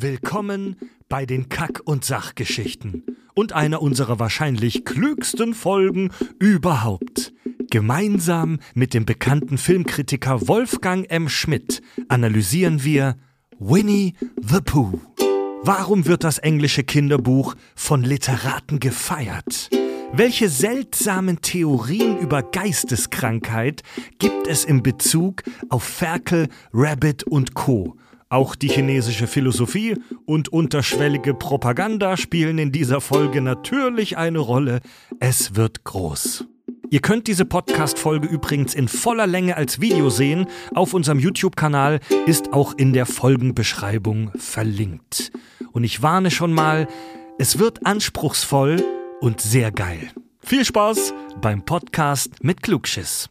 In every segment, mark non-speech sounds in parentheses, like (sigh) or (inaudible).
Willkommen bei den Kack- und Sachgeschichten und einer unserer wahrscheinlich klügsten Folgen überhaupt. Gemeinsam mit dem bekannten Filmkritiker Wolfgang M. Schmidt analysieren wir Winnie the Pooh. Warum wird das englische Kinderbuch von Literaten gefeiert? Welche seltsamen Theorien über Geisteskrankheit gibt es in Bezug auf Ferkel, Rabbit und Co.? Auch die chinesische Philosophie und unterschwellige Propaganda spielen in dieser Folge natürlich eine Rolle. Es wird groß. Ihr könnt diese Podcast-Folge übrigens in voller Länge als Video sehen. Auf unserem YouTube-Kanal ist auch in der Folgenbeschreibung verlinkt. Und ich warne schon mal, es wird anspruchsvoll und sehr geil. Viel Spaß beim Podcast mit Klugschiss.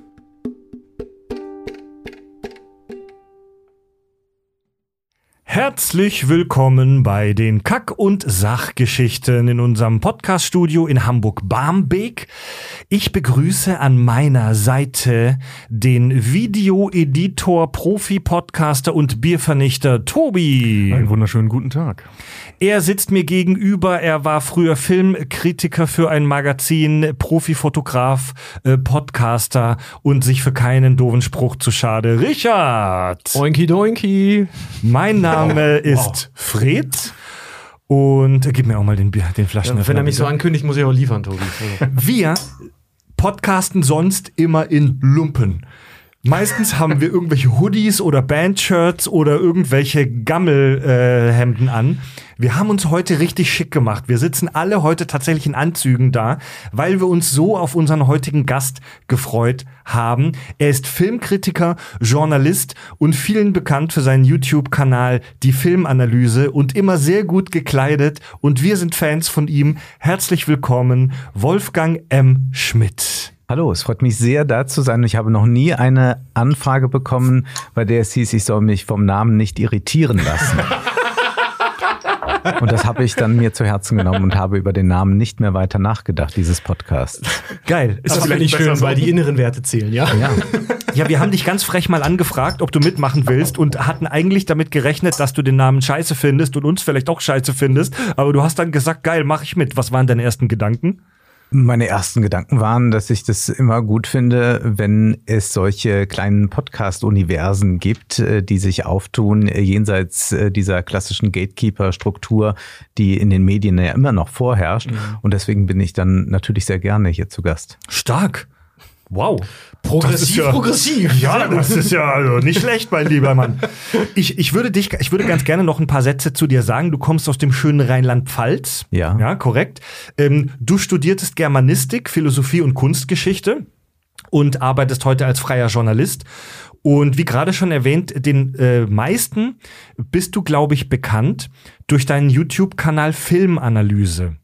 Herzlich willkommen bei den Kack- und Sachgeschichten in unserem Podcaststudio in Hamburg-Barmbek. Ich begrüße an meiner Seite den Videoeditor, Profi-Podcaster und Biervernichter Tobi. Einen wunderschönen guten Tag. Er sitzt mir gegenüber. Er war früher Filmkritiker für ein Magazin, Profifotograf, äh, Podcaster und sich für keinen doofen Spruch zu schade. Richard! Oinki doinki. Mein Name ist Fred. Und gib mir auch mal den, den Flaschen. Wenn er mich so ankündigt, muss ich auch liefern, Tobi. Also. Wir podcasten sonst immer in Lumpen. Meistens haben wir irgendwelche Hoodies oder Bandshirts oder irgendwelche Gammelhemden äh, an. Wir haben uns heute richtig schick gemacht. Wir sitzen alle heute tatsächlich in Anzügen da, weil wir uns so auf unseren heutigen Gast gefreut haben. Er ist Filmkritiker, Journalist und vielen bekannt für seinen YouTube-Kanal Die Filmanalyse und immer sehr gut gekleidet. Und wir sind Fans von ihm. Herzlich willkommen, Wolfgang M. Schmidt. Hallo, es freut mich sehr, da zu sein. Ich habe noch nie eine Anfrage bekommen, bei der es hieß, ich soll mich vom Namen nicht irritieren lassen. Und das habe ich dann mir zu Herzen genommen und habe über den Namen nicht mehr weiter nachgedacht, dieses Podcast. Geil. Ist das vielleicht nicht schön, so? weil die inneren Werte zählen, ja? Ja. Ja, wir haben dich ganz frech mal angefragt, ob du mitmachen willst und hatten eigentlich damit gerechnet, dass du den Namen scheiße findest und uns vielleicht auch scheiße findest. Aber du hast dann gesagt, geil, mach ich mit. Was waren deine ersten Gedanken? Meine ersten Gedanken waren, dass ich das immer gut finde, wenn es solche kleinen Podcast-Universen gibt, äh, die sich auftun, äh, jenseits äh, dieser klassischen Gatekeeper-Struktur, die in den Medien ja immer noch vorherrscht. Mhm. Und deswegen bin ich dann natürlich sehr gerne hier zu Gast. Stark. Wow. Progressiv, ja, progressiv. Ja, das ist ja also nicht schlecht, mein lieber Mann. Ich, ich würde dich, ich würde ganz gerne noch ein paar Sätze zu dir sagen. Du kommst aus dem schönen Rheinland-Pfalz. Ja. Ja, korrekt. Ähm, du studiertest Germanistik, Philosophie und Kunstgeschichte und arbeitest heute als freier Journalist. Und wie gerade schon erwähnt, den äh, meisten bist du, glaube ich, bekannt durch deinen YouTube-Kanal Filmanalyse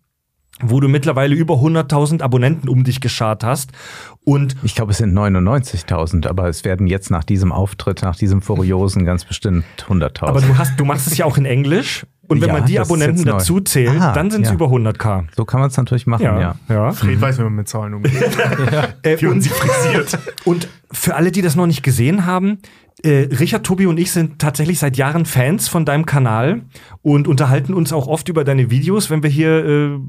wo du mittlerweile über 100.000 Abonnenten um dich geschart hast. Und ich glaube, es sind 99.000, aber es werden jetzt nach diesem Auftritt, nach diesem Furiosen ganz bestimmt 100.000. Aber du hast, du machst es ja auch in Englisch. Und wenn Ja, man die Abonnenten dazu zählt, Aha, dann sind es ja. über 100k. so kann man es natürlich machen, ja. ja. Fred weiß, wie man mit Zahlen umgeht. (laughs) Äh, und, sie frisiert. und für alle, die das noch nicht gesehen haben, äh, Richard, Tobi und ich sind tatsächlich seit Jahren Fans von deinem Kanal und unterhalten uns auch oft über deine Videos, wenn wir hier äh,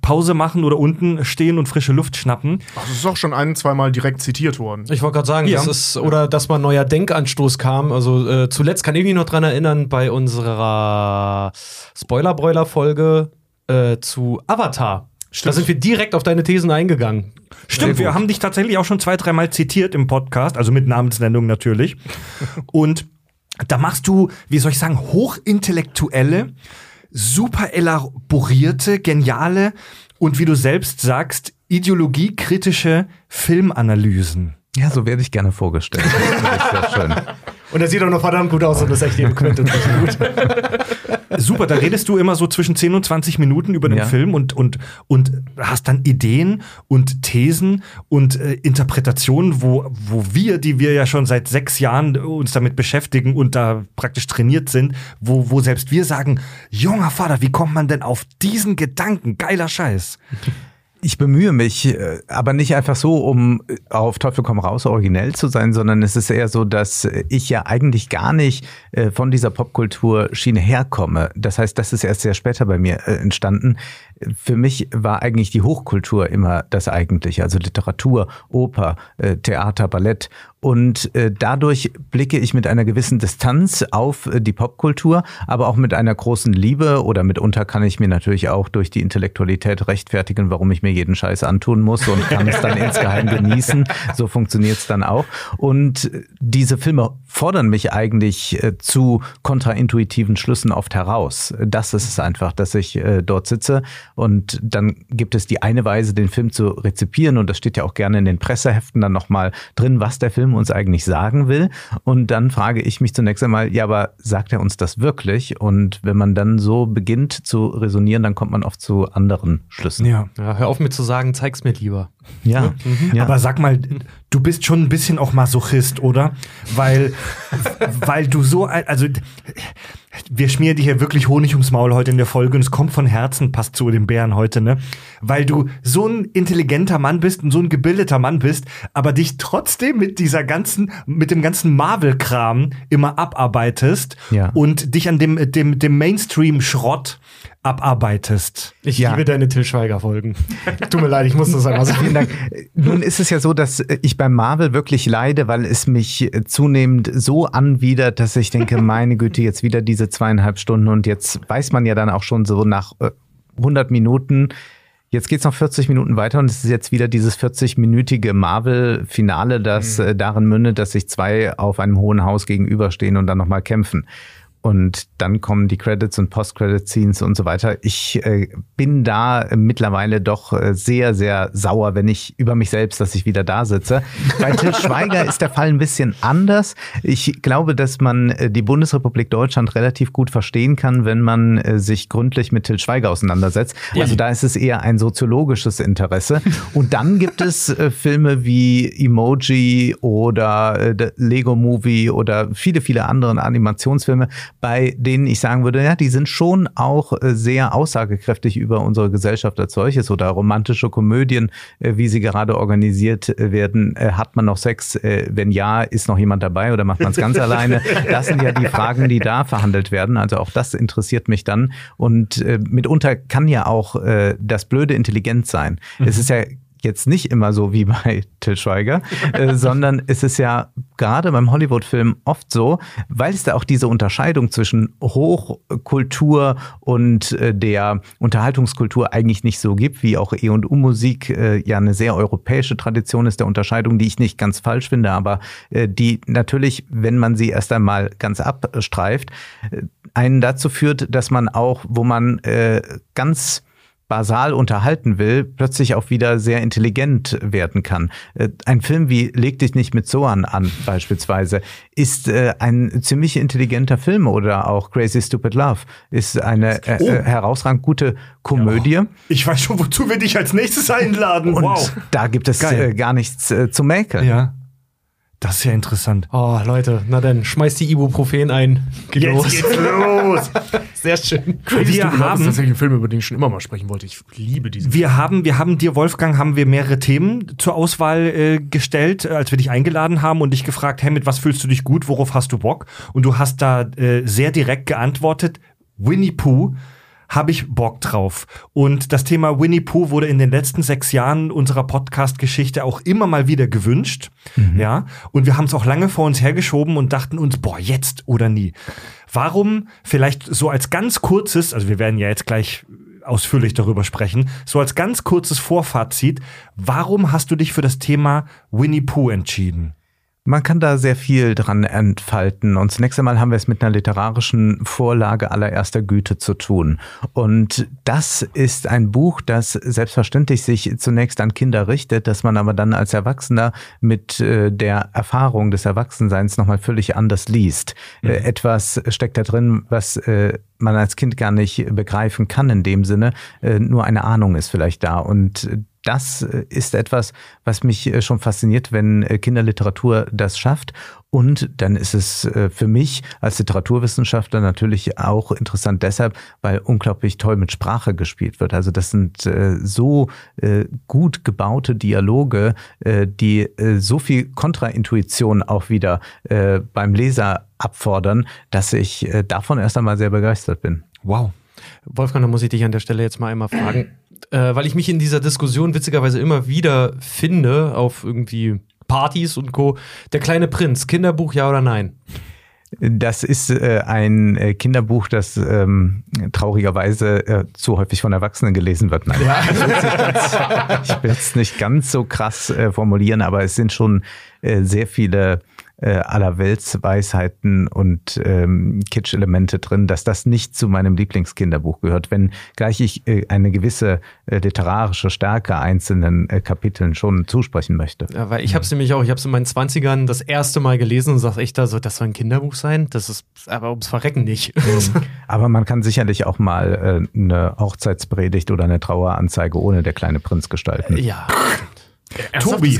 Pause machen oder unten stehen und frische Luft schnappen. Ach, das ist auch schon ein, zweimal direkt zitiert worden. Ich wollte gerade sagen, Ja. das ist, oder dass mal ein neuer Denkanstoß kam. Also äh, zuletzt kann ich mich noch dran erinnern, bei unserer Spoiler-Broiler-Folge äh, zu Avatar. Da sind wir direkt auf deine Thesen eingegangen. Stimmt, wir haben dich tatsächlich auch schon zwei, dreimal zitiert im Podcast, also mit Namensnennung natürlich. (laughs) Und da machst du, wie soll ich sagen, hochintellektuelle, super elaborierte, geniale und wie du selbst sagst, ideologiekritische Filmanalysen. Ja, so werde ich gerne vorgestellt. Das ich sehr schön. Und er sieht auch noch verdammt gut aus und ist echt eloquent und richtig gut. (laughs) Super, da redest du immer so zwischen 10 und 20 Minuten über den Ja. Film und, und, und hast dann Ideen und Thesen und äh, Interpretationen, wo, wo wir, die wir ja schon seit sechs Jahren uns damit beschäftigen und da praktisch trainiert sind, wo, wo selbst wir sagen, junger Vater, wie kommt man denn auf diesen Gedanken? Geiler Scheiß. Ich bemühe mich, äh, aber nicht einfach so, um äh, auf Teufel komm raus originell zu sein, sondern es ist eher so, dass äh, ich ja eigentlich gar nicht von dieser Popkulturschiene herkomme. Das heißt, das ist erst sehr später bei mir entstanden. Für mich war eigentlich die Hochkultur immer das Eigentliche, also Literatur, Oper, äh, Theater, Ballett. Und äh, dadurch blicke ich mit einer gewissen Distanz auf äh, die Popkultur, aber auch mit einer großen Liebe oder mitunter kann ich mir natürlich auch durch die Intellektualität rechtfertigen, warum ich mir jeden Scheiß antun muss und kann es dann (laughs) insgeheim genießen. So funktioniert es dann auch. Und diese Filme fordern mich eigentlich zu kontraintuitiven Schlüssen oft heraus. Das ist es einfach, dass ich dort sitze und dann gibt es die eine Weise, den Film zu rezipieren und das steht ja auch gerne in den Presseheften dann nochmal drin, was der Film uns eigentlich sagen will. Und dann frage ich mich zunächst einmal, ja, aber sagt er uns das wirklich? Und wenn man dann so beginnt zu resonieren, dann kommt man oft zu anderen Schlüssen. Ja. Ja, hör auf mir zu sagen, zeig's mir lieber. Ja. ja. Aber sag mal, du bist schon ein bisschen auch Masochist, oder? Weil, (laughs) weil du so, also wir schmieren dir hier wirklich Honig ums Maul heute in der Folge und es kommt von Herzen, passt zu dem Bären heute, ne? Weil du so ein intelligenter Mann bist und so ein gebildeter Mann bist, aber dich trotzdem mit dieser ganzen, mit dem ganzen Marvel-Kram immer abarbeitest Ja. und dich an dem, dem, dem Mainstream-Schrott abarbeitest. Ich Ja. liebe deine Till Schweiger-Folgen. Tut mir leid, ich muss das einmal sagen. Vielen Dank. (laughs) Nun ist es ja so, dass ich beim Marvel wirklich leide, weil es mich zunehmend so anwidert, dass ich denke, (laughs) meine Güte, jetzt wieder diese zweieinhalb Stunden und jetzt weiß man ja dann auch schon so nach äh, 100 Minuten, Jetzt geht's noch 40 Minuten weiter und es ist jetzt wieder dieses 40-minütige Marvel-Finale, das äh, darin mündet, dass sich zwei auf einem hohen Haus gegenüberstehen und dann nochmal kämpfen. Und dann kommen die Credits und Post-Credit-Scenes und so weiter. Ich äh, bin da mittlerweile doch äh, sehr, sehr sauer, wenn ich über mich selbst, dass ich wieder da sitze. Bei Till (laughs) Schweiger ist der Fall ein bisschen anders. Ich glaube, dass man äh, die Bundesrepublik Deutschland relativ gut verstehen kann, wenn man äh, sich gründlich mit Till Schweiger auseinandersetzt. Also da ist es eher ein soziologisches Interesse. Und dann gibt es äh, Filme wie Emoji oder äh, Lego Movie oder viele, viele andere Animationsfilme, bei denen ich sagen würde, ja, die sind schon auch äh, sehr aussagekräftig über unsere Gesellschaft als solches oder romantische Komödien, äh, wie sie gerade organisiert äh, werden. Hat man noch Sex? Wenn ja, ist noch jemand dabei oder macht man es ganz (laughs) alleine? Das sind ja die Fragen, die da verhandelt werden. Also auch das interessiert mich dann. Und mitunter kann ja auch das Blöde intelligent sein. Es ist ja jetzt nicht immer so wie bei Till Schweiger, äh, (laughs) sondern es ist ja gerade beim Hollywood-Film oft so, weil es da auch diese Unterscheidung zwischen Hochkultur und äh, der Unterhaltungskultur eigentlich nicht so gibt, wie auch E- und U-Musik äh, ja eine sehr europäische Tradition ist der Unterscheidung, die ich nicht ganz falsch finde, aber äh, die natürlich, wenn man sie erst einmal ganz abstreift, äh, einen dazu führt, dass man auch, wo man äh, ganz basal unterhalten will, plötzlich auch wieder sehr intelligent werden kann. Äh, Ein Film wie Leg dich nicht mit Zoan an beispielsweise ist äh, ein ziemlich intelligenter Film oder auch Crazy Stupid Love ist eine Oh. äh, herausragend gute Komödie. Ich weiß schon, wozu wir dich als nächstes einladen. Und wow. da gibt es Geil. gar nichts zu mäkeln. Ja. Das ist ja interessant. Oh, Leute, na dann, schmeiß die Ibuprofen ein. Geht Jetzt los. geht's los. (laughs) Sehr schön. Crazy Wir ist haben- tatsächlich ein Film, über den ich schon immer mal sprechen wollte. Ich liebe diesen Wir haben, wir haben dir, Wolfgang, haben wir mehrere Themen zur Auswahl äh, gestellt, äh, als wir dich eingeladen haben und dich gefragt, hey, mit was fühlst du dich gut, worauf hast du Bock? Und du hast da äh, sehr direkt geantwortet, Winnie Pooh habe ich Bock drauf. Und das Thema Winnie Pooh wurde in den letzten sechs Jahren unserer Podcast-Geschichte auch immer mal wieder gewünscht. Ja. Und wir haben es auch lange vor uns hergeschoben und dachten uns, boah, jetzt oder nie. Warum vielleicht so als ganz kurzes, also wir werden ja jetzt gleich ausführlich darüber sprechen, so als ganz kurzes Vorfazit, warum hast du dich für das Thema Winnie Pooh entschieden? Man kann da sehr viel dran entfalten. Und zunächst einmal haben wir es mit einer literarischen Vorlage allererster Güte zu tun. Und das ist ein Buch, das selbstverständlich sich zunächst an Kinder richtet, dass man aber dann als Erwachsener mit äh, der Erfahrung des Erwachsenseins nochmal völlig anders liest. Mhm. Äh, etwas steckt da drin, was äh, man als Kind gar nicht begreifen kann in dem Sinne. Nur eine Ahnung ist vielleicht da. Und das äh, ist etwas, was mich äh, schon fasziniert, wenn äh, Kinderliteratur das schafft. Und dann ist es für mich als Literaturwissenschaftler natürlich auch interessant deshalb, weil unglaublich toll mit Sprache gespielt wird. Also das sind so gut gebaute Dialoge, die so viel Kontraintuition auch wieder beim Leser abfordern, dass ich davon erst einmal sehr begeistert bin. Wow. Wolfgang, da muss ich dich an der Stelle jetzt mal einmal fragen äh, weil ich mich in dieser Diskussion witzigerweise immer wieder finde, auf irgendwie Partys und Co. Der kleine Prinz, Kinderbuch, ja oder nein? Das ist äh, ein äh, Kinderbuch, das ähm, traurigerweise äh, zu häufig von Erwachsenen gelesen wird. Nein, ja. ich will es nicht ganz so krass äh, formulieren, aber es sind schon äh, sehr viele äh, Allerweltsweisheiten und ähm, Kitsch-Elemente drin, dass das nicht zu meinem Lieblingskinderbuch gehört, wenn gleich ich äh, eine gewisse äh, literarische Stärke einzelnen äh, Kapiteln schon zusprechen möchte. Ja, weil ich habe es nämlich auch, ich habe es in meinen 20ern das erste Mal gelesen und sage echt, da, so, das soll ein Kinderbuch sein? Das ist aber ums Verrecken nicht. Mhm. (laughs) aber man kann sicherlich auch mal äh, eine Hochzeitspredigt oder eine Traueranzeige ohne der kleine Prinz gestalten. Ja. Tobi.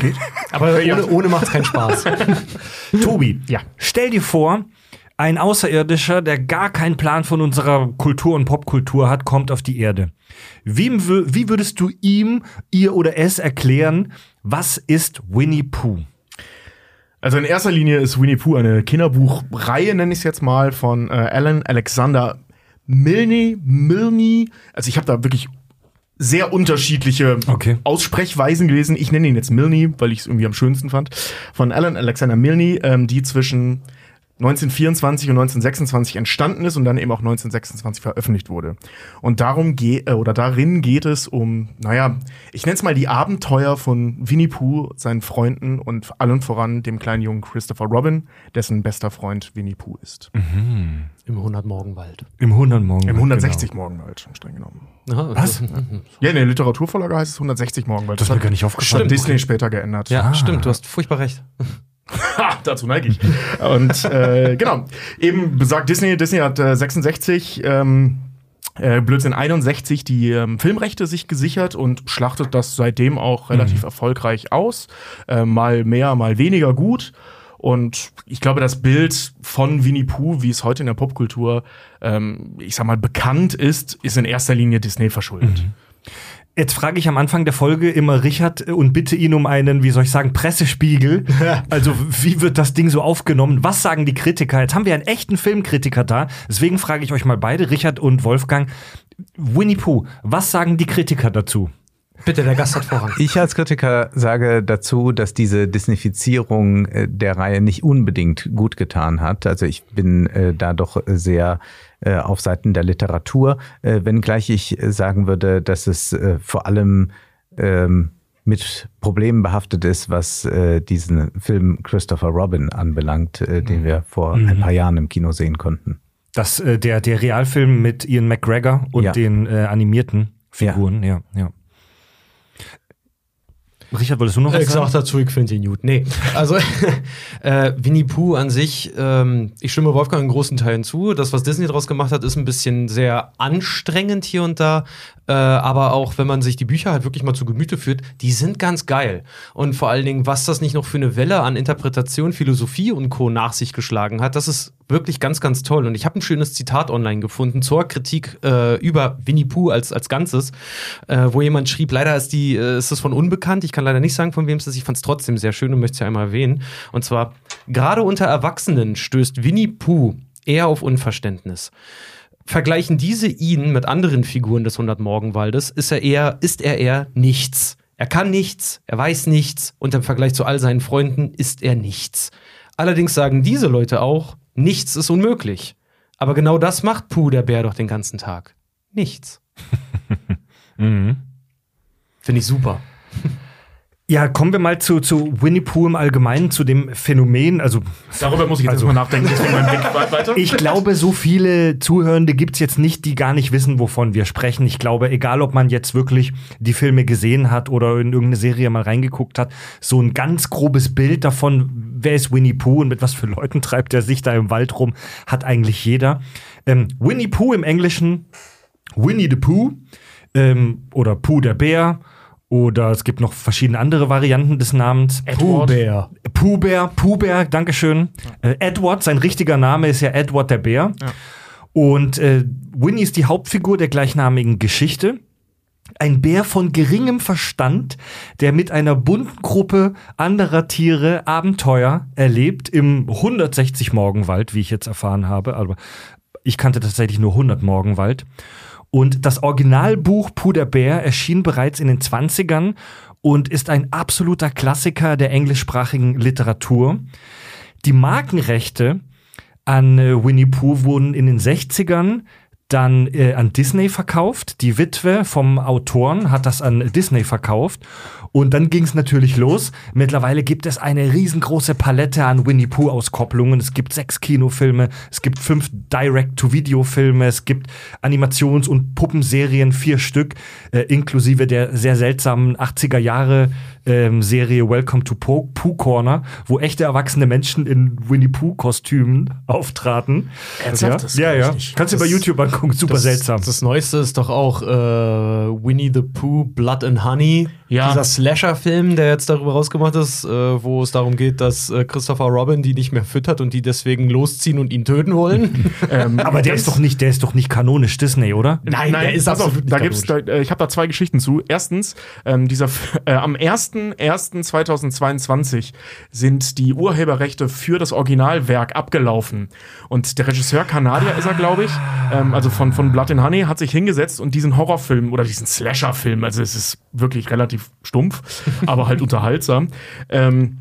Aber ohne, ohne macht es keinen Spaß. (laughs) Tobi, ja. stell dir vor, ein Außerirdischer, der gar keinen Plan von unserer Kultur und Popkultur hat, kommt auf die Erde. Wie, wie würdest du ihm, ihr oder es erklären, was ist Winnie Pooh? Also in erster Linie ist Winnie Pooh eine Kinderbuchreihe, nenne ich es jetzt mal, von äh, Alan Alexander Milne, Milne. Also ich habe da wirklich sehr unterschiedliche okay. Aussprechweisen gelesen. Ich nenne ihn jetzt Milne, weil ich es irgendwie am schönsten fand. Von Alan Alexander Milne, ähm, die zwischen 1924 und 1926 entstanden ist und dann eben auch 1926 veröffentlicht wurde. Und darum geht, äh, oder darin geht es um, naja, ich nenne es mal die Abenteuer von Winnie Pooh, seinen Freunden und allen voran dem kleinen Jungen Christopher Robin, dessen bester Freund Winnie Pooh ist. Mhm. Im 100-Morgenwald. Im 100-Morgenwald. Im 160-Morgenwald, genau. streng genommen. Was? Ja, in der Literaturvorlage heißt es 160 Morgenwald. Das, das hat mir gar nicht aufgefallen. Hat Disney später geändert. Ja, ah. stimmt, du hast furchtbar recht. Ha, dazu neige ich. Und äh, genau, eben besagt Disney, Disney hat äh, 66, ähm, äh, Blödsinn 61 die ähm, Filmrechte sich gesichert und schlachtet das seitdem auch relativ mhm. erfolgreich aus. Äh, mal mehr, mal weniger gut. Und ich glaube, das Bild von Winnie Pooh, wie es heute in der Popkultur, ähm, ich sag mal, bekannt ist, ist in erster Linie Disney verschuldet. Mhm. Jetzt frage ich am Anfang der Folge immer Richard und bitte ihn um einen, wie soll ich sagen, Pressespiegel. (laughs) Also, wie wird das Ding so aufgenommen? Was sagen die Kritiker? Jetzt haben wir einen echten Filmkritiker da. Deswegen frage ich euch mal beide, Richard und Wolfgang. Winnie Pooh, was sagen die Kritiker dazu? Bitte, der Gast hat Vorrang. Ich als Kritiker sage dazu, dass diese Disneyfizierung äh, der Reihe nicht unbedingt gut getan hat. Also ich bin äh, da doch sehr äh, auf Seiten der Literatur, äh, wenngleich ich sagen würde, dass es äh, vor allem ähm, mit Problemen behaftet ist, was äh, diesen Film Christopher Robin anbelangt, den wir vor mhm. ein paar Jahren im Kino sehen konnten. Das, der, der Realfilm mit Ian McGregor und ja. den animierten Figuren, ja, ja. ja. Richard, wolltest du noch was ich sagen? Ich sag dazu, ich finde ihn gut. Nee, also (laughs) äh, Winnie Pooh an sich, ähm, ich stimme Wolfgang in großen Teilen zu. Das, was Disney daraus gemacht hat, ist ein bisschen sehr anstrengend hier und da. Äh, aber auch wenn man sich die Bücher halt wirklich mal zu Gemüte führt, die sind ganz geil. Und vor allen Dingen, was das nicht noch für eine Welle an Interpretation, Philosophie und Co. nach sich geschlagen hat, das ist wirklich ganz, ganz toll. Und ich habe ein schönes Zitat online gefunden zur Kritik äh, über Winnie Pooh als, als Ganzes, äh, wo jemand schrieb, leider ist, die, äh, ist das von unbekannt. Ich kann leider nicht sagen, von wem es ist. Ich fand es trotzdem sehr schön und möchte es ja einmal erwähnen. Und zwar, gerade unter Erwachsenen stößt Winnie Pooh eher auf Unverständnis. Vergleichen diese ihn mit anderen Figuren des 100-Morgenwaldes, ist er eher, ist er eher nichts. Er kann nichts, er weiß nichts und im Vergleich zu all seinen Freunden ist er nichts. Allerdings sagen diese Leute auch, nichts ist unmöglich. Aber genau das macht Puh der Bär doch den ganzen Tag. Nichts. mhm. (laughs) Finde ich super. Ja, kommen wir mal zu, zu Winnie Pooh im Allgemeinen, zu dem Phänomen. Also, Darüber muss ich jetzt Also- erstmal nachdenken, deswegen mein Blick weit weiter. (laughs) ich glaube, so viele Zuhörende gibt's jetzt nicht, die gar nicht wissen, wovon wir sprechen. Ich glaube, egal ob man jetzt wirklich die Filme gesehen hat oder in irgendeine Serie mal reingeguckt hat, so ein ganz grobes Bild davon, wer ist Winnie Pooh und mit was für Leuten treibt er sich da im Wald rum, hat eigentlich jeder. Ähm, Winnie Pooh im Englischen, Winnie the Pooh ähm, oder Pooh der Bär. Oder es gibt noch verschiedene andere Varianten des Namens. Edward. Bär. Pooh Bär, Pooh Bär, Dankeschön. Äh, Edward, sein richtiger Name ist ja Edward der Bär. Und äh, Winnie ist die Hauptfigur der gleichnamigen Geschichte. Ein Bär von geringem Verstand, der mit einer bunten Gruppe anderer Tiere Abenteuer erlebt im 160 Morgenwald, wie ich jetzt erfahren habe. Aber ich kannte tatsächlich nur 100 Morgenwald. Und das Originalbuch Puh der Bär erschien bereits in den 20ern und ist ein absoluter Klassiker der englischsprachigen Literatur. Die Markenrechte an äh, Winnie Pooh wurden in den 60ern dann äh, an Disney verkauft. Die Witwe vom Autoren hat das an Disney verkauft. Und dann ging es natürlich los. Mittlerweile gibt es eine riesengroße Palette an Winnie Pooh-Auskopplungen. Es gibt sechs Kinofilme, es gibt fünf Direct-to-Video-Filme, es gibt Animations- und Puppenserien, vier Stück, äh, inklusive der sehr seltsamen 80er Jahre ähm, Serie Welcome to Po- Pooh Corner, wo echte erwachsene Menschen in Winnie Pooh-Kostümen (laughs) auftraten. Ernsthaft? Das ja, ja. nicht. Kannst du bei YouTube angucken, super das, seltsam. Das Neueste ist doch auch äh, Winnie the Pooh, Blood and Honey. Ja. Dieser Slasher-Film, der jetzt darüber rausgemacht ist, äh, wo es darum geht, dass äh, Christopher Robin die nicht mehr füttert und die deswegen losziehen und ihn töten wollen. (laughs) Ähm, (laughs) Aber der ist doch nicht, der ist doch nicht kanonisch Disney, oder? Nein, der ist pass auf, da gibt's, da, äh, ich habe da zwei Geschichten zu. Erstens, ähm, dieser, (laughs) äh, am 1.1.2022 sind die Urheberrechte für das Originalwerk abgelaufen. Und der Regisseur Kanadier ist er, glaube ich, ähm, also von, von Blood and Honey, hat sich hingesetzt und diesen Horrorfilm oder diesen Slasher-Film, also es ist wirklich relativ stumpf, aber halt unterhaltsam, ähm,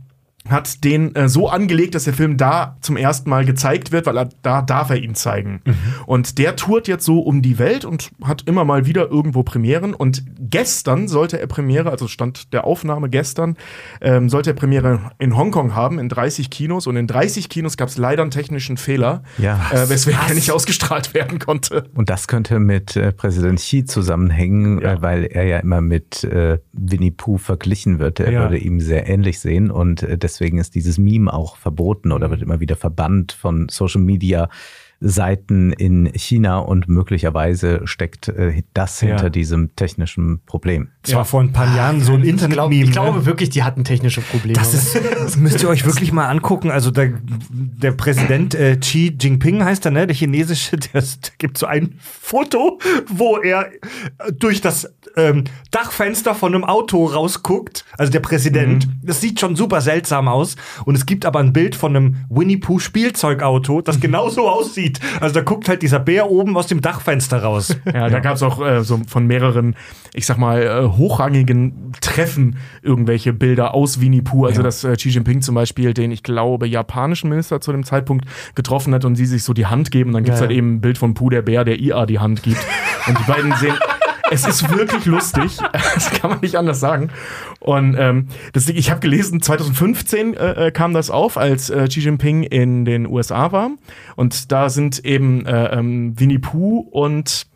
hat den äh, so angelegt, dass der Film da zum ersten Mal gezeigt wird, weil er, da darf er ihn zeigen. Und der tourt jetzt so um die Welt und hat immer mal wieder irgendwo Premieren. Und gestern sollte er Premiere, also stand der Aufnahme gestern, ähm, sollte er Premiere in Hongkong haben, in 30 Kinos. Und in 30 Kinos gab es leider einen technischen Fehler, Ja. äh, weswegen er nicht ausgestrahlt werden konnte. Und das könnte mit äh, Präsident Xi zusammenhängen, Ja. äh, weil er ja immer mit äh, Winnie Pooh verglichen wird. Er Ja. würde ihm sehr ähnlich sehen und äh, deswegen ist dieses Meme auch verboten oder wird immer wieder verbannt von Social Media. Seiten in China und möglicherweise steckt äh, das Ja. hinter diesem technischen Problem. Das war vor ein paar Jahren so ein ich, Internet-Meme. glaub, ich glaube ne? wirklich, die hatten technische Probleme. Das ist, das müsst ihr euch wirklich mal angucken. Also der, der Präsident äh, Xi Jinping heißt er, ne? Der chinesische, der, der gibt so ein Foto, wo er äh, durch das ähm, Dachfenster von einem Auto rausguckt. Also der Präsident. Das sieht schon super seltsam aus. Und es gibt aber ein Bild von einem Winnie Pooh Spielzeugauto, das (laughs) genauso aussieht. Also da guckt halt dieser Bär oben aus dem Dachfenster raus. Ja, da gab es auch äh, so von mehreren, ich sag mal, äh, hochrangigen Treffen irgendwelche Bilder aus Winnie Pooh. Also, dass äh, Xi Jinping zum Beispiel den, ich glaube, japanischen Minister zu dem Zeitpunkt getroffen hat und sie sich so die Hand geben. Und dann gibt's Ja, halt ja. eben ein Bild von Pooh, der Bär, der IA die Hand gibt. (laughs) Und die beiden sehen. Es ist wirklich lustig, (laughs) das kann man nicht anders sagen. Und ähm, das, ich habe gelesen, 2015 äh, äh, kam das auf, als äh, Xi Jinping in den USA war. Und da sind eben äh, ähm, Winnie Pooh und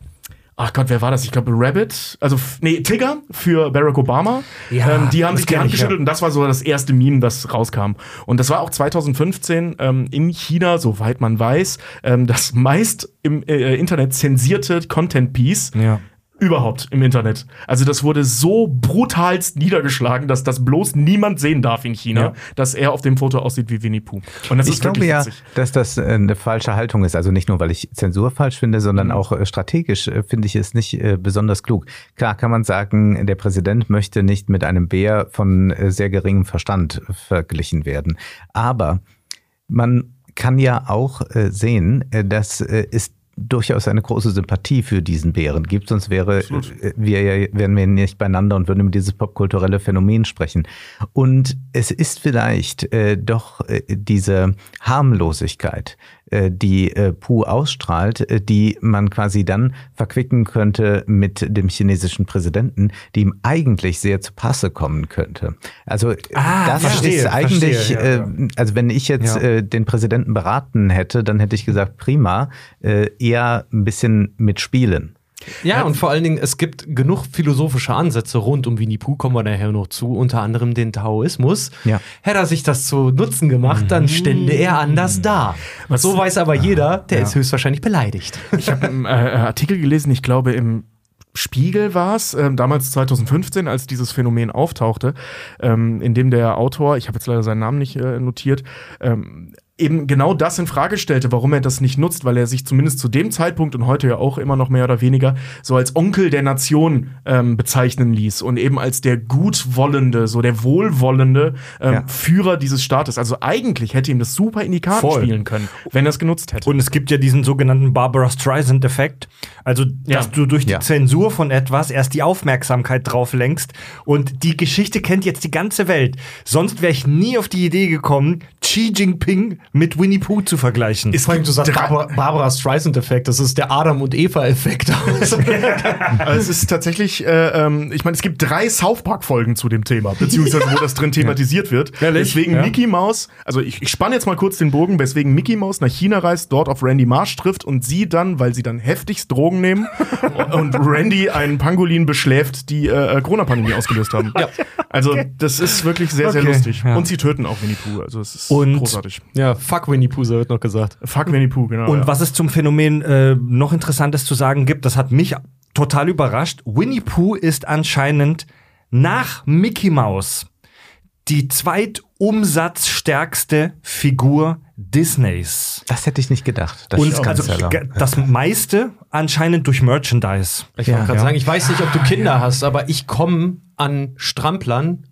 Ach Gott, wer war das? Ich glaube Rabbit, also nee, Tigger für Barack Obama. Ja, ähm, die haben sich die Hand ich, geschüttelt ja. und das war so das erste Meme, das rauskam. Und das war auch 2015 ähm, in China, soweit man weiß, ähm, das meist im äh, Internet zensierte Content Piece Ja. Überhaupt im Internet. Also das wurde so brutalst niedergeschlagen, dass das bloß niemand sehen darf in China, Ja. dass er auf dem Foto aussieht wie Winnie Pooh. Und das ich ist glaube ja, witzig. dass das äh, eine falsche Haltung ist. Also nicht nur, weil ich Zensur falsch finde, sondern auch äh, strategisch äh, finde ich es nicht besonders klug. Klar kann man sagen, der Präsident möchte nicht mit einem Bär von sehr geringem Verstand verglichen werden. Aber man kann ja auch sehen, dass es durchaus eine große Sympathie für diesen Bären gibt, sonst wäre äh, wir ja, wären wir nicht beieinander und würden über dieses popkulturelle Phänomen sprechen. Und es ist vielleicht äh, doch äh, diese Harmlosigkeit, die äh, Pu ausstrahlt, äh, die man quasi dann verquicken könnte mit dem chinesischen Präsidenten, die ihm eigentlich sehr zu Passe kommen könnte. Also Ah, das verstehe, ist eigentlich, verstehe, ja, ja. äh, also wenn ich jetzt Ja. äh, den Präsidenten beraten hätte, dann hätte ich gesagt, prima, äh, eher ein bisschen mitspielen. Ja, und vor allen Dingen, es gibt genug philosophische Ansätze rund um Winnie Pooh, kommen wir nachher noch zu, unter anderem den Taoismus. Ja. Hätte er sich das zu Nutzen gemacht, dann stände er anders da. so weiß aber jeder, der ist höchstwahrscheinlich beleidigt. Ich habe einen äh, Artikel gelesen, ich glaube im Spiegel war es, ähm, damals 2015, als dieses Phänomen auftauchte, ähm, in dem der Autor, ich habe jetzt leider seinen Namen nicht äh, notiert, ähm, eben genau das in Frage stellte, warum er das nicht nutzt, weil er sich zumindest zu dem Zeitpunkt und heute ja auch immer noch mehr oder weniger so als Onkel der Nation ähm, bezeichnen ließ und eben als der Gutwollende, so der Wohlwollende ähm, Ja. Führer dieses Staates. Also eigentlich hätte ihm das super in die Karten Voll. spielen können, wenn er es genutzt hätte. Und es gibt ja diesen sogenannten Barbara Streisand-Effekt. Also, dass Ja. du durch die Ja. Zensur von etwas erst die Aufmerksamkeit drauf lenkst. Und die Geschichte kennt jetzt die ganze Welt. Sonst wäre ich nie auf die Idee gekommen, Xi Jinping mit Winnie Pooh zu vergleichen. Es Vor allem, du sagst Barbara, Barbara Streisand-Effekt, das ist der Adam- und Eva-Effekt. (laughs) Also es ist tatsächlich, äh, ähm, ich meine, es gibt drei South Park-Folgen zu dem Thema, beziehungsweise wo das drin (laughs) thematisiert wird. Ehrlich? Weswegen Ja. Mickey Mouse, also ich, ich spanne jetzt mal kurz den Bogen, weswegen Mickey Mouse nach China reist, dort auf Randy Marsh trifft und sie dann, weil sie dann heftigst Drogen nehmen (laughs) und Randy einen Pangolin beschläft, die äh, äh, Corona-Pandemie ausgelöst haben. Also das ist wirklich sehr, sehr Okay, lustig. ja. Und sie töten auch Winnie Pooh, also es ist Und- großartig. ja, fuck Winnie Pooh, so wird noch gesagt. Fuck Winnie Pooh, genau. Und ja. was es zum Phänomen äh, noch Interessantes zu sagen gibt, das hat mich total überrascht. Winnie Pooh ist anscheinend nach Mickey Mouse die zweitumsatzstärkste Figur Disneys. Das hätte ich nicht gedacht. Das Und also das meiste anscheinend durch Merchandise. Ich Ja. wollte gerade Ja. sagen, ich weiß nicht, ob du Kinder hast, aber ich komme an Stramplern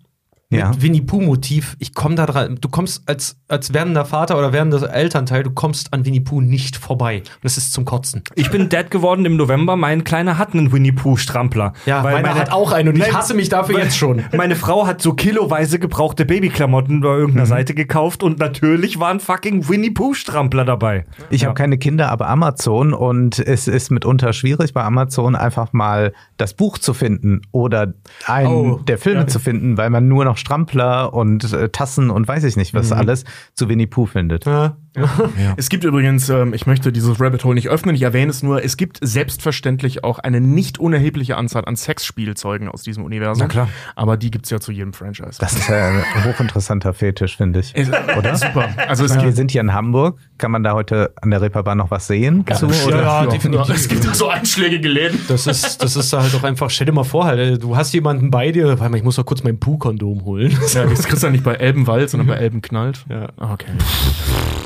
mit Ja. Winnie Pooh-Motiv. Ich komme da dran. Du kommst als, als werdender Vater oder werdender Elternteil, du kommst an Winnie Pooh nicht vorbei. Und das ist zum Kotzen. Ich bin Dad geworden im November. Mein Kleiner hat einen Winnie Pooh Strampler. Ja, Weil meiner meine- hat auch einen und ich hasse mich dafür jetzt schon. (laughs) Meine Frau hat so kiloweise gebrauchte Babyklamotten bei irgendeiner Seite gekauft und natürlich war ein fucking Winnie Pooh Strampler dabei. Ich habe keine Kinder, aber Amazon und es ist mitunter schwierig bei Amazon einfach mal das Buch zu finden oder einen Oh, der Filme ja. zu finden, weil man nur noch Strampler und äh, Tassen und weiß ich nicht was alles zu Winnie Pooh findet. Ja. (laughs) Es gibt übrigens, ähm, ich möchte dieses Rabbit Hole nicht öffnen, ich erwähne es nur, es gibt selbstverständlich auch eine nicht unerhebliche Anzahl an Sexspielzeugen aus diesem Universum. Na klar. Aber die gibt's ja zu jedem Franchise. Das ist ja ein hochinteressanter Fetisch, finde ich. Ist- Oder? (laughs) Super. Also es Wir gibt sind hier in Hamburg. Kann man da heute an der Reeperbahn noch was sehen? zu, Ja, oder? ja, definitiv. Es gibt so einschlägige Läden. Das ist, das ist halt auch einfach, stell dir mal vor, halt, du hast jemanden bei dir, warte mal, ich muss doch kurz mein Pooh-Kondom holen. Ja, das kriegst du ja nicht bei Elbenwald, sondern bei Elbenknallt. Ja. Ah, Okay.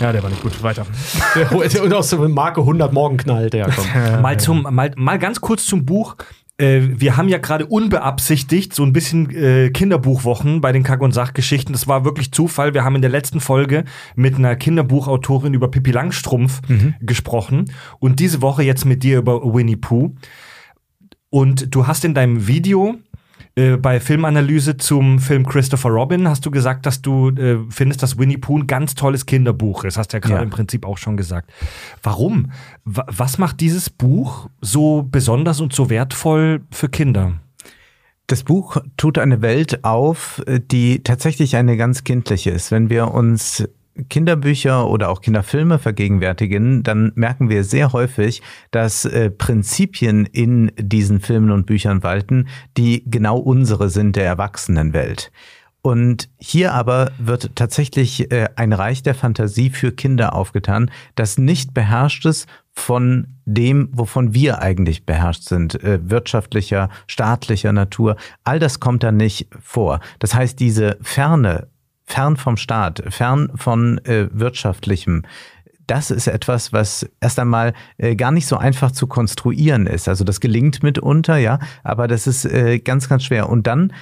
Ja, der war nicht gut. Weiter. (laughs) Und aus der Marke 100 morgen knallt der kommt. Mal, zum, mal, mal ganz kurz zum Buch. Äh, wir haben ja gerade unbeabsichtigt so ein bisschen äh, Kinderbuchwochen bei den Kack- und Sachgeschichten. Das war wirklich Zufall. Wir haben in der letzten Folge mit einer Kinderbuchautorin über Pippi Langstrumpf gesprochen und diese Woche jetzt mit dir über Winnie Pooh. Und du hast in deinem Video äh, bei Filmanalyse zum Film Christopher Robin hast du gesagt, dass du äh, findest, dass Winnie Pooh ein ganz tolles Kinderbuch ist. Hast ja gerade Ja. im Prinzip auch schon gesagt. Warum? Wa- was macht dieses Buch so besonders und so wertvoll für Kinder? Das Buch tut eine Welt auf, die tatsächlich eine ganz kindliche ist. Wenn wir uns Kinderbücher oder auch Kinderfilme vergegenwärtigen, dann merken wir sehr häufig, dass äh, Prinzipien in diesen Filmen und Büchern walten, die genau unsere sind der Erwachsenenwelt. Und hier aber wird tatsächlich äh, ein Reich der Fantasie für Kinder aufgetan, das nicht beherrscht ist von dem, wovon wir eigentlich beherrscht sind, äh, wirtschaftlicher, staatlicher Natur. All das kommt da nicht vor. Das heißt, diese Ferne, fern vom Staat, fern von äh, wirtschaftlichem, das ist etwas, was erst einmal äh, gar nicht so einfach zu konstruieren ist. Also das gelingt mitunter, ja, aber das ist äh, ganz, ganz schwer. Und dann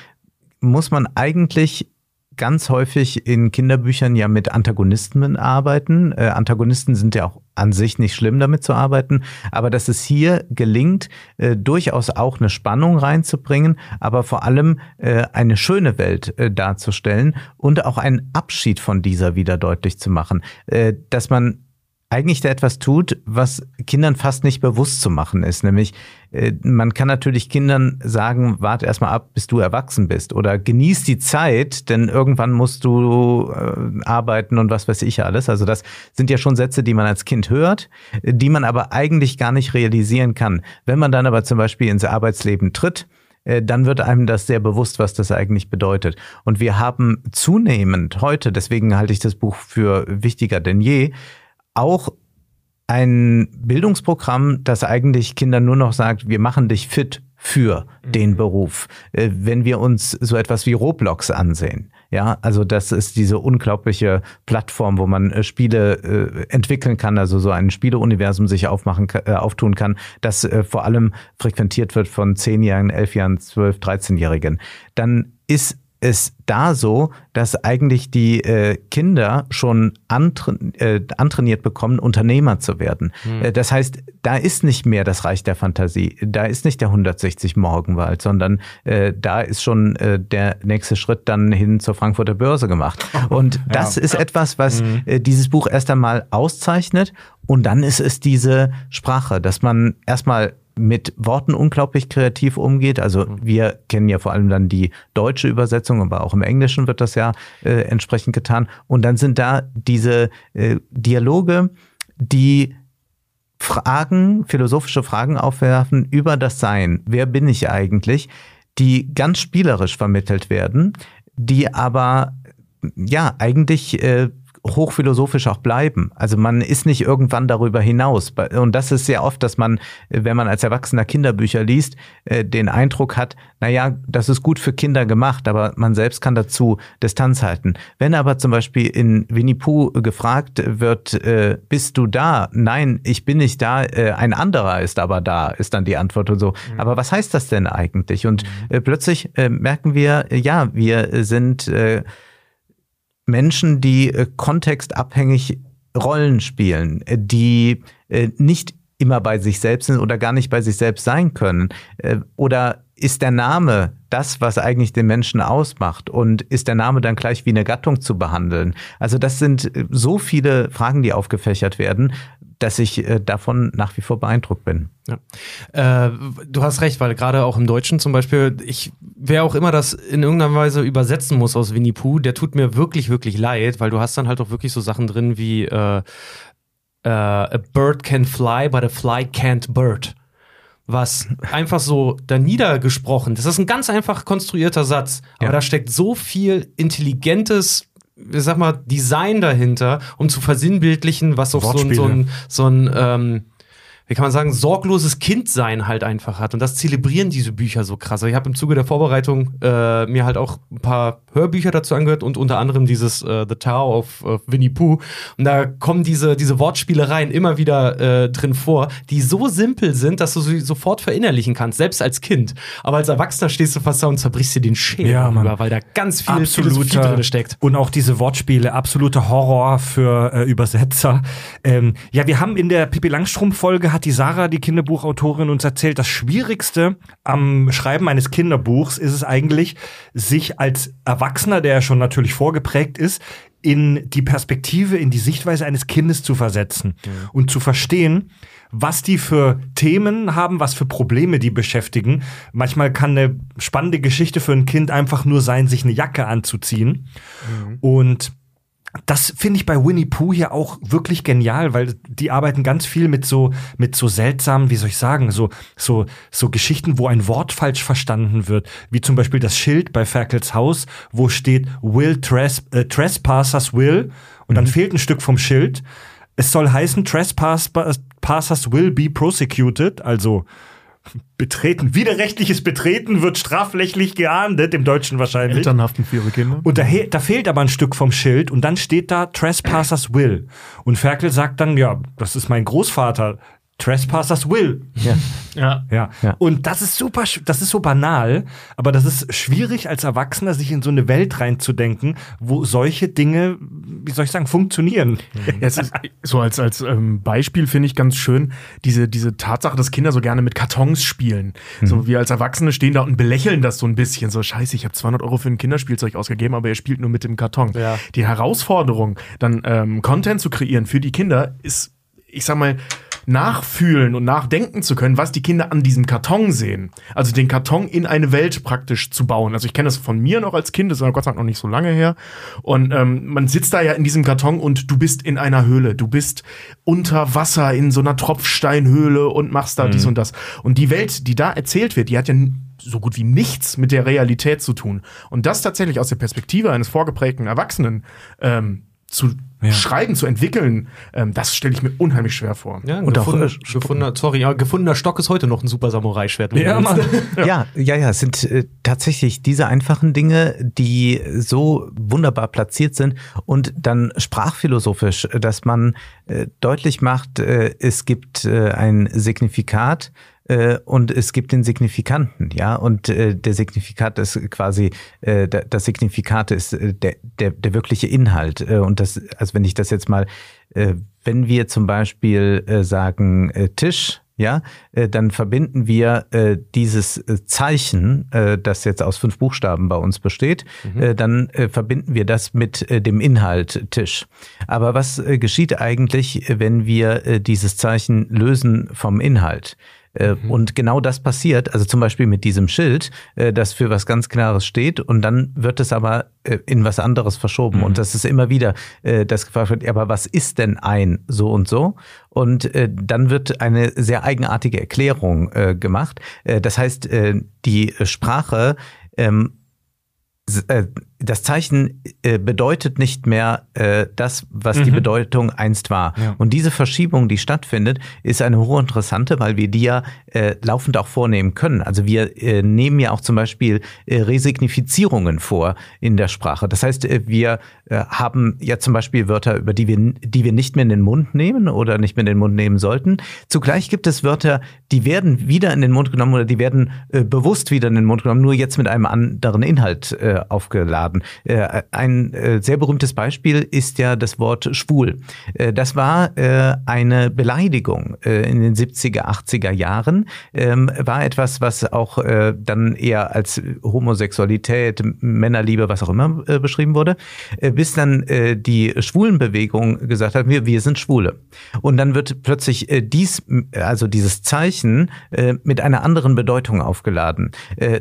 muss man eigentlich ganz häufig in Kinderbüchern ja mit Antagonisten arbeiten. Äh, Antagonisten sind ja auch an sich nicht schlimm, damit zu arbeiten, aber dass es hier gelingt, äh, durchaus auch eine Spannung reinzubringen, aber vor allem äh, eine schöne Welt äh, darzustellen und auch einen Abschied von dieser wieder deutlich zu machen, äh, dass man eigentlich da etwas tut, was Kindern fast nicht bewusst zu machen ist. Nämlich, äh, man kann natürlich Kindern sagen, warte erstmal ab, bis du erwachsen bist oder genieß die Zeit, denn irgendwann musst du äh, arbeiten und was weiß ich alles. Also das sind ja schon Sätze, die man als Kind hört, die man aber eigentlich gar nicht realisieren kann. Wenn man dann aber zum Beispiel ins Arbeitsleben tritt, äh, dann wird einem das sehr bewusst, was das eigentlich bedeutet. Und wir haben zunehmend heute, deswegen halte ich das Buch für wichtiger denn je, auch ein Bildungsprogramm, das eigentlich Kindern nur noch sagt, wir machen dich fit für den Beruf. Äh, wenn wir uns so etwas wie Roblox ansehen, ja, also das ist diese unglaubliche Plattform, wo man äh, Spiele äh, entwickeln kann, also so ein Spieleuniversum sich aufmachen, äh, auftun kann, das äh, vor allem frequentiert wird von 10-Jährigen, 11-Jährigen, 12-, 13-Jährigen, dann ist es da so, dass eigentlich die äh, Kinder schon antra äh, antrainiert bekommen, Unternehmer zu werden. Mhm. Äh, das heißt, da ist nicht mehr das Reich der Fantasie, da ist nicht der 160 Morgenwald, sondern äh, da ist schon äh, der nächste Schritt dann hin zur Frankfurter Börse gemacht. (laughs) Und das ja. ist etwas, was mhm. dieses Buch erst einmal auszeichnet. Und dann ist es diese Sprache, dass man erstmal mit Worten unglaublich kreativ umgeht. Also mhm. wir kennen ja vor allem dann die deutsche Übersetzung, aber auch im Englischen wird das ja äh, entsprechend getan. Und dann sind da diese äh, Dialoge, die Fragen, philosophische Fragen aufwerfen über das Sein. Wer bin ich eigentlich? Die ganz spielerisch vermittelt werden, die aber ja eigentlich äh, hochphilosophisch auch bleiben. Also man ist nicht irgendwann darüber hinaus. Und das ist sehr oft, dass man, wenn man als Erwachsener Kinderbücher liest, äh, den Eindruck hat, naja, das ist gut für Kinder gemacht, aber man selbst kann dazu Distanz halten. Wenn aber zum Beispiel in Winnie Pooh gefragt wird, äh, bist du da? Nein, ich bin nicht da, äh, ein anderer ist aber da, ist dann die Antwort und so. Mhm. Aber was heißt das denn eigentlich? Und mhm. plötzlich merken wir, ja, wir sind Menschen, die äh, kontextabhängig Rollen spielen, äh, die äh, nicht immer bei sich selbst sind oder gar nicht bei sich selbst sein können? Äh, oder ist der Name das, was eigentlich den Menschen ausmacht? Und ist der Name dann gleich wie eine Gattung zu behandeln? Also das sind äh, so viele Fragen, die aufgefächert werden, dass ich äh, davon nach wie vor beeindruckt bin. Ja. Äh, du hast recht, weil gerade auch im Deutschen zum Beispiel, ich, wer auch immer das in irgendeiner Weise übersetzen muss aus Winnie Pooh, der tut mir wirklich, wirklich leid, weil du hast dann halt auch wirklich so Sachen drin wie äh, äh, A bird can fly, but a fly can't bird was einfach so da niedergesprochen. Das ist ein ganz einfach konstruierter Satz, aber ja. da steckt so viel intelligentes ich sag mal, Design dahinter, um zu versinnbildlichen, was auch so, so ein, so ein ähm, wie kann man sagen, sorgloses Kindsein halt einfach hat. Und das zelebrieren diese Bücher so krass. Also ich habe im Zuge der Vorbereitung äh, mir halt auch ein paar Hörbücher dazu angehört und unter anderem dieses äh, The Tower of, of Winnie Pooh. Und da kommen diese, diese Wortspielereien immer wieder äh, drin vor, die so simpel sind, dass du sie sofort verinnerlichen kannst, selbst als Kind. Aber als Erwachsener stehst du fast da und zerbrichst dir den Schädel ja, über, weil da ganz viel Philosophie drin steckt. Und auch diese Wortspiele, absoluter Horror für äh, Übersetzer. Ähm, ja, wir haben in der Pippi Langstrumpf-Folge hat die Sarah, die Kinderbuchautorin, uns erzählt, das Schwierigste am Schreiben eines Kinderbuchs ist es eigentlich, sich als Erwachsener, der ja schon natürlich vorgeprägt ist, in die Perspektive, in die Sichtweise eines Kindes zu versetzen mhm. und zu verstehen, was die für Themen haben, was für Probleme die beschäftigen. Manchmal kann eine spannende Geschichte für ein Kind einfach nur sein, sich eine Jacke anzuziehen. Mhm. Und das finde ich bei Winnie Pooh hier auch wirklich genial, weil die arbeiten ganz viel mit so mit so seltsamen, wie soll ich sagen, so so so Geschichten, wo ein Wort falsch verstanden wird, wie zum Beispiel das Schild bei Ferkels Haus, wo steht Will tres äh, Trespassers will und dann mhm. fehlt ein Stück vom Schild. Es soll heißen Trespassers will be prosecuted, also Betreten, widerrechtliches Betreten wird strafrechtlich geahndet, im Deutschen wahrscheinlich. Elternhaften für ihre Kinder. Und da, da, fehlt aber ein Stück vom Schild und dann steht da Trespassers Will. Und Ferkel sagt dann, ja, das ist mein Großvater. Trespassers will. Ja. Ja. Ja. Ja. Und das ist super, das ist so banal, aber das ist schwierig als Erwachsener, sich in so eine Welt reinzudenken, wo solche Dinge, wie soll ich sagen, funktionieren. Ja, es ist, so als, als ähm, Beispiel finde ich ganz schön diese, diese Tatsache, dass Kinder so gerne mit Kartons spielen. So wir als Erwachsene stehen da und belächeln das so ein bisschen. So, scheiße, ich habe 200 Euro für ein Kinderspielzeug ausgegeben, aber ihr spielt nur mit dem Karton. Ja. Die Herausforderung, dann ähm, Content zu kreieren für die Kinder, ist, ich sag mal, nachfühlen und nachdenken zu können, was die Kinder an diesem Karton sehen. Also den Karton in eine Welt praktisch zu bauen. Also ich kenne das von mir noch als Kind, das ist aber Gott sei Dank noch nicht so lange her. Und ähm, man sitzt da ja in diesem Karton und du bist in einer Höhle. Du bist unter Wasser in so einer Tropfsteinhöhle und machst da dies und das. Und die Welt, die da erzählt wird, die hat ja so gut wie nichts mit der Realität zu tun. Und das tatsächlich aus der Perspektive eines vorgeprägten Erwachsenen ähm, zu schreiben, zu entwickeln, ähm, das stelle ich mir unheimlich schwer vor. Ja, Und auch, gefundener, äh, gefundener, sorry, ja, gefundener Stock ist heute noch ein super Samurai-Schwert. Ja. Mann. Ja, ja, ja, es sind äh, tatsächlich diese einfachen Dinge, die so wunderbar platziert sind und dann sprachphilosophisch, äh, dass man äh, deutlich macht, äh, es gibt äh, ein Signifikat äh, und es gibt den Signifikanten, ja, und äh, der Signifikat ist quasi, äh, da- das Signifikat ist äh, der, der, der wirkliche Inhalt äh, und das, also wenn ich das jetzt mal, äh, wenn wir zum Beispiel äh, sagen äh, Tisch, ja, äh, dann verbinden wir äh, dieses äh, Zeichen, äh, das jetzt aus fünf Buchstaben bei uns besteht, äh, dann äh, verbinden wir das mit äh, dem Inhalt Tisch. Aber was äh, geschieht eigentlich, wenn wir äh, dieses Zeichen lösen vom Inhalt? Äh, Und genau das passiert, also zum Beispiel mit diesem Schild, äh, das für was ganz Klares steht und dann wird es aber äh, in was anderes verschoben. Und das ist immer wieder, das gefragt wird, aber was ist denn ein so und so? Und dann wird eine sehr eigenartige Erklärung gemacht. Das heißt, die Sprache ähm, äh, das Zeichen äh, bedeutet nicht mehr äh, das, was die Bedeutung einst war. Und diese Verschiebung, die stattfindet, ist eine hochinteressante, weil wir die ja äh, laufend auch vornehmen können. Also wir äh, nehmen ja auch zum Beispiel äh, Resignifizierungen vor in der Sprache. Das heißt, äh, wir äh, haben ja zum Beispiel Wörter, über die wir, die wir nicht mehr in den Mund nehmen oder nicht mehr in den Mund nehmen sollten. Zugleich gibt es Wörter, die werden wieder in den Mund genommen oder die werden äh, bewusst wieder in den Mund genommen, nur jetzt mit einem anderen Inhalt äh, aufgeladen. Äh, ein äh, sehr berühmtes Beispiel ist ja das Wort schwul. Äh, das war eine Beleidigung in den 70er, 80er Jahren, ähm, war etwas, was auch dann eher als Homosexualität, Männerliebe, was auch immer beschrieben wurde, bis dann die Schwulenbewegung gesagt hat, wir, wir sind Schwule. Und dann wird plötzlich dies, also dieses Zeichen mit einer anderen Bedeutung aufgeladen.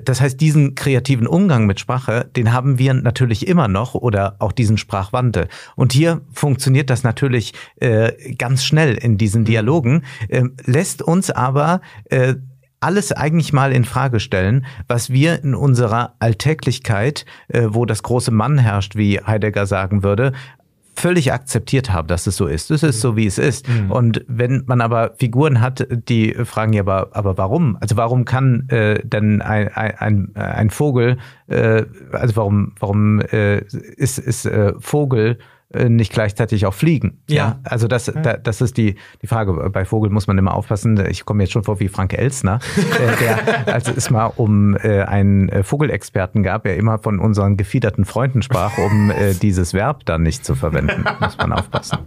Das heißt, diesen kreativen Umgang mit Sprache, den haben wir natürlich immer noch oder auch diesen Sprachwandel. Und hier funktioniert das natürlich äh, ganz schnell in diesen Dialogen, äh, lässt uns aber äh, alles eigentlich mal in Frage stellen, was wir in unserer Alltäglichkeit, äh, wo das große Mann herrscht, wie Heidegger sagen würde, völlig akzeptiert haben, dass es so ist. Es ist so, wie es ist. Und wenn man aber Figuren hat, die fragen ja, aber, aber warum? Also warum kann äh, denn ein, ein, ein Vogel, äh, also warum, warum äh, ist, ist äh, Vogel nicht gleichzeitig auch fliegen. Ja. Also das, da, das ist die, die Frage. Bei Vogel muss man immer aufpassen. Ich komme jetzt schon vor wie Frank Elsner, (laughs) äh, der, als es mal um äh, einen äh, Vogelexperten gab, der immer von unseren gefiederten Freunden sprach, um äh, (laughs) dieses Verb dann nicht zu verwenden. Muss man aufpassen.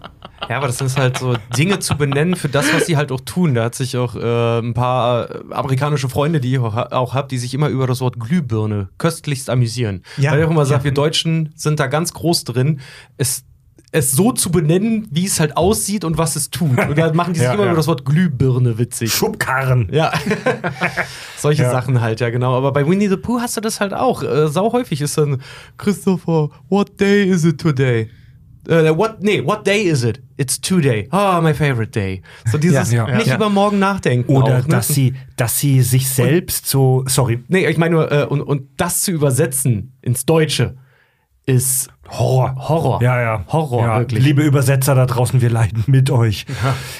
Ja, aber das sind halt so Dinge zu benennen für das, was sie halt auch tun. Da hat sich auch äh, ein paar äh, amerikanische Freunde, die ich auch, auch habe, die sich immer über das Wort Glühbirne köstlichst amüsieren. Ja. Weil ich auch immer sage, wir Deutschen sind da ganz groß drin. Es es so zu benennen, wie es halt aussieht und was es tut. Und da machen die sich Ja, immer ja. über das Wort Glühbirne witzig. Schubkarren. Ja, (laughs) solche Ja. Sachen halt, ja genau. Aber bei Winnie the Pooh hast du das halt auch. Äh, sau häufig ist dann Christopher, what day is it today? Äh, what, nee, what day is it? It's today. Ah, my favorite day. So dieses Ja, ja, nicht ja. über morgen nachdenken. Oder auch, ne? dass sie, dass sie sich selbst so, sorry, Nee, ich meine nur, äh, und, und das zu übersetzen ins Deutsche ist Horror. Horror. Ja, ja. Horror, ja, wirklich. Liebe Übersetzer da draußen, wir leiden mit euch.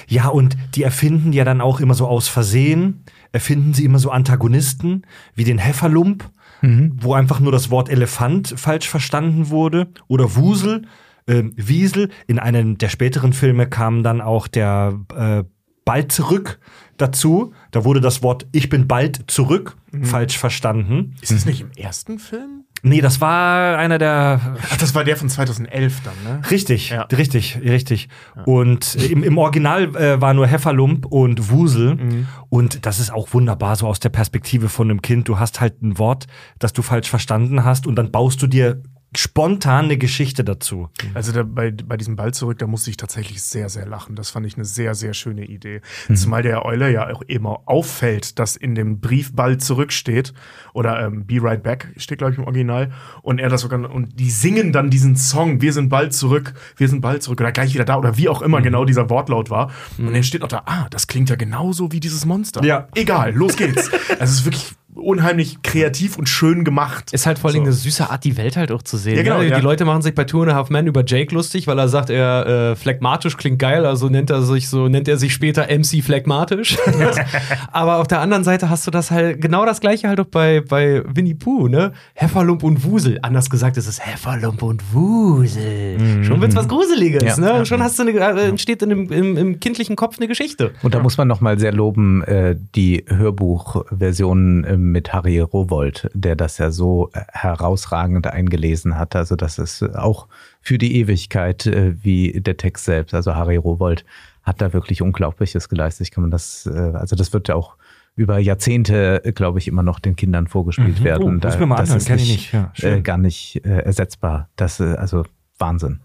Ja. und die erfinden ja dann auch immer so aus Versehen, erfinden sie immer so Antagonisten, wie den Hefferlump, wo einfach nur das Wort Elefant falsch verstanden wurde. Oder Wusel, ähm, Wiesel. In einem der späteren Filme kam dann auch der äh, bald zurück dazu. Da wurde das Wort Ich bin bald zurück falsch verstanden. Ist das nicht im ersten Film? Nee, das war einer der Ach, das war der von 2011 dann, ne? Richtig, Ja. richtig, richtig. Und äh, im, im Original äh, war nur Hefferlump und Wusel. Mhm. Und das ist auch wunderbar, so aus der Perspektive von einem Kind. Du hast halt ein Wort, das du falsch verstanden hast, und dann baust du dir spontan eine Geschichte dazu. Also da, bei, bei diesem Ball zurück, da musste ich tatsächlich sehr, sehr lachen. Das fand ich eine sehr, sehr schöne Idee. Mhm. Zumal der Euler ja auch immer auffällt, dass in dem Brief Ball zurücksteht. Oder ähm, Be Right Back steht, glaube ich, im Original. Und er das sogar, und die singen dann diesen Song, wir sind bald zurück, wir sind bald zurück, oder gleich wieder da, oder wie auch Mhm. immer genau dieser Wortlaut war. Und er steht auch da, ah, das klingt ja genauso wie dieses Monster. Ja. Egal, los geht's. (laughs) also es ist wirklich unheimlich kreativ und schön gemacht. Ist halt vor allem So. eine süße Art, die Welt halt auch zu sehen. Ja, genau, ne? ja. Die Leute machen sich bei Two and a Half Men über Jake lustig, weil er sagt, er äh, phlegmatisch klingt geil, also nennt er sich so, nennt er sich später MC phlegmatisch. (laughs) Aber auf der anderen Seite hast du das halt, genau das gleiche halt auch bei, bei Winnie Pooh, ne? Hefferlump und Wusel. Anders gesagt ist es Hefferlump und Wusel. Schon wird's was Gruseliges, Ja. ne? Schon hast du eine, äh, entsteht in dem, im, im kindlichen Kopf eine Geschichte. Und da muss man nochmal sehr loben, äh, die Hörbuchversion äh, mit Harry Rowold, der das ja so äh, herausragend eingelesen hat. Also das ist äh, auch für die Ewigkeit äh, wie der Text selbst. Also Harry Rowold hat da wirklich Unglaubliches geleistet. Ich kann man das, also das wird ja auch über Jahrzehnte, glaube ich, immer noch den Kindern vorgespielt Mhm. werden. Oh, mal das ist ich nicht. Ja, äh, gar nicht äh, ersetzbar. Das, äh, also Wahnsinn.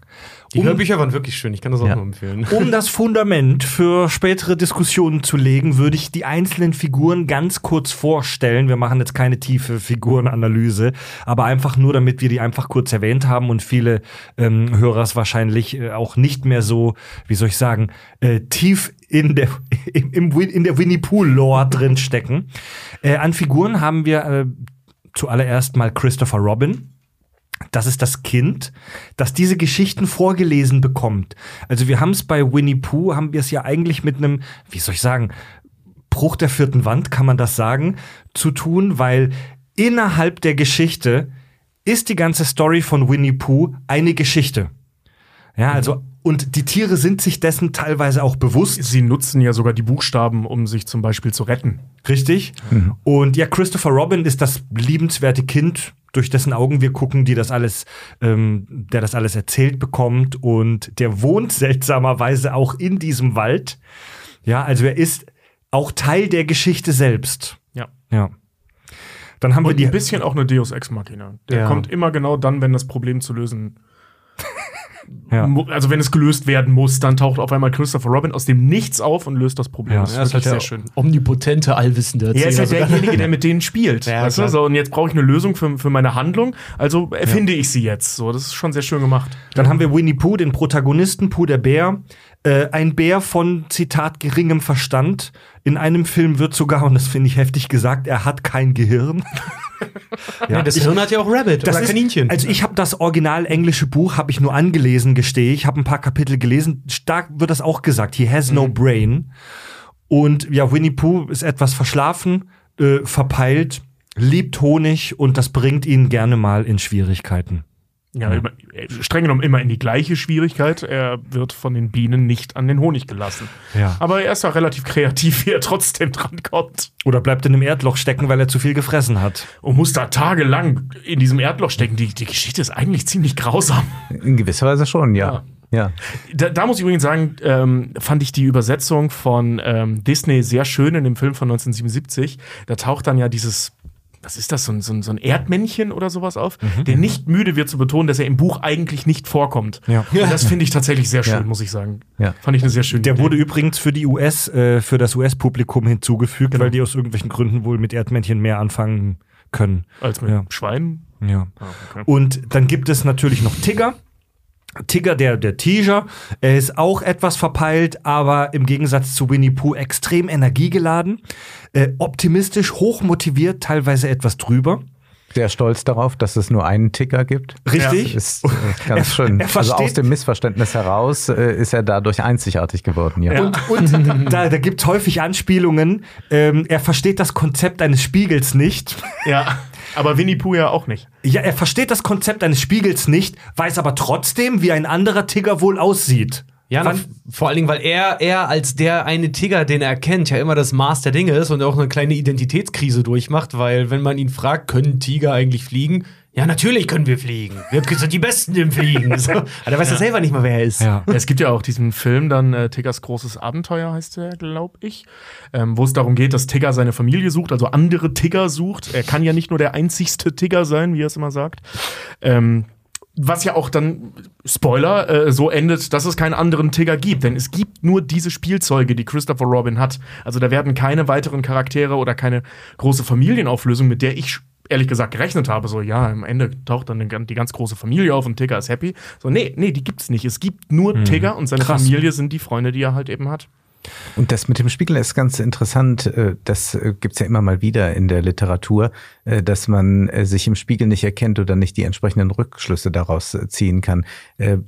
Die Hörbücher waren wirklich schön, ich kann das auch Ja. nur empfehlen. Um (laughs) das Fundament für spätere Diskussionen zu legen, würde ich die einzelnen Figuren ganz kurz vorstellen. Wir machen jetzt keine tiefe Figurenanalyse, aber einfach nur, damit wir die einfach kurz erwähnt haben und viele ähm, Hörer es wahrscheinlich äh, auch nicht mehr so, wie soll ich sagen, äh, tief in der, (laughs) im, in der Winnie Pooh-Lore drin stecken. Äh, an Figuren haben wir äh, zuallererst mal Christopher Robin. Das ist das Kind, das diese Geschichten vorgelesen bekommt. Also wir haben es bei Winnie Pooh, haben wir es ja eigentlich mit einem, wie soll ich sagen, Bruch der vierten Wand, kann man das sagen, zu tun, weil innerhalb der Geschichte ist die ganze Story von Winnie Pooh eine Geschichte. Ja, also, und die Tiere sind sich dessen teilweise auch bewusst. Sie nutzen ja sogar die Buchstaben, um sich zum Beispiel zu retten. Richtig. Und ja, Christopher Robin ist das liebenswerte Kind, durch dessen Augen wir gucken, die das alles, ähm, der das alles erzählt bekommt. Und der wohnt seltsamerweise auch in diesem Wald. Ja, also er ist auch Teil der Geschichte selbst. Ja. Ja. Dann haben wir Und die. ein bisschen auch eine Deus Ex Machina. Der Ja. kommt immer genau dann, wenn das Problem zu lösen. Ja. Also wenn es gelöst werden muss, dann taucht auf einmal Christopher Robin aus dem Nichts auf und löst das Problem. Ja. das ist Ja, halt sehr der schön. omnipotente, allwissende Er ist halt derjenige, der mit denen spielt. Ja, weißt du? so, und jetzt brauche ich eine Lösung für, für meine Handlung, also erfinde ich sie jetzt. So, das ist schon sehr schön gemacht. Dann haben wir Winnie Pooh, den Protagonisten, Pooh der Bär. Äh, ein Bär von, Zitat, geringem Verstand. In einem Film wird sogar, und das finde ich heftig gesagt, er hat kein Gehirn. (laughs) Ja, das Hirn hat ja auch Rabbit Das oder ist, Kaninchen. Also ich habe das original englische Buch habe ich nur angelesen, gestehe ich. habe ein paar Kapitel gelesen. Stark wird das auch gesagt. He has Mhm. no brain. Und ja, Winnie Pooh ist etwas verschlafen, äh, verpeilt, liebt Honig und das bringt ihn gerne mal in Schwierigkeiten. Ja, immer, äh, streng genommen immer in die gleiche Schwierigkeit. Er wird von den Bienen nicht an den Honig gelassen. Ja. Aber er ist auch relativ kreativ, (laughs) wie er trotzdem drankommt. Oder bleibt in einem Erdloch stecken, weil er zu viel gefressen hat. Und muss da tagelang in diesem Erdloch stecken. Die, die Geschichte ist eigentlich ziemlich grausam. In gewisser Weise schon, ja. Ja. Da, da muss ich übrigens sagen, ähm, fand ich die Übersetzung von ähm, Disney sehr schön in dem Film von 1977. Da taucht dann ja dieses, was ist das, so ein, so ein, so ein Erdmännchen oder sowas auf, der nicht müde wird zu betonen, dass er im Buch eigentlich nicht vorkommt. Ja. Und das finde ich tatsächlich sehr schön, Ja. muss ich sagen. Ja. Fand ich eine sehr schöne Der Idee. wurde übrigens für die US, äh, für das US-Publikum hinzugefügt, Genau. weil die aus irgendwelchen Gründen wohl mit Erdmännchen mehr anfangen können. als mit Ja. Schweinen. Ja. Ah, okay. Und dann gibt es natürlich noch Tigger. Tigger, der, der Tiger, er ist auch etwas verpeilt, aber im Gegensatz zu Winnie Pooh extrem energiegeladen, äh, optimistisch, hochmotiviert, teilweise etwas drüber. Sehr stolz darauf, dass es nur einen Ticker gibt. Richtig? Ist äh, ganz Er- schön. er also aus dem Missverständnis heraus äh, ist er dadurch einzigartig geworden. Ja. Und, und (laughs) da, da gibt es häufig Anspielungen. Ähm, er versteht das Konzept eines Spiegels nicht. Ja, aber Winnie Pooh ja auch nicht. Ja, er versteht das Konzept eines Spiegels nicht, weiß aber trotzdem, wie ein anderer Tigger wohl aussieht. Ja, na, vor allen Dingen, weil er, er als der eine Tigger, den er kennt, ja immer das Maß der Dinge ist und auch eine kleine Identitätskrise durchmacht, weil wenn man ihn fragt, können Tiger eigentlich fliegen? Ja, natürlich können wir fliegen. Wir sind die Besten im Fliegen. So. (laughs) Aber der weiß ja selber nicht mal, wer er ist. Ja. Es gibt ja auch diesen Film, dann äh, Tiggers großes Abenteuer heißt der, glaube ich, ähm, wo es darum geht, dass Tigger seine Familie sucht, also andere Tigger sucht. Er kann ja nicht nur der einzigste Tigger sein, wie er es immer sagt. Ähm, was ja auch dann, Spoiler, äh, so endet, dass es keinen anderen Tigger gibt. Denn es gibt nur diese Spielzeuge, die Christopher Robin hat. Also da werden keine weiteren Charaktere oder keine große Familienauflösung, mit der ich ehrlich gesagt gerechnet habe. So, ja, am Ende taucht dann die gan- die ganz große Familie auf und Tigger ist happy. So, nee, nee, die gibt's nicht. Es gibt nur Tigger und seine Krass. Familie sind die Freunde, die er halt eben hat. Und das mit dem Spiegel ist ganz interessant. äh, Das äh, gibt's ja immer mal wieder in der Literatur, äh, dass man sich im Spiegel nicht erkennt oder nicht die entsprechenden Rückschlüsse daraus ziehen kann.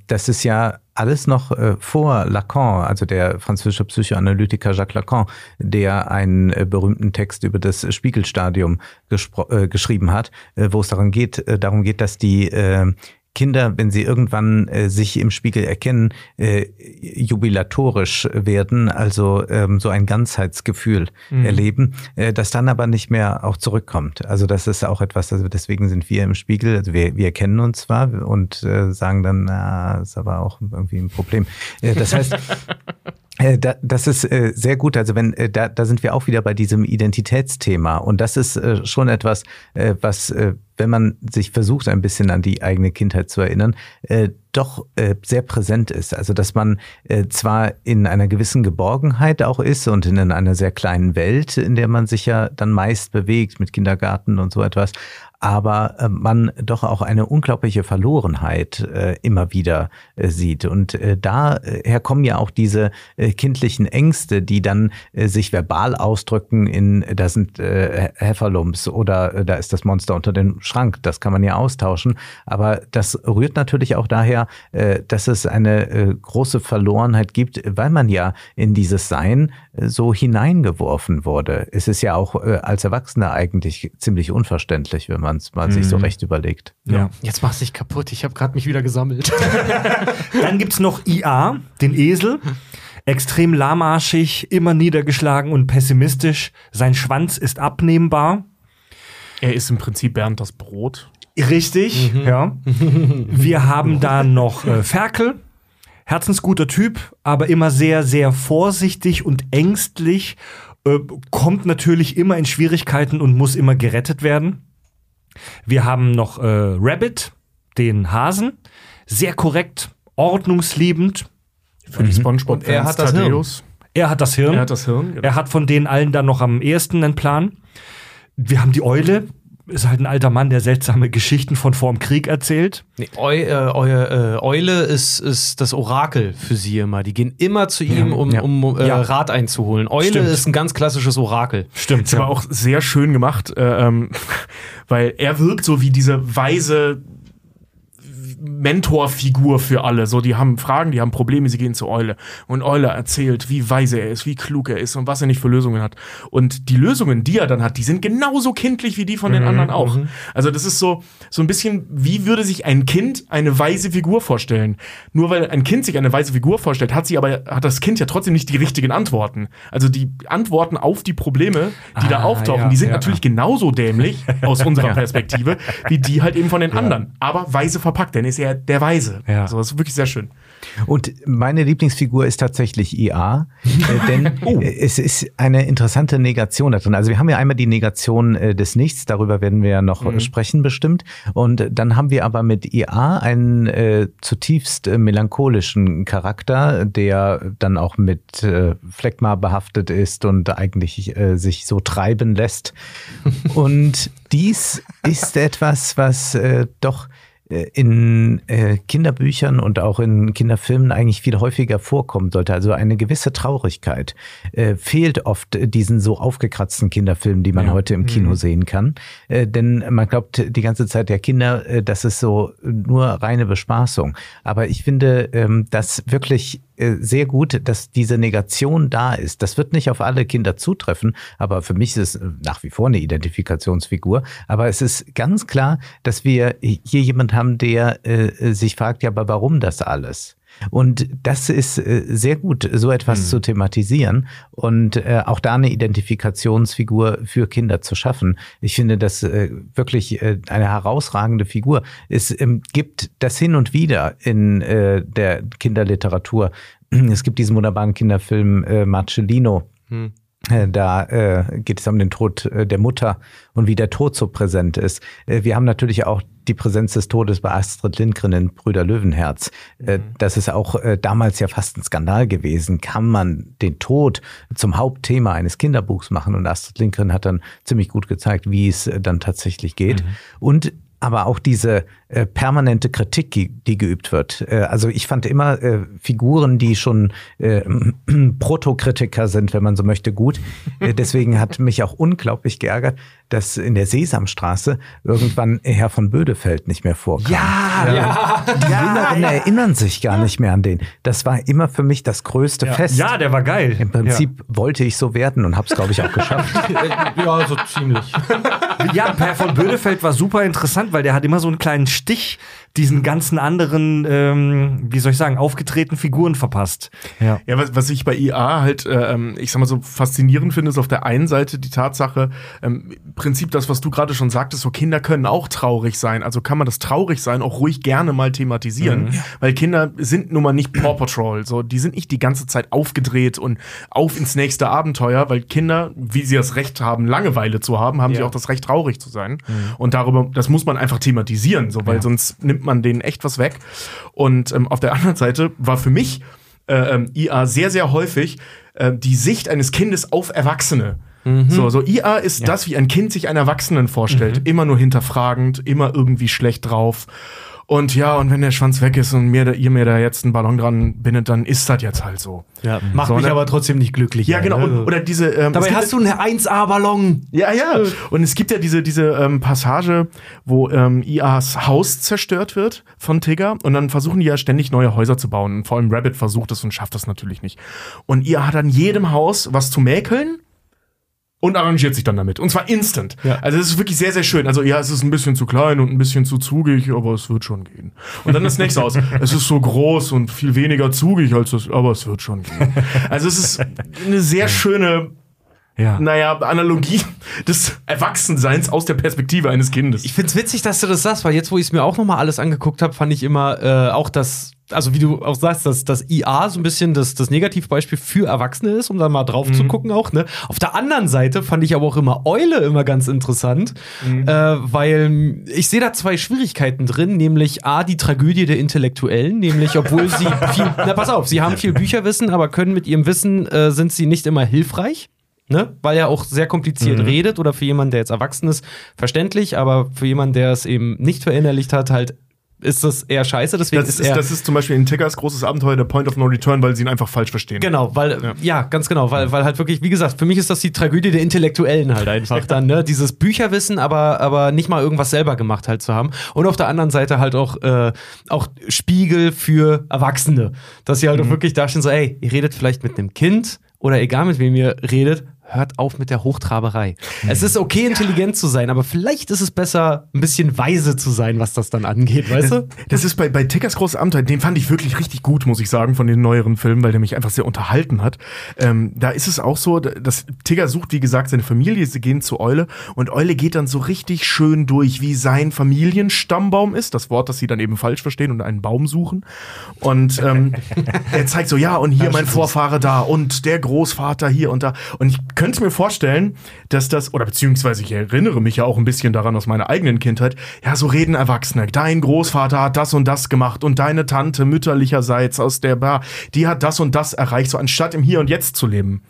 Das ist ja alles noch vor Lacan, also der französische Psychoanalytiker Jacques Lacan, der einen berühmten Text über das Spiegelstadium geschrieben hat, wo es darum geht, darum geht, dass die Kinder, wenn sie irgendwann äh, sich im Spiegel erkennen, äh, jubilatorisch werden, also ähm, so ein Ganzheitsgefühl erleben, äh, das dann aber nicht mehr auch zurückkommt. Also das ist auch etwas, also deswegen sind wir im Spiegel, also wir, wir erkennen uns zwar und äh, sagen dann, na, ist aber auch irgendwie ein Problem. Äh, das heißt, (laughs) das ist äh, sehr gut. Also wenn äh, da, da sind wir auch wieder bei diesem Identitätsthema und das ist äh, schon etwas, äh, was, äh, wenn man sich versucht, ein bisschen an die eigene Kindheit zu erinnern, äh, doch äh, sehr präsent ist. Also dass man äh, zwar in einer gewissen Geborgenheit auch ist und in einer sehr kleinen Welt, in der man sich ja dann meist bewegt mit Kindergarten und so etwas, aber äh, man doch auch eine unglaubliche Verlorenheit äh, immer wieder äh, sieht. Und daher kommen ja auch diese kindlichen Ängste, die dann sich verbal ausdrücken in, da sind Hefferlumps oder da ist das Monster unter dem Schrank. Das kann man ja austauschen. Aber das rührt natürlich auch daher, dass es eine große Verlorenheit gibt, weil man ja in dieses Sein so hineingeworfen wurde. Es ist ja auch als Erwachsener eigentlich ziemlich unverständlich, wenn man es mal sich so recht überlegt. Ja. Jetzt machst du dich kaputt. Ich habe gerade mich wieder gesammelt. (laughs) Dann gibt's noch IA, den Esel. Extrem lahmarschig, immer niedergeschlagen und pessimistisch. Sein Schwanz ist abnehmbar. Er ist im Prinzip Bernd das Brot. Richtig, ja. (laughs) Wir haben da noch äh, Ferkel. Herzensguter Typ, aber immer sehr, sehr vorsichtig und ängstlich. Äh, kommt natürlich immer in Schwierigkeiten und muss immer gerettet werden. Wir haben noch äh, Rabbit, den Hasen. Sehr korrekt, ordnungsliebend. Für die spongebob Und er hat das Hirn. Er hat das Hirn. Er hat das Hirn. genau. Er hat von denen allen dann noch am ehesten einen Plan. Wir haben die Eule. Ist halt ein alter Mann, der seltsame Geschichten von vor dem Krieg erzählt. Nee, Eu, äh, Eu, äh, Eule ist, ist das Orakel für sie immer. Die gehen immer zu ihm, um, ja. um äh, Ja. Rat einzuholen. Eule Stimmt. ist ein ganz klassisches Orakel. Stimmt. Ist aber auch sehr schön gemacht, äh, ähm, (laughs) weil er wirkt so wie diese weise Mentorfigur für alle. So, die haben Fragen, die haben Probleme, sie gehen zur Eule. Und Eule erzählt, wie weise er ist, wie klug er ist und was er nicht für Lösungen hat. Und die Lösungen, die er dann hat, die sind genauso kindlich wie die von den anderen auch. Also das ist so, so ein bisschen, wie würde sich ein Kind eine weise Figur vorstellen? Nur weil ein Kind sich eine weise Figur vorstellt, hat sie aber, hat das Kind ja trotzdem nicht die richtigen Antworten. Also die Antworten auf die Probleme, die da Ah, auftauchen, ja, die sind ja. natürlich genauso dämlich aus unserer (laughs) Perspektive, wie die halt eben von den anderen. Aber weise verpackt, denn ist er der Weise. Ja. So, das ist wirklich sehr schön. Und meine Lieblingsfigur ist tatsächlich IA, äh, denn (laughs) äh, es ist eine interessante Negation da drin. Also wir haben ja einmal die Negation äh, des Nichts, darüber werden wir ja noch äh, sprechen bestimmt. Und dann haben wir aber mit IA einen äh, zutiefst melancholischen Charakter, der dann auch mit äh, Phlegma behaftet ist und eigentlich sich so treiben lässt. (laughs) Und dies ist etwas, was doch in äh, Kinderbüchern und auch in Kinderfilmen eigentlich viel häufiger vorkommen sollte. Also eine gewisse Traurigkeit äh, fehlt oft diesen so aufgekratzten Kinderfilmen, die man heute im Kino sehen kann. Äh, denn man glaubt die ganze Zeit der Kinder, äh, das ist so nur reine Bespaßung. Aber ich finde ähm, das wirklich äh, sehr gut, dass diese Negation da ist. Das wird nicht auf alle Kinder zutreffen, aber für mich ist es nach wie vor eine Identifikationsfigur. Aber es ist ganz klar, dass wir hier jemand haben, der äh, sich fragt, ja, aber warum das alles? Und das ist äh, sehr gut, so etwas Mhm. zu thematisieren und äh, auch da eine Identifikationsfigur für Kinder zu schaffen. Ich finde das äh, wirklich eine herausragende Figur. Es ähm, gibt das hin und wieder in der Kinderliteratur. Es gibt diesen wunderbaren Kinderfilm Marcellino. Äh, Da äh, geht es um den Tod äh, der Mutter und wie der Tod so präsent ist. Äh, wir haben natürlich auch die Präsenz des Todes bei Astrid Lindgren in Brüder Löwenherz. Äh, das ist auch äh, damals ja fast ein Skandal gewesen. Kann man den Tod zum Hauptthema eines Kinderbuchs machen? Und Astrid Lindgren hat dann ziemlich gut gezeigt, wie es äh, dann tatsächlich geht. Und aber auch diese äh, permanente Kritik, die, geübt wird. Äh, also ich fand immer äh, Figuren, die schon äh, (clears throat) Protokritiker sind, wenn man so möchte, gut. Äh, deswegen hat mich auch unglaublich geärgert, dass in der Sesamstraße irgendwann Herr von Bödefeld nicht mehr vorkam. Ja, ja, Die Jüngeren erinnern sich gar nicht mehr an den. Das war immer für mich das größte Fest. Ja, der war geil. Im Prinzip wollte ich so werden und habe es, glaube ich, auch geschafft. (laughs) ja, so ziemlich. Ja, Per von Bödefeld war super interessant, weil der hat immer so einen kleinen Stich diesen ganzen anderen, ähm, wie soll ich sagen, aufgetretenen Figuren verpasst. Ja. Ja, was, was ich bei IA halt, äh, ähm, ich sag mal so faszinierend finde, ist auf der einen Seite die Tatsache, ähm, im Prinzip das, was du gerade schon sagtest, so Kinder können auch traurig sein. Also kann man das traurig sein auch ruhig gerne mal thematisieren, weil Kinder sind nun mal nicht Paw Patrol, so die sind nicht die ganze Zeit aufgedreht und auf ins nächste Abenteuer, weil Kinder, wie sie das Recht haben, Langeweile zu haben, haben sie auch das Recht traurig zu sein. Und darüber, das muss man einfach thematisieren, so weil sonst nimmt man denen echt was weg. Und ähm, auf der (laughs) anderen Seite war für mich äh, ähm, IA sehr, sehr häufig äh, die Sicht eines Kindes auf Erwachsene. So, so IA ist das, wie ein Kind sich einen Erwachsenen vorstellt. Immer nur hinterfragend, immer irgendwie schlecht drauf. Und ja, und wenn der Schwanz weg ist und mir da, ihr mir da jetzt einen Ballon dran bindet, dann ist das jetzt halt so. Ja, macht So, mich ne? aber trotzdem nicht glücklich. Ja, genau. Und, oder diese. Ähm, Dabei hast du einen 1A-Ballon. ja, ja. Und es gibt ja diese, diese ähm, Passage, wo ähm, IAs Haus zerstört wird von Tigger und dann versuchen die ja ständig neue Häuser zu bauen. Und vor allem Rabbit versucht es und schafft das natürlich nicht. Und IA hat an jedem Haus was zu mäkeln und arrangiert sich dann damit. Und zwar instant. Ja. Also es ist wirklich sehr, sehr schön. Also ja, es ist ein bisschen zu klein und ein bisschen zu zugig, aber es wird schon gehen. Und dann das nächste Haus. (laughs) Es ist so groß und viel weniger zugig als das, aber es wird schon gehen. Also es ist eine sehr schöne Ja. naja, Analogie des Erwachsenseins aus der Perspektive eines Kindes. Ich find's witzig, dass du das sagst, weil jetzt, wo ich es mir auch nochmal alles angeguckt habe, fand ich immer äh, auch das, also wie du auch sagst, dass das IA so ein bisschen das, das Negativbeispiel für Erwachsene ist, um da mal drauf zu gucken auch. Ne? Auf der anderen Seite fand ich aber auch immer Eule immer ganz interessant, äh, weil ich sehe da zwei Schwierigkeiten drin, nämlich A, die Tragödie der Intellektuellen, nämlich obwohl sie (laughs) viel, na pass auf, sie haben viel Bücherwissen, aber können mit ihrem Wissen, äh, sind sie nicht immer hilfreich. Ne? Weil er auch sehr kompliziert redet oder für jemanden, der jetzt erwachsen ist, verständlich, aber für jemanden, der es eben nicht verinnerlicht hat, halt ist das eher scheiße. Deswegen Das ist ist, er. das ist zum Beispiel in Tiggers großes Abenteuer der Point of No Return, weil sie ihn einfach falsch verstehen. Genau, weil, ja. ganz genau, weil, weil halt wirklich, wie gesagt, für mich ist das die Tragödie der Intellektuellen halt einfach dann, ne? Dieses Bücherwissen, aber, aber nicht mal irgendwas selber gemacht halt zu haben. Und auf der anderen Seite halt auch, äh, auch Spiegel für Erwachsene. Dass sie halt auch wirklich dastehen so, ey, ihr redet vielleicht mit einem Kind oder egal mit wem ihr redet, hört auf mit der Hochtraberei. Es ist okay, intelligent zu sein, aber vielleicht ist es besser, ein bisschen weise zu sein, was das dann angeht, weißt du? Das ist bei, bei Tiggers großes Abenteuer, den fand ich wirklich richtig gut, muss ich sagen, von den neueren Filmen, weil der mich einfach sehr unterhalten hat. Ähm, da ist es auch so, dass Tigger sucht, wie gesagt, seine Familie, sie gehen zu Eule und Eule geht dann so richtig schön durch, wie sein Familienstammbaum ist, das Wort, das sie dann eben falsch verstehen und einen Baum suchen. Und ähm, (laughs) er zeigt so, ja, und hier mein Vorfahre da und der Großvater hier und da. Und ich könnte mir vorstellen, dass das, oder beziehungsweise ich erinnere mich ja auch ein bisschen daran aus meiner eigenen Kindheit, ja, so reden Erwachsene. Dein Großvater hat das und das gemacht und deine Tante mütterlicherseits aus der Bar, die hat das und das erreicht, so anstatt im Hier und Jetzt zu leben.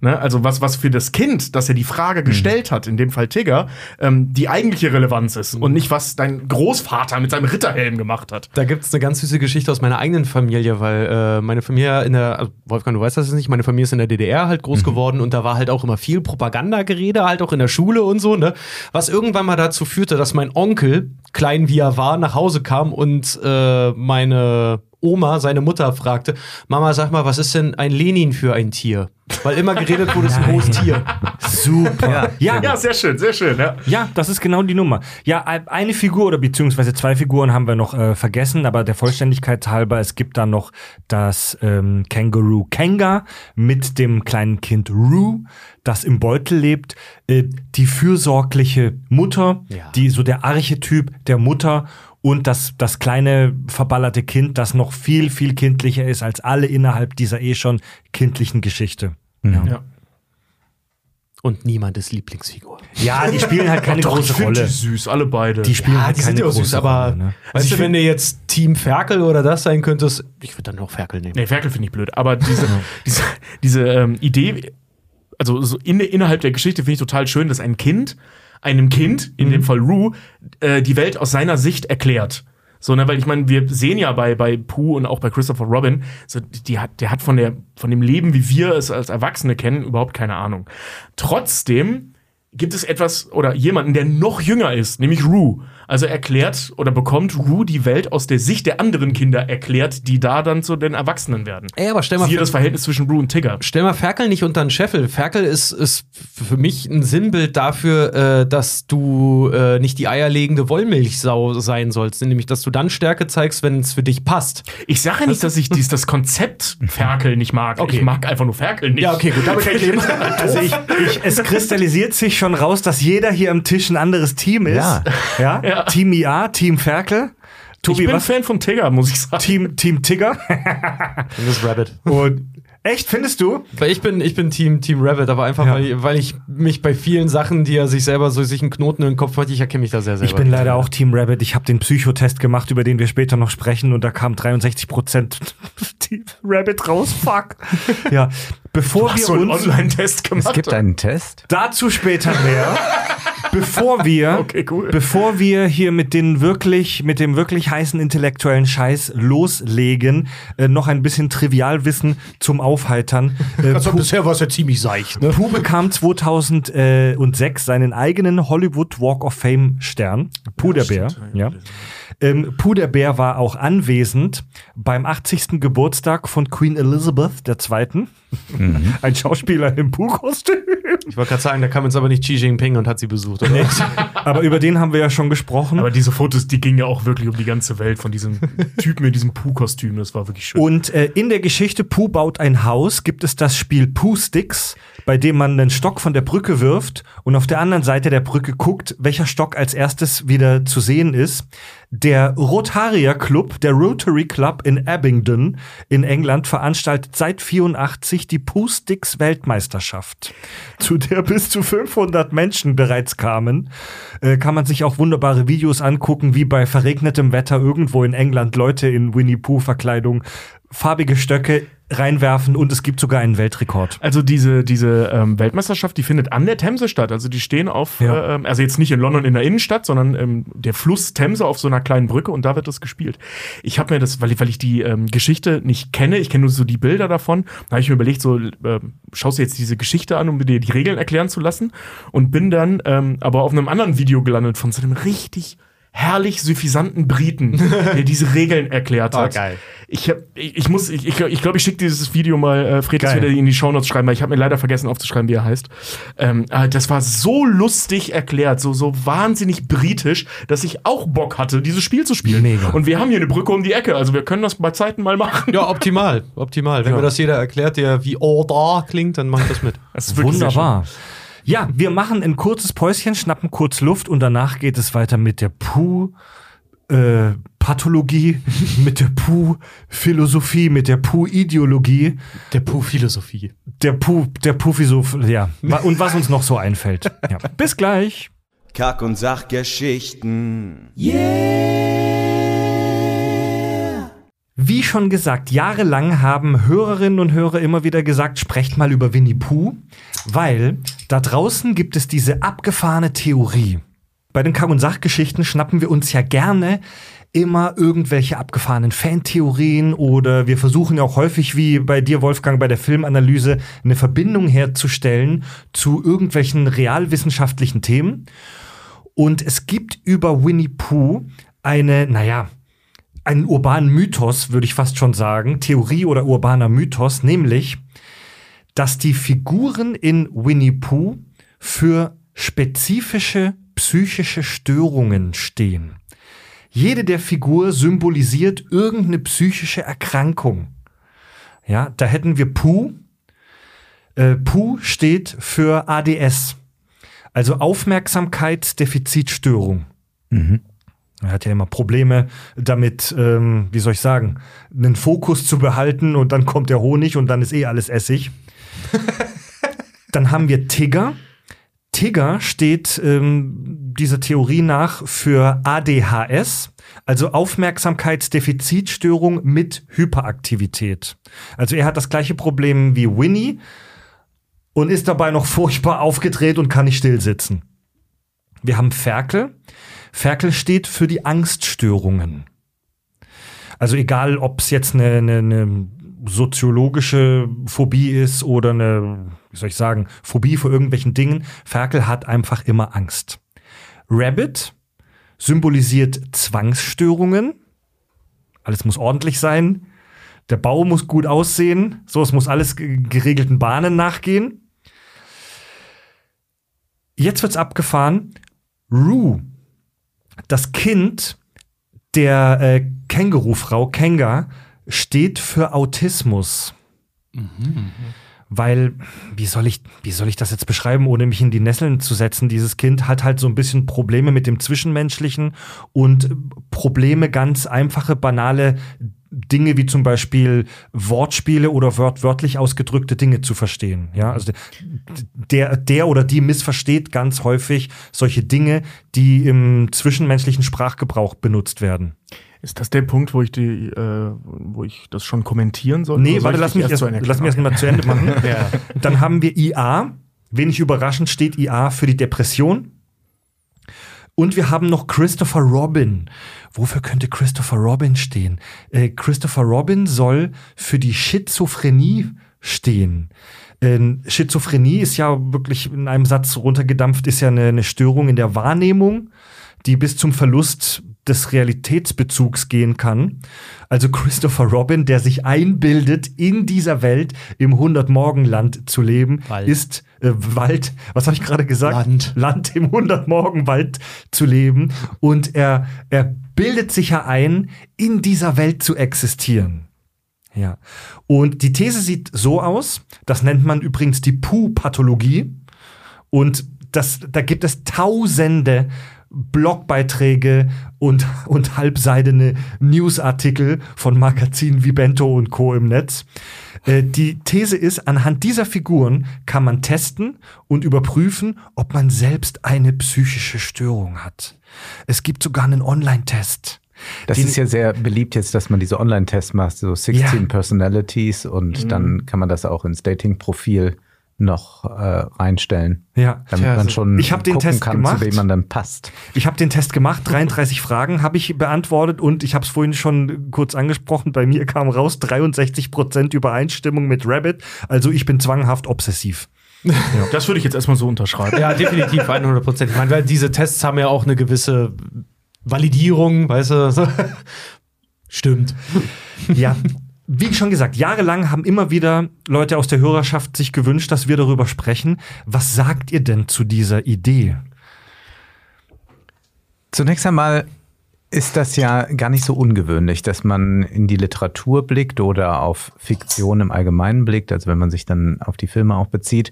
Ne? Also was, was für das Kind, das er die Frage gestellt hat, in dem Fall Tigger, ähm, die eigentliche Relevanz ist und nicht, was dein Großvater mit seinem Ritterhelm gemacht hat. Da gibt es eine ganz süße Geschichte aus meiner eigenen Familie, weil äh, meine Familie in der, also Wolfgang, du weißt das jetzt nicht, meine Familie ist in der DDR halt groß geworden und da war halt auch immer viel Propagandagerede, halt auch in der Schule und so, ne? Was irgendwann mal dazu führte, dass mein Onkel, klein wie er war, nach Hause kam und äh, meine Oma, seine Mutter, fragte, Mama, sag mal, was ist denn ein Lenin für ein Tier? Weil immer geredet wurde, es ist ein hohes Tier. Super. Ja, Ja, sehr schön, sehr schön. Ja. Ja, das ist genau die Nummer. Ja, ein- eine Figur oder beziehungsweise zwei Figuren haben wir noch äh, vergessen, aber der Vollständigkeit halber, es gibt da noch das ähm, Känguru Kenga mit dem kleinen Kind Roo, das im Beutel lebt, äh, die fürsorgliche Mutter, Ja. die so der Archetyp der Mutter und das, das kleine verballerte Kind, das noch viel, viel kindlicher ist als alle innerhalb dieser eh schon kindlichen Geschichte. Ja. Ja. Und niemandes Lieblingsfigur. ja, die spielen halt keine (laughs) Doch, ich große finde Rolle. die süß, alle beide. Die spielen Ja, halt die sind keine ja auch große süß, aber Rolle. Ne? weißt du, wenn du jetzt Team Ferkel oder das sein könntest, ich würde dann noch Ferkel nehmen. Nee, Ferkel finde ich blöd. Aber diese, (laughs) diese, diese ähm, Idee, also so in, innerhalb der Geschichte finde ich total schön, dass ein Kind einem Kind, in dem Fall Rue, äh, die Welt aus seiner Sicht erklärt. So, ne, weil ich meine, wir sehen ja bei, bei Pooh und auch bei Christopher Robin, so, die hat, der hat von, der, von dem Leben, wie wir es als Erwachsene kennen, überhaupt keine Ahnung. Trotzdem gibt es etwas oder jemanden, der noch jünger ist, nämlich Rue. Also erklärt oder bekommt Rue die Welt aus der Sicht der anderen Kinder erklärt, die da dann zu den Erwachsenen werden. Ey, aber stell mal, Siehe das Verhältnis zwischen Rue und Tigger. stell mal Ferkel nicht unter den Scheffel. Ferkel ist, ist für mich ein Sinnbild dafür, äh, dass du äh, nicht die eierlegende Wollmilchsau sein sollst. Nämlich, dass du dann Stärke zeigst, wenn es für dich passt. Ich sage ja nicht, dass ich dies, das Konzept Ferkel nicht mag. Okay. Ich mag einfach nur Ferkel nicht. Ja, okay, gut, damit kann ich leben. Also ich, ich, es kristallisiert sich schon raus, dass jeder hier am Tisch ein anderes Team ist. Ja. ja? Ja. Team IA, Team Ferkel. ich Tobi, bin was? Fan von Tigger, muss ich sagen. Team, Team Tigger. (laughs) Und das Rabbit. Und echt, findest du? Weil ich bin, ich bin Team, Team Rabbit, aber einfach, Ja. weil, weil ich mich bei vielen Sachen, die er sich selber so sich einen Knoten in den Kopf macht, ich erkenne mich da sehr selber. Ich bin leider auch Team Rabbit. Ich habe den Psychotest gemacht, über den wir später noch sprechen, und da kam 63% (laughs) Team Rabbit raus. Fuck. (laughs) Ja, bevor Hast wir du einen uns Online-Test gemacht? Es gibt einen Test. Dazu später mehr. bevor wir, (laughs) Okay, cool. bevor wir hier mit den wirklich, mit dem wirklich heißen intellektuellen Scheiß loslegen, äh, noch ein bisschen Trivialwissen zum Aufheitern. Äh, Also bisher war es ja ziemlich seicht, ne? Pooh bekam 2006 seinen eigenen Hollywood Walk of Fame Stern. Pooh der Bär. Ja. Ähm, Pooh der Bär war auch anwesend beim 80. Geburtstag von Queen Elizabeth II. (laughs) Ein Schauspieler im Pooh-Kostüm. Ich wollte gerade sagen, da kam jetzt aber nicht Xi Jinping und hat sie besucht, oder? Aber über den haben wir ja schon gesprochen. Aber diese Fotos, die gingen ja auch wirklich um die ganze Welt von diesem Typen in diesem Pooh-Kostüm. Das war wirklich schön. Und äh, in der Geschichte Pooh baut ein Haus, gibt es das Spiel Pooh Sticks, bei dem man einen Stock von der Brücke wirft und auf der anderen Seite der Brücke guckt, welcher Stock als erstes wieder zu sehen ist. Der Rotarier Club, der Rotary Club in Abingdon in England veranstaltet seit 84 die Sticks Weltmeisterschaft, zu der bis zu 500 Menschen bereits kamen. Äh, kann man sich auch wunderbare Videos angucken, wie bei verregnetem Wetter irgendwo in England Leute in Winnie Pooh Verkleidung farbige Stöcke reinwerfen und es gibt sogar einen Weltrekord. Also diese, diese ähm, Weltmeisterschaft, die findet an der Themse statt. Also die stehen auf, Ja. ähm, also jetzt nicht in London in der Innenstadt, sondern ähm, der Fluss Themse auf so einer kleinen Brücke und da wird das gespielt. Ich habe mir das, weil ich, weil ich die ähm, Geschichte nicht kenne, ich kenne nur so die Bilder davon, da habe ich mir überlegt, so ähm, schaust du jetzt diese Geschichte an, um dir die Regeln erklären zu lassen und bin dann ähm, aber auf einem anderen Video gelandet von so einem richtig herrlich suffisanten Briten, (laughs) der diese Regeln erklärt Ah, hat. geil. Ich, hab, ich, ich muss, ich, ich glaube, ich, glaub, ich schicke dieses Video mal, äh, Fred, wieder in die Shownotes schreiben, weil ich habe mir leider vergessen aufzuschreiben, wie er heißt. Ähm, äh, das war so lustig erklärt, so, so wahnsinnig britisch, dass ich auch Bock hatte, dieses Spiel zu spielen. Mega. Und wir haben hier eine Brücke um die Ecke, also wir können das bei Zeiten mal machen. Ja, optimal, optimal. Wenn mir das jeder erklärt, der wie oh da klingt, dann mach ich das mit. Das ist wirklich sehr Wunderbar. Ja, wir machen ein kurzes Päuschen, schnappen kurz Luft und danach geht es weiter mit der Puh. Äh, Pathologie, (laughs) mit der Puh-Philosophie, mit der Puh-Ideologie, Der Puh-Philosophie. der Puh, der Puh-Philosoph, ja. Und was uns noch so einfällt. Ja. Bis gleich. Kack- und Sachgeschichten. Wie schon gesagt, jahrelang haben Hörerinnen und Hörer immer wieder gesagt, sprecht mal über Winnie Pooh, weil da draußen gibt es diese abgefahrene Theorie. Bei den Kack- und Sachgeschichten schnappen wir uns ja gerne immer irgendwelche abgefahrenen Fantheorien oder wir versuchen ja auch häufig, wie bei dir, Wolfgang, bei der Filmanalyse, eine Verbindung herzustellen zu irgendwelchen realwissenschaftlichen Themen. Und es gibt über Winnie Pooh eine, naja, einen urbanen Mythos, würde ich fast schon sagen, Theorie oder urbaner Mythos, nämlich, dass die Figuren in Winnie Pooh für spezifische psychische Störungen stehen. Jede der Figur symbolisiert irgendeine psychische Erkrankung. Ja, da hätten wir Pooh. Äh, Pooh steht für ADS, also Aufmerksamkeitsdefizitstörung. Er hat ja immer Probleme damit, ähm, wie soll ich sagen, einen Fokus zu behalten und dann kommt der Honig und dann ist eh alles Essig. (laughs) dann haben wir Tigger. Tigger steht ähm, dieser Theorie nach für ADHS, also Aufmerksamkeitsdefizitstörung mit Hyperaktivität. Also er hat das gleiche Problem wie Winnie und ist dabei noch furchtbar aufgedreht und kann nicht still sitzen. Wir haben Ferkel. Ferkel steht für die Angststörungen. Also egal, ob es jetzt eine, eine, eine soziologische Phobie ist oder eine, wie soll ich sagen, Phobie vor irgendwelchen Dingen, Ferkel hat einfach immer Angst. Rabbit symbolisiert Zwangsstörungen. Alles muss ordentlich sein. Der Bau muss gut aussehen. So, es muss alles ge- geregelten Bahnen nachgehen. Jetzt wird's abgefahren. Rue, das Kind der äh, Kängurufrau Kenga, steht für Autismus. Weil, wie soll ich, wie soll ich das jetzt beschreiben, ohne mich in die Nesseln zu setzen? Dieses Kind hat halt so ein bisschen Probleme mit dem Zwischenmenschlichen und Probleme, ganz einfache, banale Dinge wie zum Beispiel Wortspiele oder wört wörtlich ausgedrückte Dinge zu verstehen. Ja, also der, der oder die missversteht ganz häufig solche Dinge, die im zwischenmenschlichen Sprachgebrauch benutzt werden. Ist das der Punkt, wo ich die, äh, wo ich das schon kommentieren soll? Nee, soll warte, lass mich, erst, Ende lass mich erst mal zu Ende machen. (laughs) Dann haben wir IA. Wenig überraschend steht IA für die Depression. Und wir haben noch Christopher Robin. Wofür könnte Christopher Robin stehen? Äh, Christopher Robin soll für die Schizophrenie stehen. Ähm, Schizophrenie ist ja wirklich in einem Satz runtergedampft, ist ja eine, eine Störung in der Wahrnehmung, die bis zum Verlust des Realitätsbezugs gehen kann. Also Christopher Robin, der sich einbildet, in dieser Welt im 100-Morgenland zu leben, Wald. ist äh, Wald, was habe ich gerade gesagt? Land. Land im 100-Morgenwald zu leben. Und er, er bildet sich ja ein, in dieser Welt zu existieren. Ja. Und die These sieht so aus, das nennt man übrigens die Puh-Pathologie. Und das, da gibt es tausende Blogbeiträge und, (laughs) und halbseidene Newsartikel von Magazinen wie Bento und Co. im Netz. Äh, die These ist, anhand dieser Figuren kann man testen und überprüfen, ob man selbst eine psychische Störung hat. Es gibt sogar einen Online-Test. Das Den- ist ja sehr beliebt jetzt, dass man diese Online-Tests macht, so 16 Ja. Mhm. Personalities und dann kann man das auch ins Dating-Profil noch äh, reinstellen, Ja. damit Tja, man so- schon Ich den gucken Test kann, gemacht. zu wem man dann passt. Ich habe den Test gemacht, 33 Fragen habe ich beantwortet und ich habe es vorhin schon kurz angesprochen, bei mir kam raus 63% Übereinstimmung mit Rabbit, also ich bin zwanghaft obsessiv. (laughs) Das würde ich jetzt erstmal so unterschreiben. Ja, definitiv 100 Prozent. Ich meine, weil diese Tests haben ja auch eine gewisse Validierung, weißt du? (laughs) Stimmt. Ja, wie schon gesagt, jahrelang haben immer wieder Leute aus der Hörerschaft sich gewünscht, dass wir darüber sprechen. Was sagt ihr denn zu dieser Idee? Zunächst einmal ist das ja gar nicht so ungewöhnlich, dass man in die Literatur blickt oder auf Fiktion im Allgemeinen blickt, also wenn man sich dann auf die Filme auch bezieht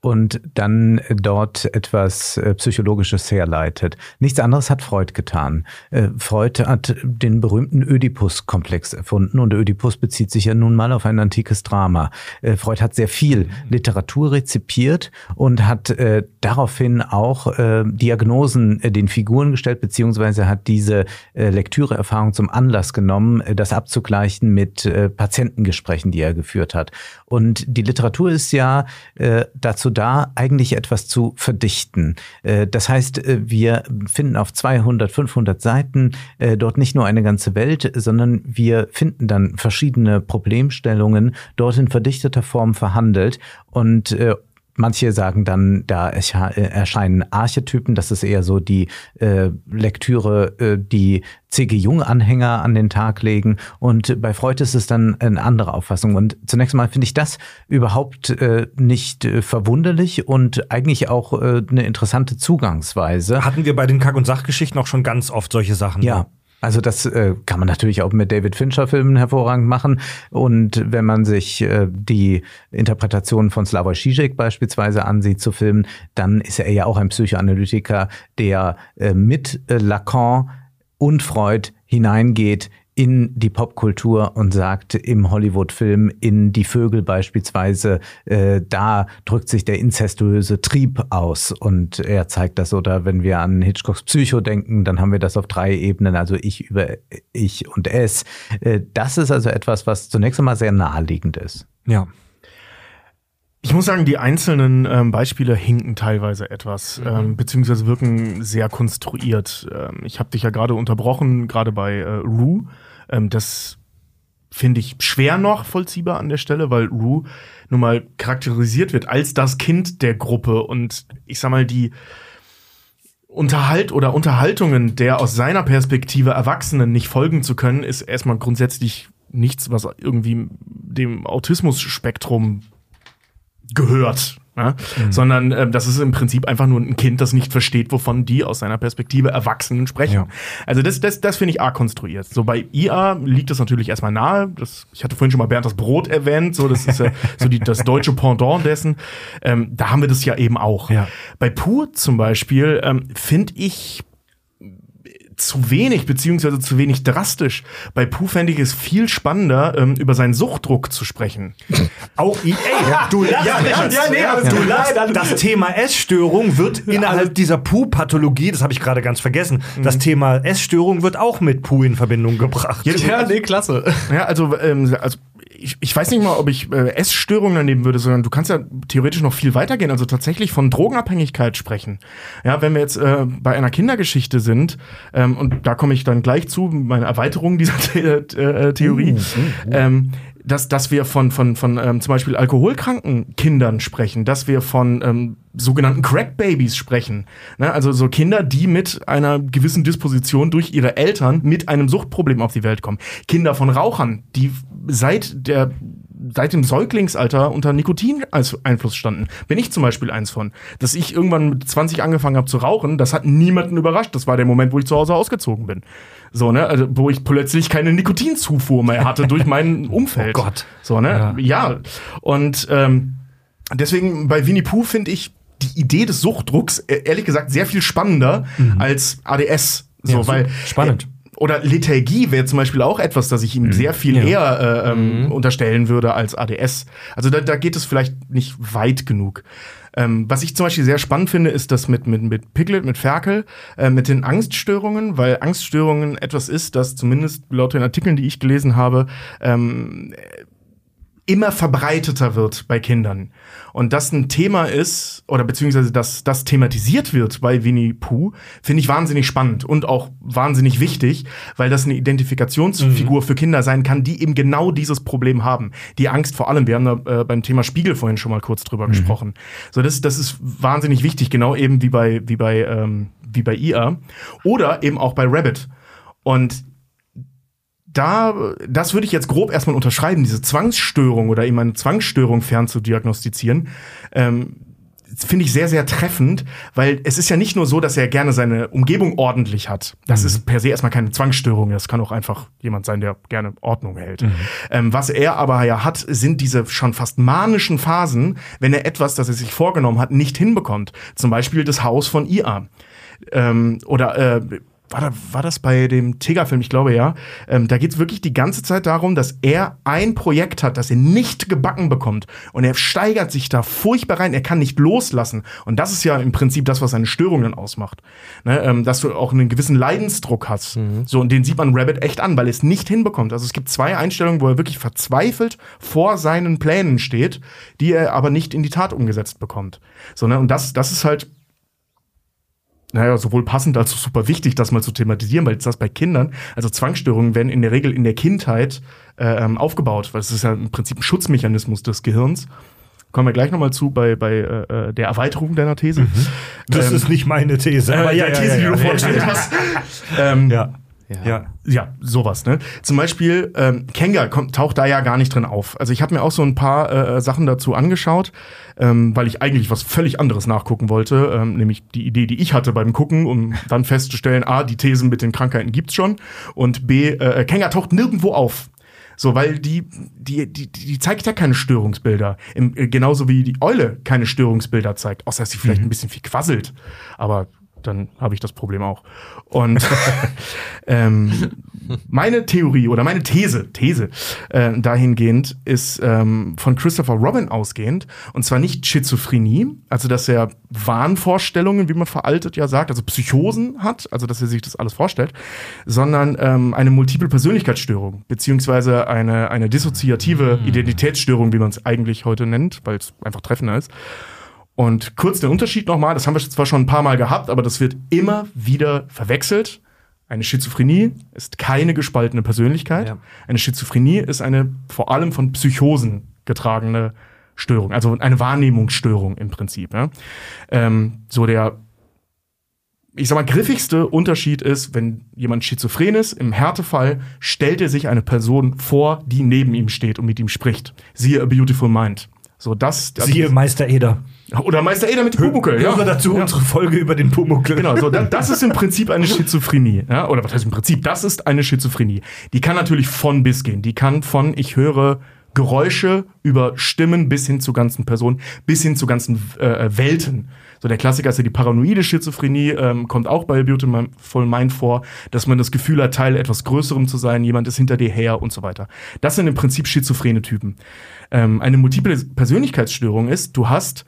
und dann dort etwas äh, Psychologisches herleitet. Nichts anderes hat Freud getan. Äh, Freud hat den berühmten Ödipus-Komplex erfunden und Ödipus bezieht sich ja nun mal auf ein antikes Drama. Äh, Freud hat sehr viel Literatur rezipiert und hat äh, daraufhin auch äh, Diagnosen äh, den Figuren gestellt, beziehungsweise hat diese äh, Lektüreerfahrung zum Anlass genommen, äh, das abzugleichen mit äh, Patientengesprächen, die er geführt hat. Und die Literatur ist ja äh, dazu da, eigentlich etwas zu verdichten. Äh, das heißt, äh, wir finden auf 200, 500 Seiten äh, dort nicht nur eine ganze Welt, sondern wir finden dann verschiedene Problemstellungen dort in verdichteter Form verhandelt und manche sagen dann, da äh, erscheinen Archetypen. Das ist eher so die äh, Lektüre, äh, die C.G. Jung-Anhänger an den Tag legen. Und bei Freud ist es dann eine andere Auffassung. Und zunächst einmal finde ich das überhaupt äh, nicht äh, verwunderlich und eigentlich auch äh, eine interessante Zugangsweise. Hatten wir bei den Kack- und Sachgeschichten auch schon ganz oft solche Sachen. Ja. Also das äh, kann man natürlich auch mit David Fincher-Filmen hervorragend machen. Und wenn man sich äh, die Interpretation von Slavoj Žižek beispielsweise ansieht zu Filmen, dann ist er ja auch ein Psychoanalytiker, der äh, mit äh, Lacan und Freud hineingeht in die Popkultur und sagt im Hollywood-Film, in Die Vögel beispielsweise, äh, da drückt sich der inzestuöse Trieb aus. Und er zeigt das, oder wenn wir an Hitchcocks Psycho denken, dann haben wir das auf drei Ebenen, also ich über ich und es. Äh, das ist also etwas, was zunächst einmal sehr naheliegend ist. Ja. Ich muss sagen, die einzelnen ähm, Beispiele hinken teilweise etwas, Mhm. ähm, beziehungsweise wirken sehr konstruiert. Ähm, ich habe dich ja gerade unterbrochen, gerade bei äh, Rue. Ähm, das finde ich schwer noch vollziehbar an der Stelle, weil Rue nun mal charakterisiert wird als das Kind der Gruppe und ich sag mal, die Unterhalt oder Unterhaltungen der aus seiner Perspektive Erwachsenen nicht folgen zu können, ist erstmal grundsätzlich nichts, was irgendwie dem Autismus-Spektrum gehört. Ja? Sondern ähm, das ist im Prinzip einfach nur ein Kind, das nicht versteht, wovon die aus seiner Perspektive Erwachsenen sprechen. Ja. Also das, das, das finde ich arg konstruiert. So bei IA liegt es natürlich erstmal nahe. Das, ich hatte vorhin schon mal Bernd das Brot erwähnt, so das ist ja so die, das deutsche Pendant dessen. Ähm, da haben wir das ja eben auch. Ja. Bei Pur zum Beispiel ähm, finde ich zu wenig, beziehungsweise zu wenig drastisch. Bei Puh fände ich es viel spannender, ähm, über seinen Suchtdruck zu sprechen. (laughs) Auch, ey, du lachst Ja, ja, nee, aber du lachst. Das Thema Essstörung wird innerhalb dieser Puh-Pathologie, das habe ich gerade ganz vergessen, das Thema Essstörung wird auch mit Puh in Verbindung gebracht. Ja, nee, klasse. Ja, also, ähm, also ich, ich weiß nicht mal, ob ich äh, Essstörungen daneben würde, sondern du kannst ja theoretisch noch viel weitergehen, also tatsächlich von Drogenabhängigkeit sprechen. Ja, wenn wir jetzt äh, bei einer Kindergeschichte sind, ähm, und da komme ich dann gleich zu, meine Erweiterung dieser The äh, Theorie, Ähm, dass, dass wir von, von, von ähm, zum Beispiel alkoholkranken Kindern sprechen, dass wir von ähm, sogenannten Crack-Babys sprechen. Ne? Also so Kinder, die mit einer gewissen Disposition durch ihre Eltern mit einem Suchtproblem auf die Welt kommen. Kinder von Rauchern, die seit der seit dem Säuglingsalter unter Nikotineinfluss standen. Bin ich zum Beispiel eins von. Dass ich irgendwann mit 20 angefangen habe zu rauchen, das hat niemanden überrascht. Das war der Moment, wo ich zu Hause ausgezogen bin. So, ne? Also, wo ich plötzlich keine Nikotinzufuhr mehr hatte durch mein (laughs) Umfeld. Oh Gott. So, ne? Ja. Und ähm, deswegen bei Winnie Pooh finde ich die Idee des Suchtdrucks äh, ehrlich gesagt sehr viel spannender als ADS. So, Mhm. Ja, weil spannend. Äh, oder Lethargie wäre zum Beispiel auch etwas, das ich ihm sehr viel eher äh, ähm, unterstellen würde als ADS. Also da, da geht es vielleicht nicht weit genug. Ähm, was ich zum Beispiel sehr spannend finde, ist das mit, mit, mit Piglet, mit Ferkel, äh, mit den Angststörungen, weil Angststörungen etwas ist, das zumindest laut den Artikeln, die ich gelesen habe, ähm, immer verbreiteter wird bei Kindern. Und das ein Thema ist, oder beziehungsweise dass das thematisiert wird bei Winnie Pooh, finde ich wahnsinnig spannend und auch wahnsinnig wichtig, weil das eine Identifikationsfigur für Kinder sein kann, die eben genau dieses Problem haben. Die Angst vor allem. Wir haben da äh, beim Thema Spiegel vorhin schon mal kurz drüber gesprochen. So, das, das ist wahnsinnig wichtig, genau eben wie bei, wie bei, ähm, wie bei IA. Oder eben auch bei Rabbit. Und da, das würde ich jetzt grob erstmal unterschreiben, diese Zwangsstörung oder eben eine Zwangsstörung fern zu diagnostizieren, ähm, finde ich sehr, sehr treffend, weil es ist ja nicht nur so, dass er gerne seine Umgebung ordentlich hat. Das ist per se erstmal keine Zwangsstörung. Das kann auch einfach jemand sein, der gerne Ordnung hält. Ähm, was er aber ja hat, sind diese schon fast manischen Phasen, wenn er etwas, das er sich vorgenommen hat, nicht hinbekommt. Zum Beispiel das Haus von IA. Ähm, oder äh, war, da, war das bei dem Tiger-Film? Ich glaube ja. Ähm, da geht es wirklich die ganze Zeit darum, dass er ein Projekt hat, das er nicht gebacken bekommt. Und er steigert sich da furchtbar rein. Er kann nicht loslassen. Und das ist ja im Prinzip das, was seine Störungen ausmacht. Ne? Ähm, dass du auch einen gewissen Leidensdruck hast. So, und den sieht man Rabbit echt an, weil er es nicht hinbekommt. Also es gibt zwei Einstellungen, wo er wirklich verzweifelt vor seinen Plänen steht, die er aber nicht in die Tat umgesetzt bekommt. So, ne? Und das, das ist halt naja, sowohl passend als auch super wichtig, das mal zu thematisieren, weil jetzt das bei Kindern, also Zwangsstörungen werden in der Regel in der Kindheit äh, ähm, aufgebaut, weil es ist ja im Prinzip ein Schutzmechanismus des Gehirns. kommen wir gleich nochmal zu bei, bei äh, äh, der Erweiterung deiner These. Das Ähm, ist nicht meine These. äh, ja, These, die du vorgestellt hast. Ähm, Ja. Ja. Ja, sowas, ne? Zum Beispiel, ähm, Kenga kommt, taucht da ja gar nicht drin auf. Also ich habe mir auch so ein paar äh, Sachen dazu angeschaut, ähm, weil ich eigentlich was völlig anderes nachgucken wollte, ähm, nämlich die Idee, die ich hatte beim Gucken, um dann festzustellen, A, die Thesen mit den Krankheiten gibt's schon und B, äh, Kenga taucht nirgendwo auf. So, weil die, die, die, die zeigt ja keine Störungsbilder. Im, äh, genauso wie die Eule keine Störungsbilder zeigt, außer dass sie vielleicht ein bisschen viel quasselt. Aber dann habe ich das Problem auch. Und (laughs) ähm, meine Theorie oder meine These, These äh, dahingehend ist ähm, von Christopher Robin ausgehend und zwar nicht Schizophrenie, also dass er Wahnvorstellungen, wie man veraltet ja sagt, also Psychosen hat, also dass er sich das alles vorstellt, sondern ähm, eine multiple Persönlichkeitsstörung beziehungsweise eine eine dissoziative Identitätsstörung, wie man es eigentlich heute nennt, weil es einfach treffender ist. Und kurz der Unterschied nochmal, das haben wir zwar schon ein paar Mal gehabt, aber das wird immer wieder verwechselt. Eine Schizophrenie ist keine gespaltene Persönlichkeit. Ja. Eine Schizophrenie ist eine vor allem von Psychosen getragene Störung, also eine Wahrnehmungsstörung im Prinzip. Ja. Ähm, so der, ich sag mal, griffigste Unterschied ist, wenn jemand schizophren ist, im Härtefall stellt er sich eine Person vor, die neben ihm steht und mit ihm spricht. Siehe A Beautiful Mind. So das, Siehe Meister Eder. Oder Meister Eder mit Pumuckel, ja. Höre dazu ja. unsere Folge über den Pumuckel. Genau, so, das ist im Prinzip eine (laughs) Schizophrenie. Ja? Oder was heißt im Prinzip? Das ist eine Schizophrenie. Die kann natürlich von bis gehen. Die kann von, ich höre Geräusche über Stimmen bis hin zu ganzen Personen, bis hin zu ganzen äh, Welten. So der Klassiker ist ja die paranoide Schizophrenie, ähm, kommt auch bei Beautiful Mind vor, dass man das Gefühl hat, Teil etwas Größerem zu sein, jemand ist hinter dir her und so weiter. Das sind im Prinzip schizophrene Typen. Ähm, eine multiple Persönlichkeitsstörung ist, du hast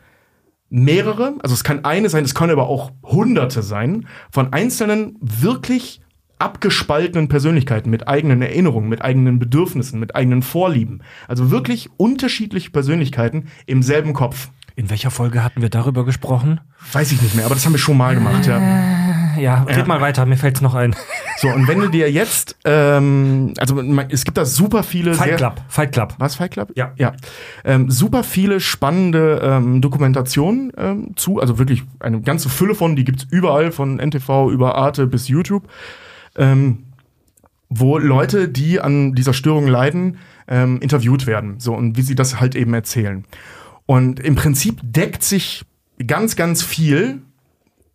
mehrere, also es kann eine sein, es können aber auch hunderte sein, von einzelnen wirklich abgespaltenen Persönlichkeiten mit eigenen Erinnerungen, mit eigenen Bedürfnissen, mit eigenen Vorlieben. Also wirklich unterschiedliche Persönlichkeiten im selben Kopf. In welcher Folge hatten wir darüber gesprochen? Weiß ich nicht mehr, aber das haben wir schon mal gemacht, ja. Ja, red mal weiter, mir fällt's noch ein. So, und wenn du dir jetzt, ähm, also man- es gibt da super viele Fight sehr- Club, Fight Club. Was, Fight Club? Ja. Ja. Ähm, super viele spannende ähm, Dokumentationen ähm, zu, also wirklich eine ganze Fülle von, die gibt's überall, von NTV über Arte bis YouTube, ähm, wo Leute, die an dieser Störung leiden, ähm, interviewt werden. So, und wie sie das halt eben erzählen. Und im Prinzip deckt sich ganz, ganz viel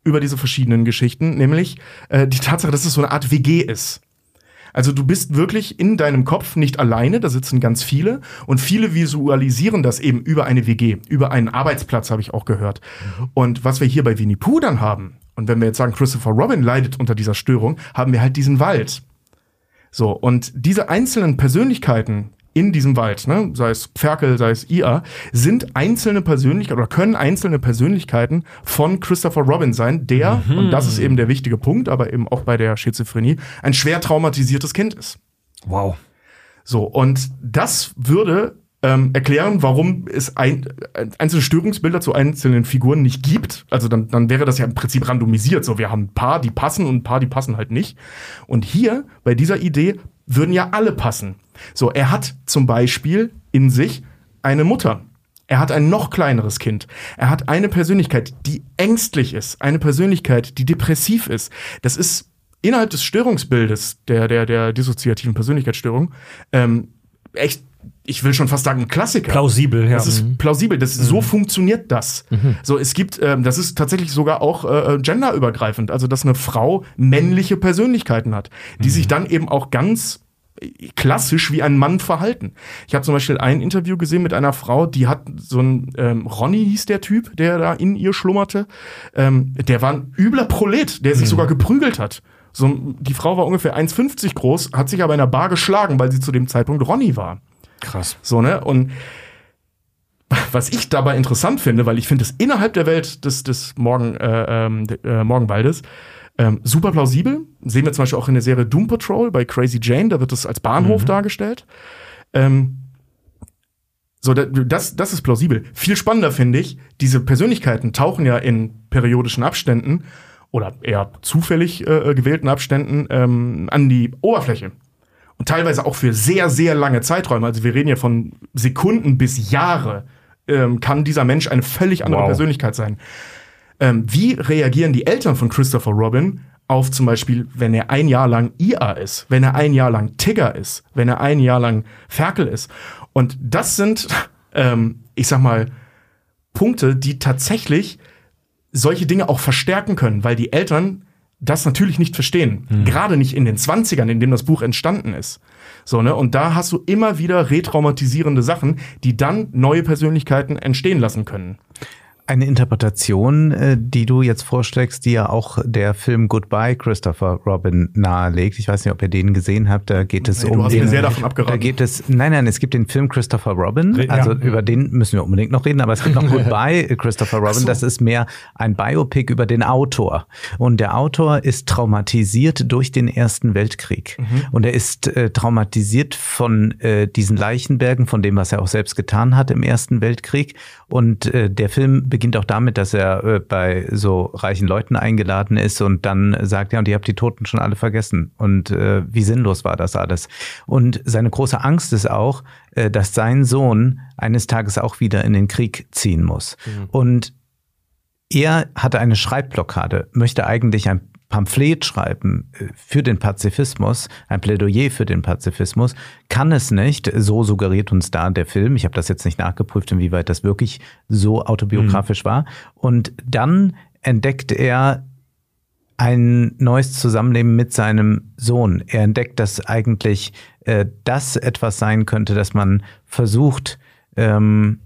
über diese verschiedenen Geschichten, nämlich äh, die Tatsache, dass es so eine Art WG ist. Also du bist wirklich in deinem Kopf nicht alleine, da sitzen ganz viele und viele visualisieren das eben über eine WG, über einen Arbeitsplatz, habe ich auch gehört. Und was wir hier bei Winnie Pooh dann haben, und wenn wir jetzt sagen, Christopher Robin leidet unter dieser Störung, haben wir halt diesen Wald. So, und diese einzelnen Persönlichkeiten in diesem Wald, ne, sei es Ferkel, sei es IA, sind einzelne Persönlichkeiten oder können einzelne Persönlichkeiten von Christopher Robin sein, der, und das ist eben der wichtige Punkt, aber eben auch bei der Schizophrenie, ein schwer traumatisiertes Kind ist. Wow. So, und das würde ähm, erklären, warum es ein, einzelne Störungsbilder zu einzelnen Figuren nicht gibt. Also dann, dann wäre das ja im Prinzip randomisiert. So, wir haben ein paar, die passen und ein paar, die passen halt nicht. Und hier, bei dieser Idee, würden ja alle passen. So, er hat zum Beispiel in sich eine Mutter. Er hat ein noch kleineres Kind. Er hat eine Persönlichkeit, die ängstlich ist, eine Persönlichkeit, die depressiv ist. Das ist innerhalb des Störungsbildes der, der, der dissoziativen Persönlichkeitsstörung ähm, echt, ich will schon fast sagen, ein Klassiker. Plausibel, ja. Das ist plausibel. Das, So funktioniert das. So, es gibt, ähm, das ist tatsächlich sogar auch äh, genderübergreifend, also dass eine Frau männliche Persönlichkeiten hat, die sich dann eben auch ganz äh, klassisch wie ein Mann verhalten. Ich habe zum Beispiel ein Interview gesehen mit einer Frau, die hat so ein ähm, Ronny hieß der Typ, der da in ihr schlummerte. Ähm, der war ein übler Prolet, der sich sogar geprügelt hat. So, die Frau war ungefähr 1,50 groß, hat sich aber in der Bar geschlagen, weil sie zu dem Zeitpunkt Ronny war. Krass. So, ne? Und (laughs) was ich dabei interessant finde, weil ich finde es innerhalb der Welt des, des Morgen, äh, ähm, äh, Morgenwaldes ähm, super plausibel. Sehen wir zum Beispiel auch in der Serie Doom Patrol bei Crazy Jane, da wird es als Bahnhof dargestellt. Ähm, so, da- das, das ist plausibel. Viel spannender finde ich, diese Persönlichkeiten tauchen ja in periodischen Abständen oder eher zufällig äh, gewählten Abständen ähm, an die Oberfläche. Und teilweise auch für sehr, sehr lange Zeiträume. Also wir reden ja von Sekunden bis Jahre ähm, kann dieser Mensch eine völlig andere Wow. Persönlichkeit sein. Ähm, wie reagieren die Eltern von Christopher Robin auf zum Beispiel, wenn er ein Jahr lang IA ist, wenn er ein Jahr lang Tigger ist, wenn er ein Jahr lang Ferkel ist? Und das sind, ähm, ich sag mal, Punkte, die tatsächlich solche Dinge auch verstärken können, weil die Eltern das natürlich nicht verstehen. Gerade nicht in den 20ern, in dem das Buch entstanden ist. So, ne? Und da hast du immer wieder retraumatisierende Sachen, die dann neue Persönlichkeiten entstehen lassen können. Eine Interpretation, äh, die du jetzt vorschlägst, die ja auch der Film Goodbye Christopher Robin nahelegt. Ich weiß nicht, ob ihr den gesehen habt. Da geht es Nee, um du hast den. mir sehr davon abgeraten. Da geht es. Nein, nein, es gibt den Film Christopher Robin. Also ja. über den müssen wir unbedingt noch reden. Aber es gibt noch (laughs) Goodbye Christopher Robin. Das ist mehr ein Biopic über den Autor. Und der Autor ist traumatisiert durch den Ersten Weltkrieg. Und er ist äh, traumatisiert von äh, diesen Leichenbergen, von dem, was er auch selbst getan hat im Ersten Weltkrieg. Und äh, der Film beginnt auch damit, dass er äh, bei so reichen Leuten eingeladen ist und dann sagt, ja, und ihr habt die Toten schon alle vergessen. Und äh, wie sinnlos war das alles? Und seine große Angst ist auch, äh, dass sein Sohn eines Tages auch wieder in den Krieg ziehen muss. Und er hatte eine Schreibblockade, möchte eigentlich ein Pamphlet schreiben äh, für den Pazifismus, ein Plädoyer für den Pazifismus, kann es nicht. So suggeriert uns da der Film. Ich habe das jetzt nicht nachgeprüft, inwieweit das wirklich so autobiografisch war. Und dann entdeckt er ein neues Zusammenleben mit seinem Sohn. Er entdeckt, dass eigentlich äh, das etwas sein könnte, dass man versucht, ähm,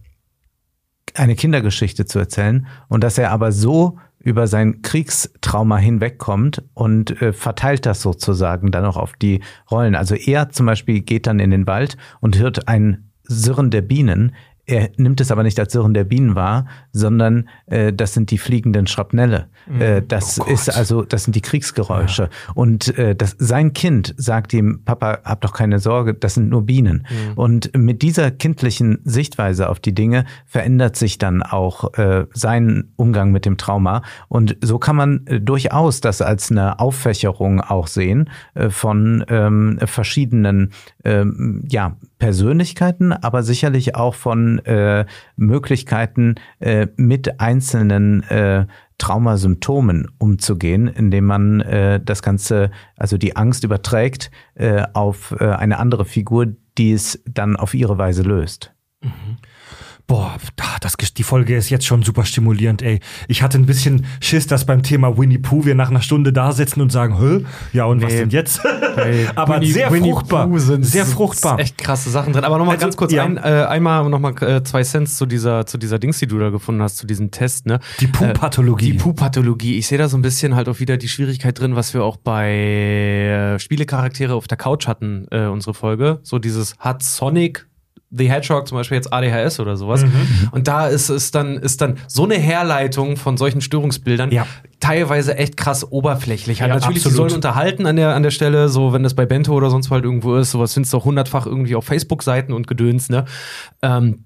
eine Kindergeschichte zu erzählen und dass er aber so über sein Kriegstrauma hinwegkommt und äh, verteilt das sozusagen dann auch auf die Rollen. Also er zum Beispiel geht dann in den Wald und hört ein Sirren der Bienen. Er nimmt es aber nicht als Sirren der Bienen wahr, sondern äh, das sind die fliegenden Schrapnelle. Äh, das ist also, das sind die Kriegsgeräusche. Und äh, das, sein Kind sagt ihm, Papa, hab doch keine Sorge, das sind nur Bienen. Und mit dieser kindlichen Sichtweise auf die Dinge verändert sich dann auch äh, sein Umgang mit dem Trauma. Und so kann man äh, durchaus das als eine Auffächerung auch sehen äh, von ähm, verschiedenen ähm, ja, Persönlichkeiten, aber sicherlich auch von äh, Möglichkeiten, äh, mit einzelnen äh, Traumasymptomen umzugehen, indem man äh, das Ganze, also die Angst überträgt äh, auf äh, eine andere Figur, die es dann auf ihre Weise löst. Boah, da, das, die Folge ist jetzt schon super stimulierend, ey. Ich hatte ein bisschen Schiss, dass beim Thema Winnie Pooh wir nach einer Stunde da sitzen und sagen, Hö? Ja, und was Nee. denn jetzt? Ey, (laughs) Aber Winnie- sehr Winnie fruchtbar. Pooh sind sehr fruchtbar. Echt krasse Sachen drin. Aber nochmal Also, ganz kurz ja. ein, äh, einmal nochmal äh, zwei Cents zu dieser, zu dieser Dings, die du da gefunden hast, zu diesem Test, ne? Die Puh-Pathologie. Die Puh-Pathologie. Ich sehe da so ein bisschen halt auch wieder die Schwierigkeit drin, was wir auch bei äh, Spielecharaktere auf der Couch hatten, äh, unsere Folge. So dieses, hat Sonic The Hedgehog zum Beispiel jetzt ADHS oder sowas. Mhm. Und da ist es dann, ist dann so eine Herleitung von solchen Störungsbildern Ja. teilweise echt krass oberflächlich. Halt Ja, natürlich, absolut. sollen unterhalten an der, an der Stelle, so wenn das bei Bento oder sonst wo halt irgendwo ist, sowas findest du auch hundertfach irgendwie auf Facebook-Seiten und Gedöns, ne? Ähm,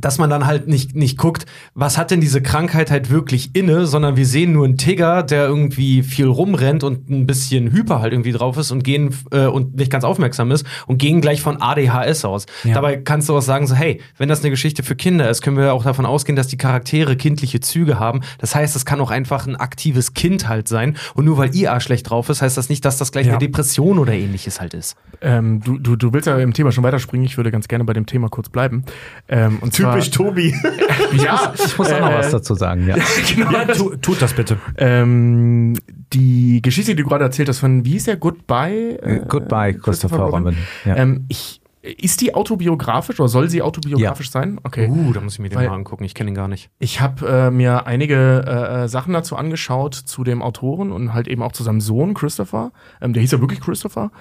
dass man dann halt nicht, nicht guckt, was hat denn diese Krankheit halt wirklich inne, sondern wir sehen nur einen Tigger, der irgendwie viel rumrennt und ein bisschen hyper halt irgendwie drauf ist und gehen äh, und nicht ganz aufmerksam ist und gehen gleich von ADHS aus. Dabei kannst du auch sagen, so, hey, wenn das eine Geschichte für Kinder ist, können wir auch davon ausgehen, dass die Charaktere kindliche Züge haben. Das heißt, es kann auch einfach ein aktives Kind halt sein. Und nur weil IA schlecht drauf ist, heißt das nicht, dass das gleich Ja. eine Depression oder ähnliches halt ist. Ähm, du, du, du willst ja im Thema schon weiterspringen. Ich würde ganz gerne bei dem Thema kurz bleiben. Ähm, und zwar, Tobi. (laughs) ja, Ich muss auch noch äh, was dazu sagen, ja. (laughs) ja, tu, tut das bitte. Ähm, die Geschichte, die du gerade erzählt hast, von wie hieß der Goodbye? äh, Goodbye, Christopher Robin. Ja. Ähm, ich, ist die autobiografisch oder soll sie autobiografisch sein? Okay. Uh, da muss ich mir den Weil- mal angucken. Ich kenne ihn gar nicht. Ich habe äh, mir einige äh, äh, Sachen dazu angeschaut zu dem Autoren und halt eben auch zu seinem Sohn Christopher. Ähm, der hieß ja wirklich Christopher.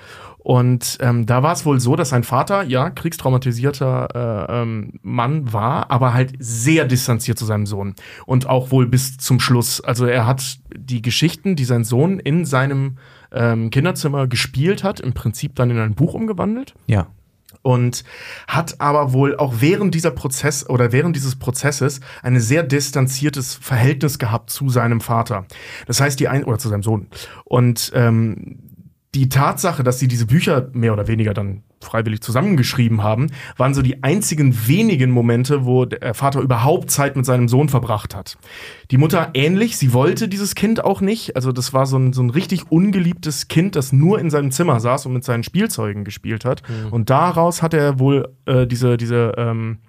Und ähm, da war es wohl so, dass sein Vater, ja, kriegstraumatisierter äh, ähm, Mann war, aber halt sehr distanziert zu seinem Sohn. Und auch wohl bis zum Schluss. Also er hat die Geschichten, die sein Sohn in seinem ähm, Kinderzimmer gespielt hat, im Prinzip dann in ein Buch umgewandelt ja. und hat aber wohl auch während dieser Prozess oder während dieses Prozesses ein sehr distanziertes Verhältnis gehabt zu seinem Vater. Das heißt, die ein oder zu seinem Sohn. Und ähm, die Tatsache, dass sie diese Bücher mehr oder weniger dann freiwillig zusammengeschrieben haben, waren so die einzigen wenigen Momente, wo der Vater überhaupt Zeit mit seinem Sohn verbracht hat. Die Mutter ähnlich, sie wollte dieses Kind auch nicht. Also das war so ein, so ein richtig ungeliebtes Kind, das nur in seinem Zimmer saß und mit seinen Spielzeugen gespielt hat. Mhm. Und daraus hat er wohl äh, diese, diese, ähm,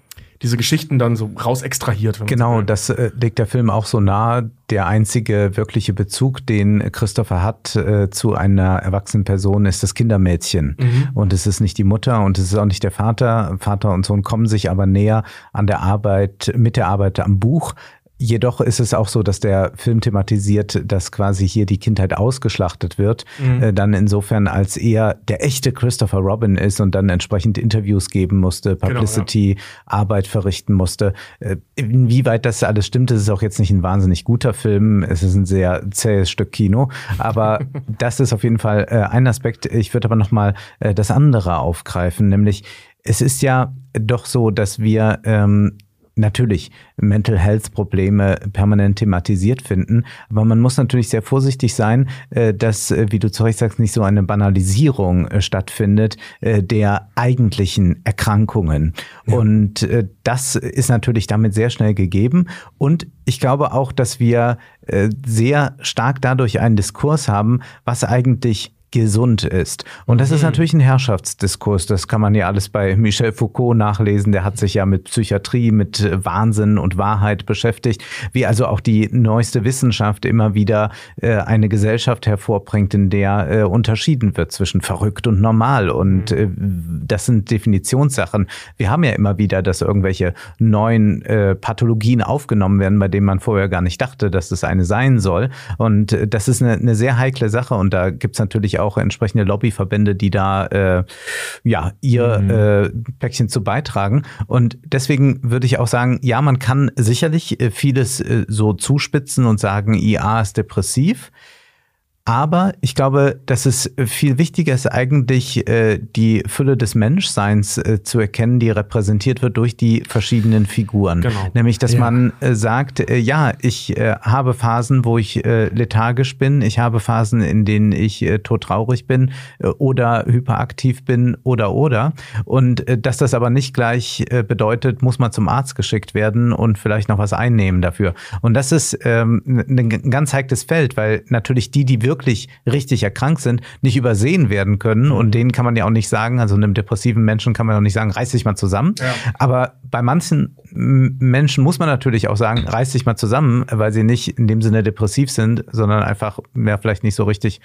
diese Geschichten dann so raus extrahiert. so Genau, will. das äh, legt der Film auch so nahe. Der einzige wirkliche Bezug, den Christopher hat äh, zu einer erwachsenen Person, ist das Kindermädchen. Und es ist nicht die Mutter und es ist auch nicht der Vater. Vater und Sohn kommen sich aber näher an der Arbeit, mit der Arbeit am Buch. Jedoch ist es auch so, dass der Film thematisiert, dass quasi hier die Kindheit ausgeschlachtet wird. Äh, dann insofern, als er der echte Christopher Robin ist und dann entsprechend Interviews geben musste, Publicity, Arbeit verrichten musste. Äh, inwieweit das alles stimmt, ist auch jetzt nicht ein wahnsinnig guter Film. Es ist ein sehr zähes Stück Kino. Aber (laughs) das ist auf jeden Fall äh, ein Aspekt. Ich würde aber nochmal äh, das andere aufgreifen, nämlich es ist ja doch so, dass wir ähm, natürlich Mental Health Probleme permanent thematisiert finden. Aber man muss natürlich sehr vorsichtig sein, äh, dass, äh, wie du zu Recht sagst, nicht so eine Banalisierung äh, stattfindet der eigentlichen Erkrankungen. Und äh, das ist natürlich damit sehr schnell gegeben. Und ich glaube auch, dass wir sehr stark dadurch einen Diskurs haben, was eigentlich gesund ist. Und das ist natürlich ein Herrschaftsdiskurs. Das kann man ja alles bei Michel Foucault nachlesen. Der hat sich ja mit Psychiatrie, mit äh, Wahnsinn und Wahrheit beschäftigt. Wie also auch die neueste Wissenschaft immer wieder äh, eine Gesellschaft hervorbringt, in der äh, unterschieden wird zwischen verrückt und normal. Und äh, das sind Definitionssachen. Wir haben ja immer wieder, dass irgendwelche neuen äh, Pathologien aufgenommen werden, bei denen man vorher gar nicht dachte, dass es eine sein soll. Und äh, das ist eine, eine sehr heikle Sache. Und da gibt's natürlich auch entsprechende Lobbyverbände, die da äh, ja ihr äh, Päckchen zu beitragen. Und deswegen würde ich auch sagen, ja, man kann sicherlich äh, vieles äh, so zuspitzen und sagen, IA ist depressiv. Aber ich glaube, dass es viel wichtiger ist, eigentlich äh, die Fülle des Menschseins äh, zu erkennen, die repräsentiert wird durch die verschiedenen Figuren. Genau. Nämlich, dass Ja. man äh, sagt, äh, ja, ich äh, habe Phasen, wo ich äh, lethargisch bin, ich habe Phasen, in denen ich äh, todtraurig bin äh, oder hyperaktiv bin oder oder. Und äh, dass das aber nicht gleich äh, bedeutet, muss man zum Arzt geschickt werden und vielleicht noch was einnehmen dafür. Und das ist ähm, ein g- ganz heikles Feld, weil natürlich die, die wirklich richtig erkrankt sind, nicht übersehen werden können. Und denen kann man ja auch nicht sagen, also einem depressiven Menschen kann man auch nicht sagen, reiß dich mal zusammen. Aber bei manchen Menschen muss man natürlich auch sagen, reiß dich mal zusammen, weil sie nicht in dem Sinne depressiv sind, sondern einfach ja, vielleicht nicht so richtig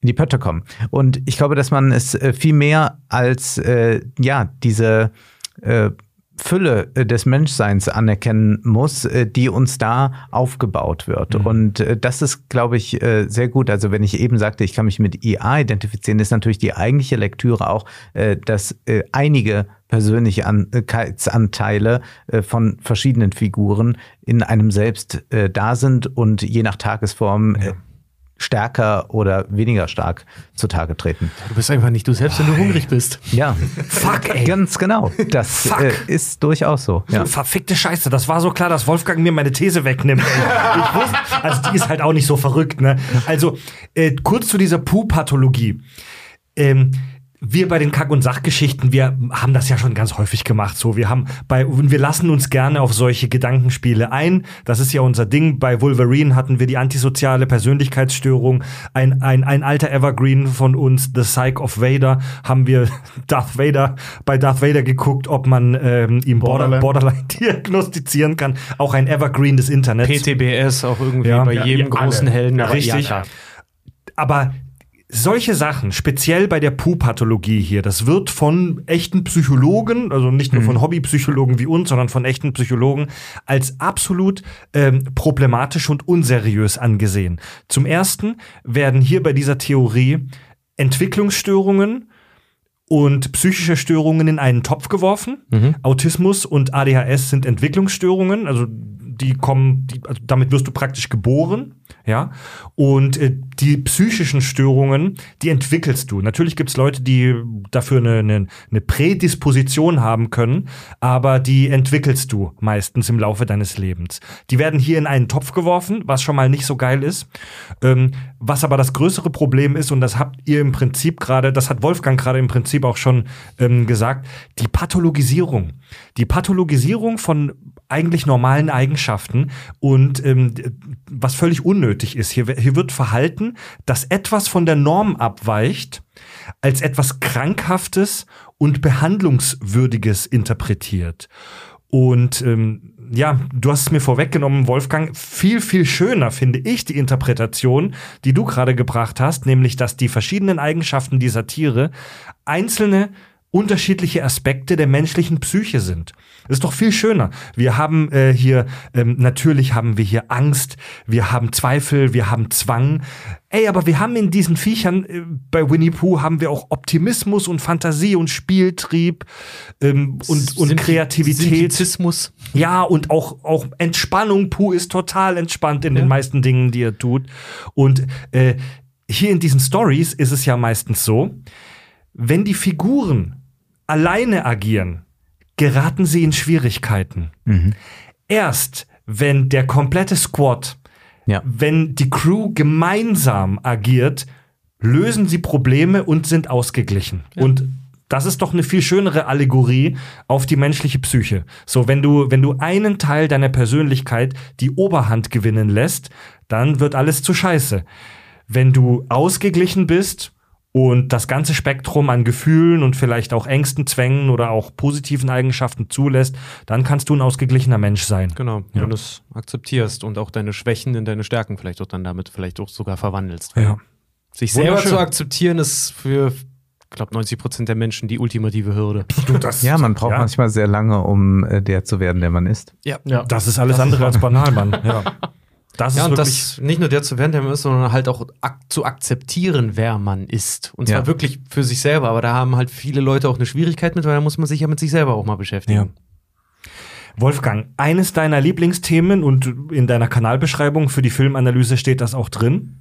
in die Pötte kommen. Und ich glaube, dass man es äh, viel mehr als äh, ja diese äh, Fülle äh, des Menschseins anerkennen muss, äh, die uns da aufgebaut wird. Und äh, das ist, glaube ich, sehr gut. Also wenn ich eben sagte, ich kann mich mit IA identifizieren, ist natürlich die eigentliche Lektüre auch, dass einige Persönlichkeitsanteile äh, von verschiedenen Figuren in einem selbst da sind und je nach Tagesform äh, stärker oder weniger stark zutage treten. Du bist einfach nicht du selbst, wenn du hungrig bist. Ja, Fuck, ey. ganz genau. Das Fuck. äh, ist durchaus so. Ja. Verfickte Scheiße, das war so klar, dass Wolfgang mir meine These wegnimmt. wusste, also die ist halt auch nicht so verrückt, ne? Also, äh, kurz zu dieser Puh-Pathologie. Ähm, wir bei den Kack- und Sachgeschichten, wir haben das ja schon ganz häufig gemacht. So, wir haben bei, und wir lassen uns gerne auf solche Gedankenspiele ein. Das ist ja unser Ding. Bei Wolverine hatten wir die antisoziale Persönlichkeitsstörung. Ein, ein, ein alter Evergreen von uns, The Psych of Vader, haben wir (laughs) Darth Vader, bei Darth Vader geguckt, ob man ähm, ihm Borderline, Borderline. (laughs) Diagnostizieren kann. Auch ein Evergreen des Internets. PTBS auch irgendwie Ja. bei Ja, jedem ja, alle. großen Helden. Ja, richtig. Aber solche Sachen, speziell bei der Puh-Pathologie hier, das wird von echten Psychologen, also nicht nur von Hobbypsychologen wie uns, sondern von echten Psychologen, als absolut ähm, problematisch und unseriös angesehen. Zum Ersten werden hier bei dieser Theorie Entwicklungsstörungen und psychische Störungen in einen Topf geworfen. Autismus und ADHS sind Entwicklungsstörungen, also die kommen, die, also damit wirst du praktisch geboren, ja. Und äh, die psychischen Störungen, die entwickelst du. Natürlich gibt es Leute, die dafür eine, eine, eine Prädisposition haben können, aber die entwickelst du meistens im Laufe deines Lebens. Die werden hier in einen Topf geworfen, was schon mal nicht so geil ist. Ähm, was aber das größere Problem ist, und das habt ihr im Prinzip gerade, das hat Wolfgang gerade im Prinzip auch schon ähm, gesagt, die Pathologisierung. Die Pathologisierung von eigentlich normalen Eigenschaften und ähm, was völlig unnötig ist. Hier, hier wird Verhalten, das etwas von der Norm abweicht, als etwas Krankhaftes und Behandlungswürdiges interpretiert. Und ähm, ja, du hast es mir vorweggenommen, Wolfgang. Viel, viel schöner finde ich die Interpretation, die du gerade gebracht hast, nämlich, dass die verschiedenen Eigenschaften dieser Tiere einzelne unterschiedliche Aspekte der menschlichen Psyche sind. Das ist doch viel schöner. Wir haben äh, hier, ähm, natürlich haben wir hier Angst, wir haben Zweifel, wir haben Zwang. Ey, aber wir haben in diesen Viechern, äh, bei Winnie Pooh haben wir auch Optimismus und Fantasie und Spieltrieb ähm, und, und Kreativität. Simplizismus. Ja, und auch, auch Entspannung. Pooh ist total entspannt in den meisten Dingen, die er tut. Und äh, hier in diesen Stories ist es ja meistens so, wenn die Figuren alleine agieren, geraten sie in Schwierigkeiten. Erst wenn der komplette Squad, Ja. wenn die Crew gemeinsam agiert, lösen sie Probleme und sind ausgeglichen. Und das ist doch eine viel schönere Allegorie auf die menschliche Psyche. So, wenn du, wenn du einen Teil deiner Persönlichkeit die Oberhand gewinnen lässt, dann wird alles zu scheiße. Wenn du ausgeglichen bist und das ganze Spektrum an Gefühlen und vielleicht auch Ängsten, Zwängen oder auch positiven Eigenschaften zulässt, dann kannst du ein ausgeglichener Mensch sein. Genau, Ja. wenn du es akzeptierst und auch deine Schwächen in deine Stärken vielleicht auch dann damit vielleicht auch sogar verwandelst. Ja. Sich selber zu akzeptieren ist für, ich glaube, 90 Prozent der Menschen die ultimative Hürde. Du, das, Ja, man braucht ja, manchmal sehr lange, um äh, der zu werden, der man ist. Ja. Ja. Das ist alles andere als banal, Mann. (laughs) Ja. Das Ja, ist und wirklich. das nicht nur der zu werden, der man ist, sondern halt auch ak zu akzeptieren, wer man ist. Und zwar Ja. wirklich für sich selber. Aber da haben halt viele Leute auch eine Schwierigkeit mit, weil da muss man sich ja mit sich selber auch mal beschäftigen. Ja. Wolfgang, eines deiner Lieblingsthemen und in deiner Kanalbeschreibung für die Filmanalyse steht das auch drin,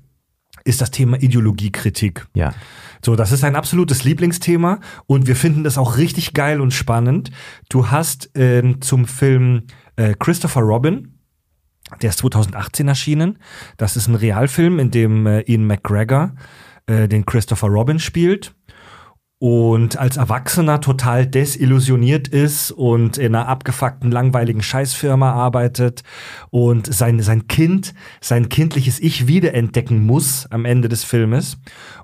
ist das Thema Ideologiekritik. Ja. So, das ist ein absolutes Lieblingsthema und wir finden das auch richtig geil und spannend. Du hast ähm, zum Film äh, Christopher Robin, der ist 2018 erschienen. Das ist ein Realfilm, in dem äh, Ian McGregor äh, den Christopher Robin spielt und als Erwachsener total desillusioniert ist und in einer abgefuckten, langweiligen Scheißfirma arbeitet und sein, sein Kind, sein kindliches Ich wiederentdecken muss am Ende des Filmes.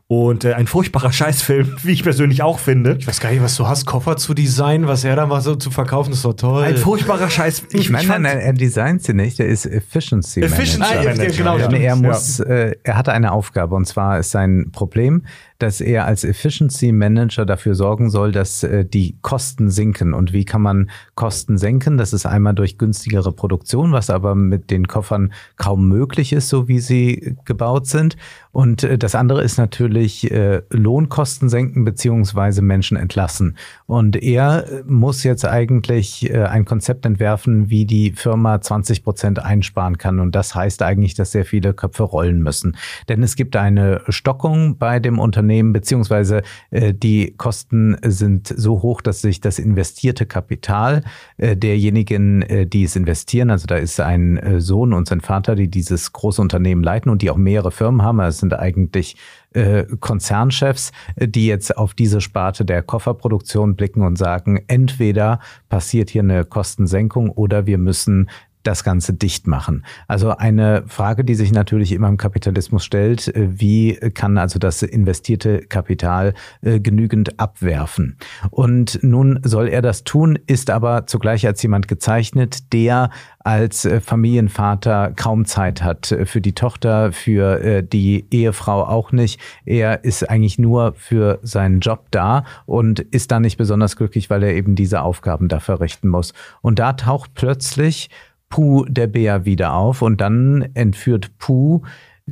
Und äh, ein furchtbarer Scheißfilm, (laughs) wie ich persönlich auch finde. Ich weiß gar nicht, was du hast, Koffer zu designen, was er da mal so zu verkaufen, ist doch toll. Ein furchtbarer Scheiß. Ich meine, fand- nein, er designt sie nicht, er ist Efficiency Efficiency Manager. Ah, ja, Manager, genau, ja. Er Ja. muss, äh, er hatte eine Aufgabe und zwar ist sein Problem, dass er als Efficiency Manager dafür sorgen soll, dass äh, die Kosten sinken. Und wie kann man Kosten senken? Das ist einmal durch günstigere Produktion, was aber mit den Koffern kaum möglich ist, so wie sie gebaut sind. Und äh, das andere ist natürlich äh, Lohnkosten senken beziehungsweise Menschen entlassen. Und er äh, muss jetzt eigentlich äh, ein Konzept entwerfen, wie die Firma 20 Prozent einsparen kann. Und das heißt eigentlich, dass sehr viele Köpfe rollen müssen. Denn es gibt eine Stockung bei dem Unternehmen, beziehungsweise äh, die Kosten sind so hoch, dass sich das investierte Kapital äh, derjenigen, äh, die es investieren, also da ist ein äh, Sohn und sein Vater, die dieses große Unternehmen leiten und die auch mehrere Firmen haben, also es sind eigentlich äh, Konzernchefs, äh, die jetzt auf diese Sparte der Kofferproduktion blicken und sagen, entweder passiert hier eine Kostensenkung oder wir müssen das Ganze dicht machen. Also eine Frage, die sich natürlich immer im Kapitalismus stellt, äh, wie kann also das investierte Kapital äh, genügend abwerfen? Und nun soll er das tun, ist aber zugleich als jemand gezeichnet, der als äh, Familienvater kaum Zeit hat für die Tochter, für die Ehefrau auch nicht. Er ist eigentlich nur für seinen Job da und ist da nicht besonders glücklich, weil er eben diese Aufgaben da verrichten muss. Und da taucht plötzlich Puh, der Bär, wieder auf und dann entführt Puh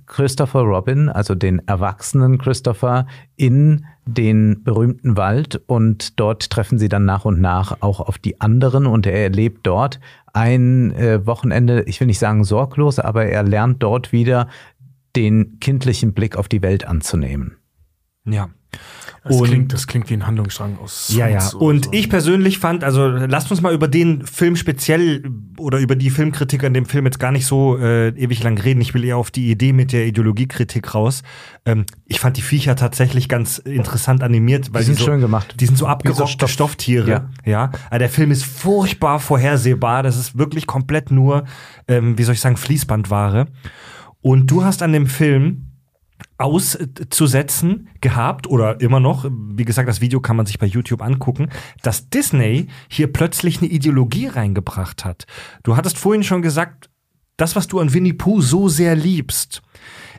Christopher Robin, also den erwachsenen Christopher, in den berühmten Wald und dort treffen sie dann nach und nach auch auf die anderen und er erlebt dort ein äh, Wochenende, ich will nicht sagen sorglos, aber er lernt dort wieder den kindlichen Blick auf die Welt anzunehmen. Ja. Das, Und- klingt, das klingt wie ein Handlungsstrang aus. Ja, ja. Und so. ich persönlich fand, also lasst uns mal über den Film speziell oder über die Filmkritiker in dem Film jetzt gar nicht so äh, ewig lang reden. Ich will eher auf die Idee mit der Ideologiekritik raus. Ähm, ich fand die Viecher tatsächlich ganz interessant animiert, weil Die sind so, schön gemacht. Die sind so abgerockte Stoff- Stofftiere. Ja. Ja. Aber der Film ist furchtbar vorhersehbar. Das ist wirklich komplett nur, ähm, wie soll ich sagen, Fließbandware. Und du hast an dem Film auszusetzen gehabt oder immer noch, wie gesagt, das Video kann man sich bei YouTube angucken, dass Disney hier plötzlich eine Ideologie reingebracht hat. Du hattest vorhin schon gesagt, das, was du an Winnie Pooh so sehr liebst,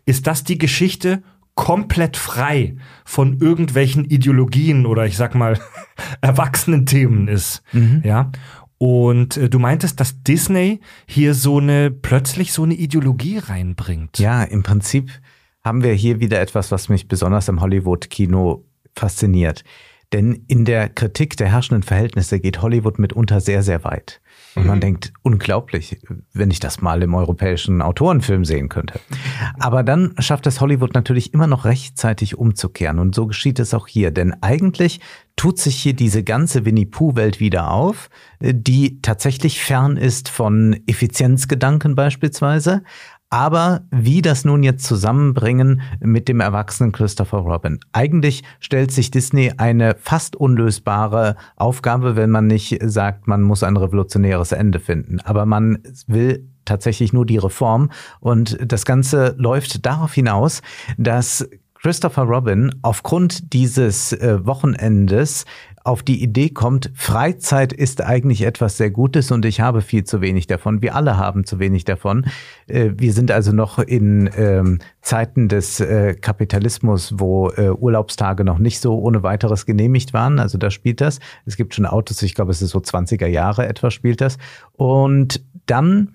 ist, dass die Geschichte komplett frei von irgendwelchen Ideologien oder ich sag mal (laughs) erwachsenen Themen ist. Ja. Und äh, du meintest, dass Disney hier so eine plötzlich so eine Ideologie reinbringt. Ja, im Prinzip haben wir hier wieder etwas, was mich besonders im Hollywood-Kino fasziniert. Denn in der Kritik der herrschenden Verhältnisse geht Hollywood mitunter sehr, sehr weit. Und man denkt, unglaublich, wenn ich das mal im europäischen Autorenfilm sehen könnte. Aber dann schafft es Hollywood natürlich immer noch rechtzeitig umzukehren. Und so geschieht es auch hier. Denn eigentlich tut sich hier diese ganze Winnie-Pooh-Welt wieder auf, die tatsächlich fern ist von Effizienzgedanken beispielsweise. Aber wie das nun jetzt zusammenbringen mit dem erwachsenen Christopher Robin? Eigentlich stellt sich Disney eine fast unlösbare Aufgabe, wenn man nicht sagt, man muss ein revolutionäres Ende finden. Aber man will tatsächlich nur die Reform. Und das Ganze läuft darauf hinaus, dass Christopher Robin aufgrund dieses äh, Wochenendes auf die Idee kommt, Freizeit ist eigentlich etwas sehr Gutes und ich habe viel zu wenig davon. Wir alle haben zu wenig davon. Äh, wir sind also noch in ähm, Zeiten des äh, Kapitalismus, wo äh, Urlaubstage noch nicht so ohne weiteres genehmigt waren. Also da spielt das. Es gibt schon Autos, ich glaube, es ist so 20er Jahre etwa spielt das. Und dann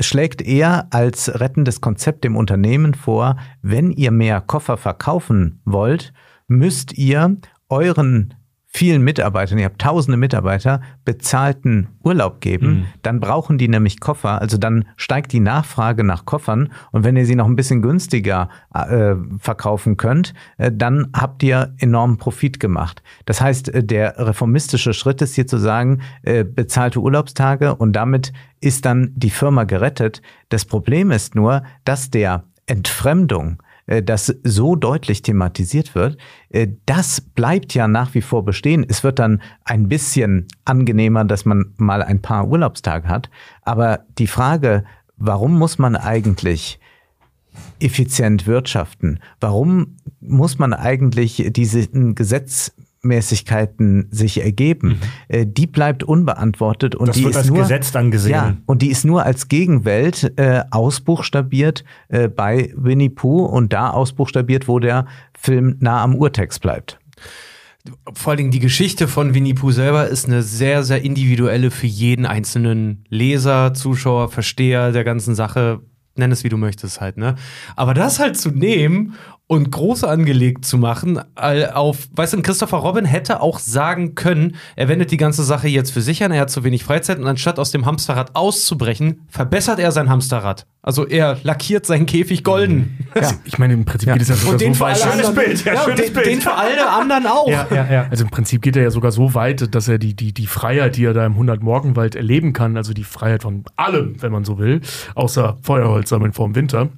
schlägt er als rettendes Konzept dem Unternehmen vor, wenn ihr mehr Koffer verkaufen wollt, müsst ihr euren vielen Mitarbeitern, ihr habt tausende Mitarbeiter, bezahlten Urlaub geben, dann brauchen die nämlich Koffer, also dann steigt die Nachfrage nach Koffern. Und wenn ihr sie noch ein bisschen günstiger äh, verkaufen könnt, äh, dann habt ihr enormen Profit gemacht. Das heißt, äh, der reformistische Schritt ist hier zu sagen, äh, bezahlte Urlaubstage. Und damit ist dann die Firma gerettet. Das Problem ist nur, dass der Entfremdung das so deutlich thematisiert wird, äh, das bleibt ja nach wie vor bestehen. Es wird dann ein bisschen angenehmer, dass man mal ein paar Urlaubstage hat. Aber die Frage, warum muss man eigentlich effizient wirtschaften? Warum muss man eigentlich diese Gesetzmäßigkeiten sich ergeben? Äh, Die bleibt unbeantwortet und Das die wird ist als nur Gesetz angesehen. Ja, und die ist nur als Gegenwelt äh, ausbuchstabiert äh, bei Winnie Pooh und da ausbuchstabiert, wo der Film nah am Urtext bleibt. vor allen Dingen die Geschichte von Winnie Pooh selber ist eine sehr, sehr individuelle für jeden einzelnen Leser, Zuschauer, Versteher der ganzen Sache. Nenn es wie du möchtest halt, ne? Aber das halt zu nehmen und groß angelegt zu machen, auf, weißt du, Christopher Robin hätte auch sagen können, er wendet die ganze Sache jetzt für sich an, er hat zu wenig Freizeit und anstatt aus dem Hamsterrad auszubrechen, verbessert er sein Hamsterrad. Also er lackiert seinen Käfig golden. Also, ich meine, im Prinzip geht es ja sogar Und den so weit. anderen, Bild, ja, ja, schönes den, Bild. den für alle anderen auch. Ja, ja, ja. Also im Prinzip geht er ja sogar so weit, dass er die, die, die Freiheit, die er da im 100-Morgenwald erleben kann, also die Freiheit von allem, wenn man so will, außer Feuerholz sammeln vor dem Winter,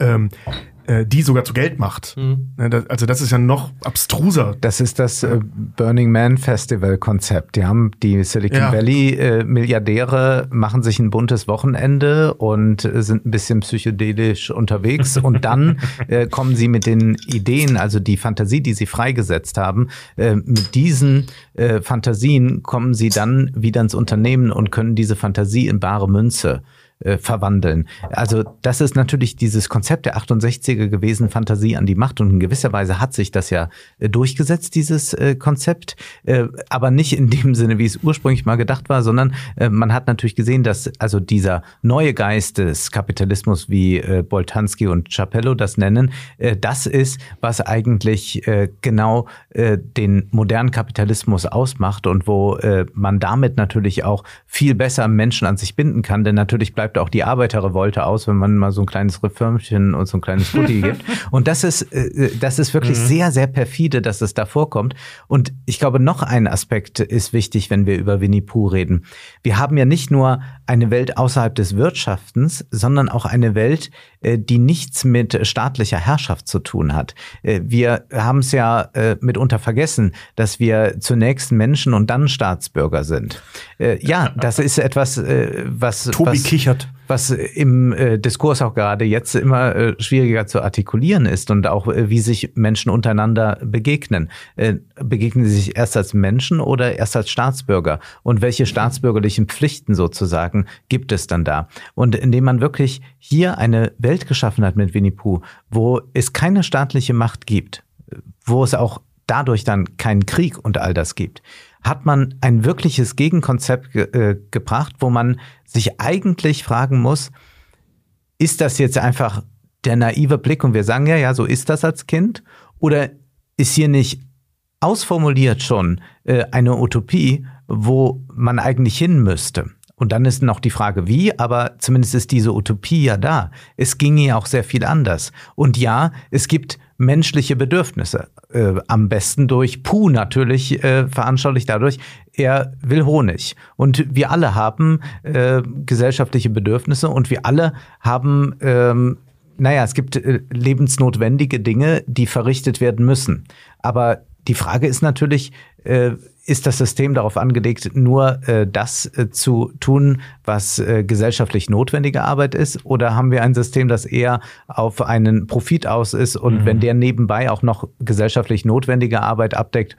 ähm, äh, die sogar zu Geld macht. Ne, das, also das ist ja noch abstruser. Das ist das äh, Burning Man Festival Konzept. Die haben die Silicon Ja. Valley äh, Milliardäre machen sich ein buntes Wochenende und äh, sind ein bisschen psychedelisch unterwegs (laughs) und dann äh, kommen sie mit den Ideen, also die Fantasie, die sie freigesetzt haben, äh, mit diesen äh, Fantasien kommen sie dann wieder ins Unternehmen und können diese Fantasie in bare Münze äh, verwandeln. Also das ist natürlich dieses Konzept der 68er gewesen, Fantasie an die Macht. Und in gewisser Weise hat sich das ja äh, durchgesetzt, dieses äh, Konzept, äh, aber nicht in dem Sinne, wie es ursprünglich mal gedacht war, sondern man hat natürlich gesehen, dass also dieser neue Geist des Kapitalismus, wie Boltanski und Chapello das nennen, das ist, was eigentlich genau den modernen Kapitalismus ausmacht und wo man damit natürlich auch viel besser Menschen an sich binden kann, denn natürlich bleibt auch die Arbeiterrevolte aus, wenn man mal so ein kleines Reformchen und so ein kleines Futti (laughs) gibt. Und das ist, äh, das ist wirklich sehr, sehr perfide, dass es da vorkommt. Und ich glaube, noch ein Aspekt ist wichtig, wenn wir über Winnie Pooh reden. Wir haben ja nicht nur eine Welt außerhalb des Wirtschaftens, sondern auch eine Welt, äh, die nichts mit staatlicher Herrschaft zu tun hat. Äh, Wir haben es ja äh, mitunter vergessen, dass wir zunächst Menschen und dann Staatsbürger sind. Ja, das ist etwas, was Tobi was, kichert. Was im äh, Diskurs auch gerade jetzt immer äh, schwieriger zu artikulieren ist und auch äh, wie sich Menschen untereinander begegnen. Äh, begegnen sie sich erst als Menschen oder erst als Staatsbürger? Und welche staatsbürgerlichen Pflichten sozusagen gibt es dann da? Und indem man wirklich hier eine Welt geschaffen hat mit Winnie Pooh, wo es keine staatliche Macht gibt, wo es auch dadurch dann keinen Krieg und all das gibt, hat man ein wirkliches Gegenkonzept ge äh, gebracht, wo man sich eigentlich fragen muss, ist das jetzt einfach der naive Blick und wir sagen ja, ja, so ist das als Kind? Oder ist hier nicht ausformuliert schon äh, eine Utopie, wo man eigentlich hin müsste? Und dann ist noch die Frage, wie, aber zumindest ist diese Utopie ja da. Es ginge ja auch sehr viel anders. Und ja, es gibt menschliche Bedürfnisse. Äh, am besten durch Puh natürlich äh, veranschaulicht dadurch, er will Honig. Und wir alle haben äh, gesellschaftliche Bedürfnisse und wir alle haben ähm, naja, es gibt äh, lebensnotwendige Dinge, die verrichtet werden müssen. Aber die Frage ist natürlich, äh, ist das System darauf angelegt, nur äh, das äh, zu tun, was äh, gesellschaftlich notwendige Arbeit ist? Oder haben wir ein System, das eher auf einen Profit aus ist und wenn der nebenbei auch noch gesellschaftlich notwendige Arbeit abdeckt,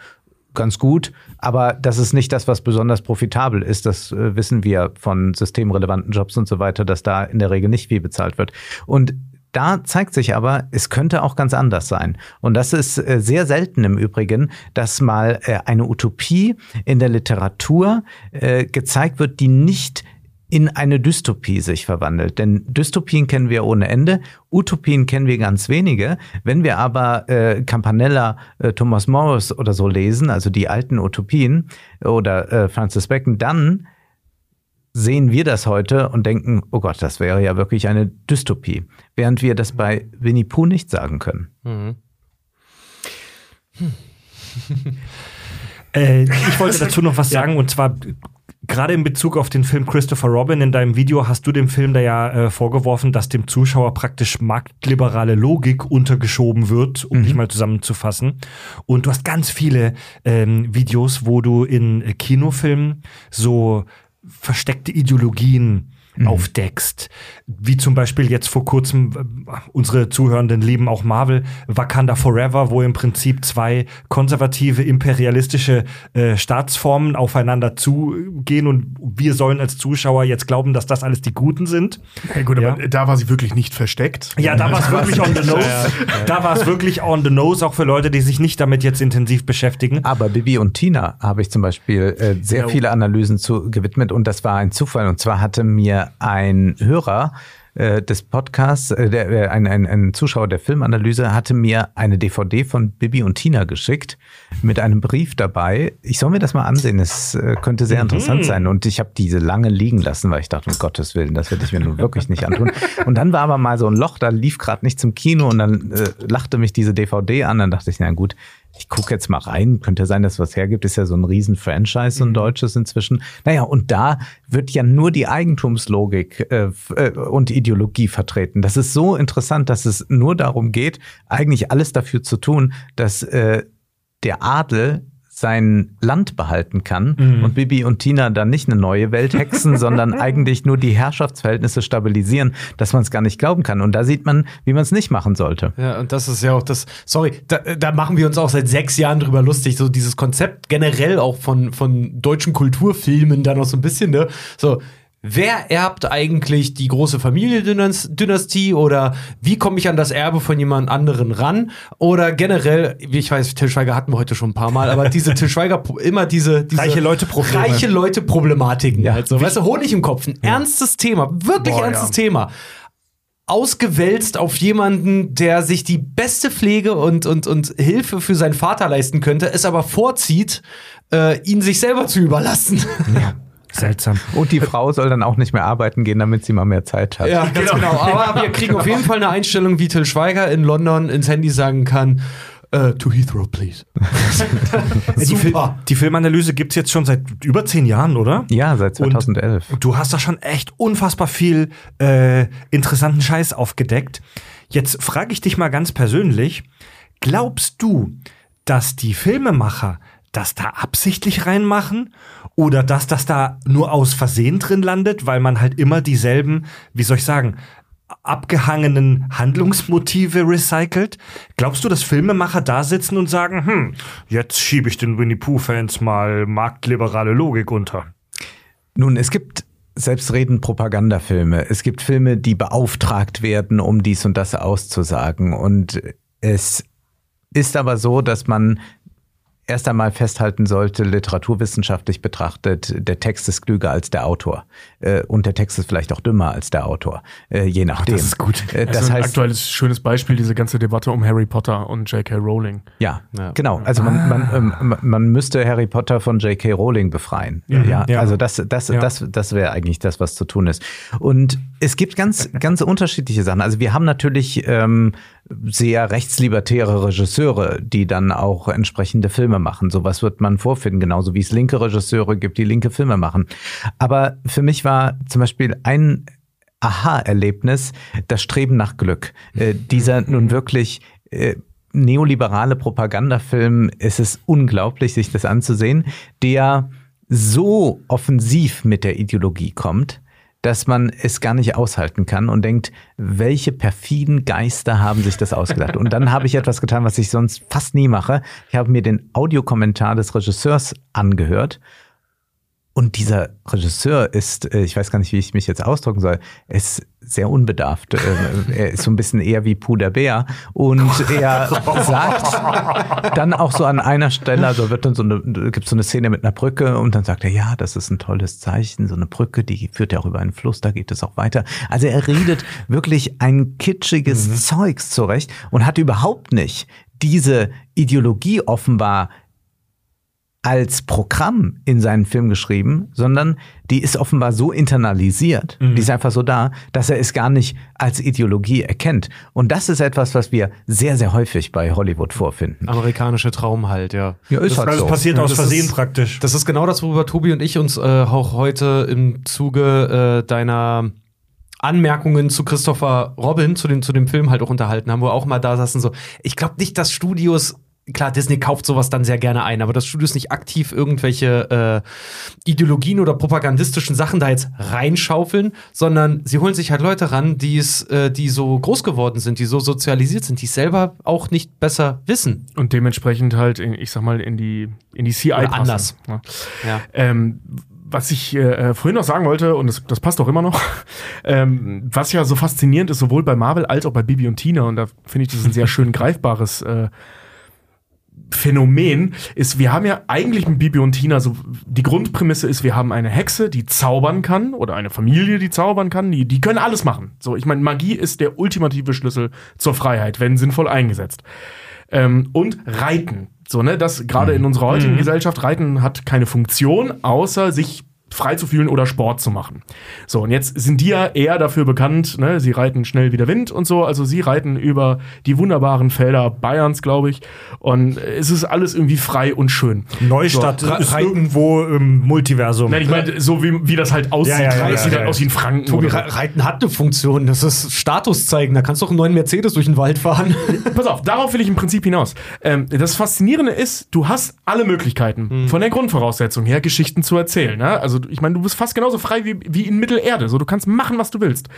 ganz gut, aber das ist nicht das, was besonders profitabel ist. Das äh, wissen wir von systemrelevanten Jobs und so weiter, dass da in der Regel nicht viel bezahlt wird. Und da zeigt sich aber, es könnte auch ganz anders sein. Und das ist äh, sehr selten im Übrigen, dass mal äh, eine Utopie in der Literatur äh, gezeigt wird, die nicht in eine Dystopie sich verwandelt. Denn Dystopien kennen wir ohne Ende, Utopien kennen wir ganz wenige. Wenn wir aber äh, Campanella, äh, Thomas Morris oder so lesen, also die alten Utopien oder äh, Francis Bacon, dann sehen wir das heute und denken, oh Gott, das wäre ja wirklich eine Dystopie. Während wir das bei Winnie Pooh nicht sagen können. (laughs) Äh, ich wollte (laughs) dazu noch was sagen und zwar gerade in Bezug auf den Film Christopher Robin. In deinem Video hast du dem Film da ja äh, vorgeworfen, dass dem Zuschauer praktisch marktliberale Logik untergeschoben wird, um dich mal zusammenzufassen. Und du hast ganz viele ähm, Videos, wo du in äh, Kinofilmen so versteckte Ideologien aufdeckst. Wie zum Beispiel jetzt vor kurzem, äh, unsere Zuhörenden lieben auch Marvel, Wakanda Forever, wo im Prinzip zwei konservative, imperialistische äh, Staatsformen aufeinander zugehen und wir sollen als Zuschauer jetzt glauben, dass das alles die Guten sind. Ja, gut, aber Ja. da war sie wirklich nicht versteckt. Ja, da war es wirklich on the nose. Da war es wirklich on the nose, auch für Leute, die sich nicht damit jetzt intensiv beschäftigen. Aber Bibi und Tina habe ich zum Beispiel äh, sehr Genau. viele Analysen zu gewidmet und das war ein Zufall. Und zwar hatte mir ein Hörer äh, des Podcasts, äh, der, äh, ein, ein, ein Zuschauer der Filmanalyse, hatte mir eine DVD von Bibi und Tina geschickt mit einem Brief dabei. Ich soll mir das mal ansehen, es äh, könnte sehr interessant sein. Und ich habe diese lange liegen lassen, weil ich dachte, um Gottes Willen, das werde ich mir nun wirklich nicht antun. Und dann war aber mal so ein Loch, da lief gerade nicht zum Kino und dann äh, lachte mich diese DVD an. Dann dachte ich, na gut, ich gucke jetzt mal rein, könnte sein, dass was hergibt, ist ja so ein riesen Franchise, so ein deutsches inzwischen. Naja, und da wird ja nur die Eigentumslogik äh, äh, und Ideologie vertreten. Das ist so interessant, dass es nur darum geht, eigentlich alles dafür zu tun, dass äh, der Adel sein Land behalten kann und Bibi und Tina dann nicht eine neue Welt hexen, (laughs) sondern eigentlich nur die Herrschaftsverhältnisse stabilisieren, dass man es gar nicht glauben kann. Und da sieht man, wie man es nicht machen sollte. Ja, und das ist ja auch das, sorry, da, da machen wir uns auch seit sechs Jahren drüber lustig, so dieses Konzept generell auch von, von deutschen Kulturfilmen da noch so ein bisschen, ne? So, wer erbt eigentlich die große Familiendynastie oder wie komme ich an das Erbe von jemand anderen ran? Oder generell, wie ich weiß, Til Schweiger hatten wir heute schon ein paar Mal, aber diese Til Schweiger, immer diese, diese Reiche Leute-Probleme. Reiche Leute Problematiken. Ja, halt so. Weißt du, Honig im Kopf, ein ernstes Thema, wirklich Boah, ernstes ja. Thema. Ausgewälzt auf jemanden, der sich die beste Pflege und, und, und Hilfe für seinen Vater leisten könnte, es aber vorzieht, äh, ihn sich selber zu überlassen. (laughs) Seltsam. Und die Frau soll dann auch nicht mehr arbeiten gehen, damit sie mal mehr Zeit hat. Ja, ganz genau. Aber wir kriegen auf jeden Fall eine Einstellung, wie Till Schweiger in London ins Handy sagen kann, äh, to Heathrow, please. (laughs) Die, Fil Super. die Filmanalyse gibt's jetzt schon seit über zehn Jahren, oder? Ja, seit 2011. Und du hast da schon echt unfassbar viel äh, interessanten Scheiß aufgedeckt. Jetzt frage ich dich mal ganz persönlich, glaubst du, dass die Filmemacher das da absichtlich reinmachen oder dass das da nur aus Versehen drin landet, weil man halt immer dieselben, wie soll ich sagen, abgehangenen Handlungsmotive recycelt? Glaubst du, dass Filmemacher da sitzen und sagen, hm, jetzt schiebe ich den Winnie Pooh-Fans mal marktliberale Logik unter? Nun, es gibt selbstredend Propagandafilme. Es gibt Filme, die beauftragt werden, um dies und das auszusagen. Und es ist aber so, dass man erst einmal festhalten sollte, literaturwissenschaftlich betrachtet, der Text ist klüger als der Autor. Äh, und der Text ist vielleicht auch dümmer als der Autor. Äh, je nachdem. das ist gut. Äh, Das das ist ein heißt, aktuelles schönes Beispiel, diese ganze Debatte um Harry Potter und J.K. Rowling. Ja, Ja. genau. Also man, man, ähm, man- müsste Harry Potter von J.K. Rowling befreien. Ja, ja. also das, das, das, das wäre eigentlich das, was zu tun ist. Und es gibt ganz, ganz unterschiedliche Sachen. Also wir haben natürlich ähm, sehr rechtslibertäre Regisseure, die dann auch entsprechende Filme machen. Sowas wird man vorfinden, genauso wie es linke Regisseure gibt, die linke Filme machen. Aber für mich war zum Beispiel ein Aha-Erlebnis, das Streben nach Glück. Äh, dieser nun wirklich äh, neoliberale Propagandafilm, es ist unglaublich, sich das anzusehen, der so offensiv mit der Ideologie kommt, dass man es gar nicht aushalten kann und denkt, welche perfiden Geister haben sich das ausgedacht. Und dann habe ich etwas getan, was ich sonst fast nie mache. Ich habe mir den Audiokommentar des Regisseurs angehört und dieser Regisseur ist, äh, ich weiß gar nicht, wie ich mich jetzt ausdrücken soll, ist sehr unbedarft. Ähm, Er ist so ein bisschen eher wie Puder Bär. Und er (laughs) sagt dann auch so an einer Stelle, also wird dann so eine, gibt so eine Szene mit einer Brücke und dann sagt er, ja, das ist ein tolles Zeichen, so eine Brücke, die führt ja auch über einen Fluss, da geht es auch weiter. Also er redet wirklich ein kitschiges Zeugs zurecht und hat überhaupt nicht diese Ideologie offenbar als Programm in seinen Film geschrieben, sondern die ist offenbar so internalisiert, die ist einfach so da, dass er es gar nicht als Ideologie erkennt. Und das ist etwas, was wir sehr, sehr häufig bei Hollywood vorfinden. Amerikanische Traum halt, ja. Ja, ist halt Also so. passiert aus das Versehen ist- praktisch. Das ist genau das, worüber Tobi und ich uns äh, auch heute im Zuge äh, deiner Anmerkungen zu Christopher Robin, zu dem, zu dem Film halt auch unterhalten haben, wo wir auch mal da saßen so, ich glaube nicht, dass Studios Klar, Disney kauft sowas dann sehr gerne ein, aber dass Studios nicht aktiv irgendwelche äh, Ideologien oder propagandistischen Sachen da jetzt reinschaufeln, sondern sie holen sich halt Leute ran, die es, äh, die so groß geworden sind, die so sozialisiert sind, die es selber auch nicht besser wissen. Und dementsprechend halt, in, ich sag mal, in die, in die CI Oder passen. anders. Ja. Ja. Ähm, was ich äh, vorhin noch sagen wollte, und das, das passt auch immer noch, (laughs) ähm, was ja so faszinierend ist, sowohl bei Marvel als auch bei Bibi und Tina, und da finde ich das ein sehr schön greifbares äh, Phänomen, ist, wir haben ja eigentlich mit Bibi und Tina so, die Grundprämisse ist, wir haben eine Hexe, die zaubern kann, oder eine Familie, die zaubern kann, die, die können alles machen. So, ich meine, Magie ist der ultimative Schlüssel zur Freiheit, wenn sinnvoll eingesetzt ähm, und Reiten. So, ne, das gerade in unserer heutigen Gesellschaft, Reiten hat keine Funktion, außer sich frei zu fühlen oder Sport zu machen. So, und jetzt sind die ja eher dafür bekannt, ne, sie reiten schnell wie der Wind und so, also sie reiten über die wunderbaren Felder Bayerns, glaube ich, und es ist alles irgendwie frei und schön. Neustadt So, ist irgendwo im Multiversum. Nein, ich meine, so wie, wie das halt aussieht, Ja, ja, ja, es sieht ja, halt ja. aus wie in Franken. Tobi, oder so. Re- Reiten hat eine Funktion, das ist Status zeigen. Da kannst du doch einen neuen Mercedes durch den Wald fahren. (laughs) Pass auf, darauf will ich im Prinzip hinaus. Ähm, das Faszinierende ist, du hast alle Möglichkeiten, von der Grundvoraussetzung her, Geschichten zu erzählen. Ne? Also, ich meine, du bist fast genauso frei wie, wie in Mittelerde. So, du kannst machen, was du willst.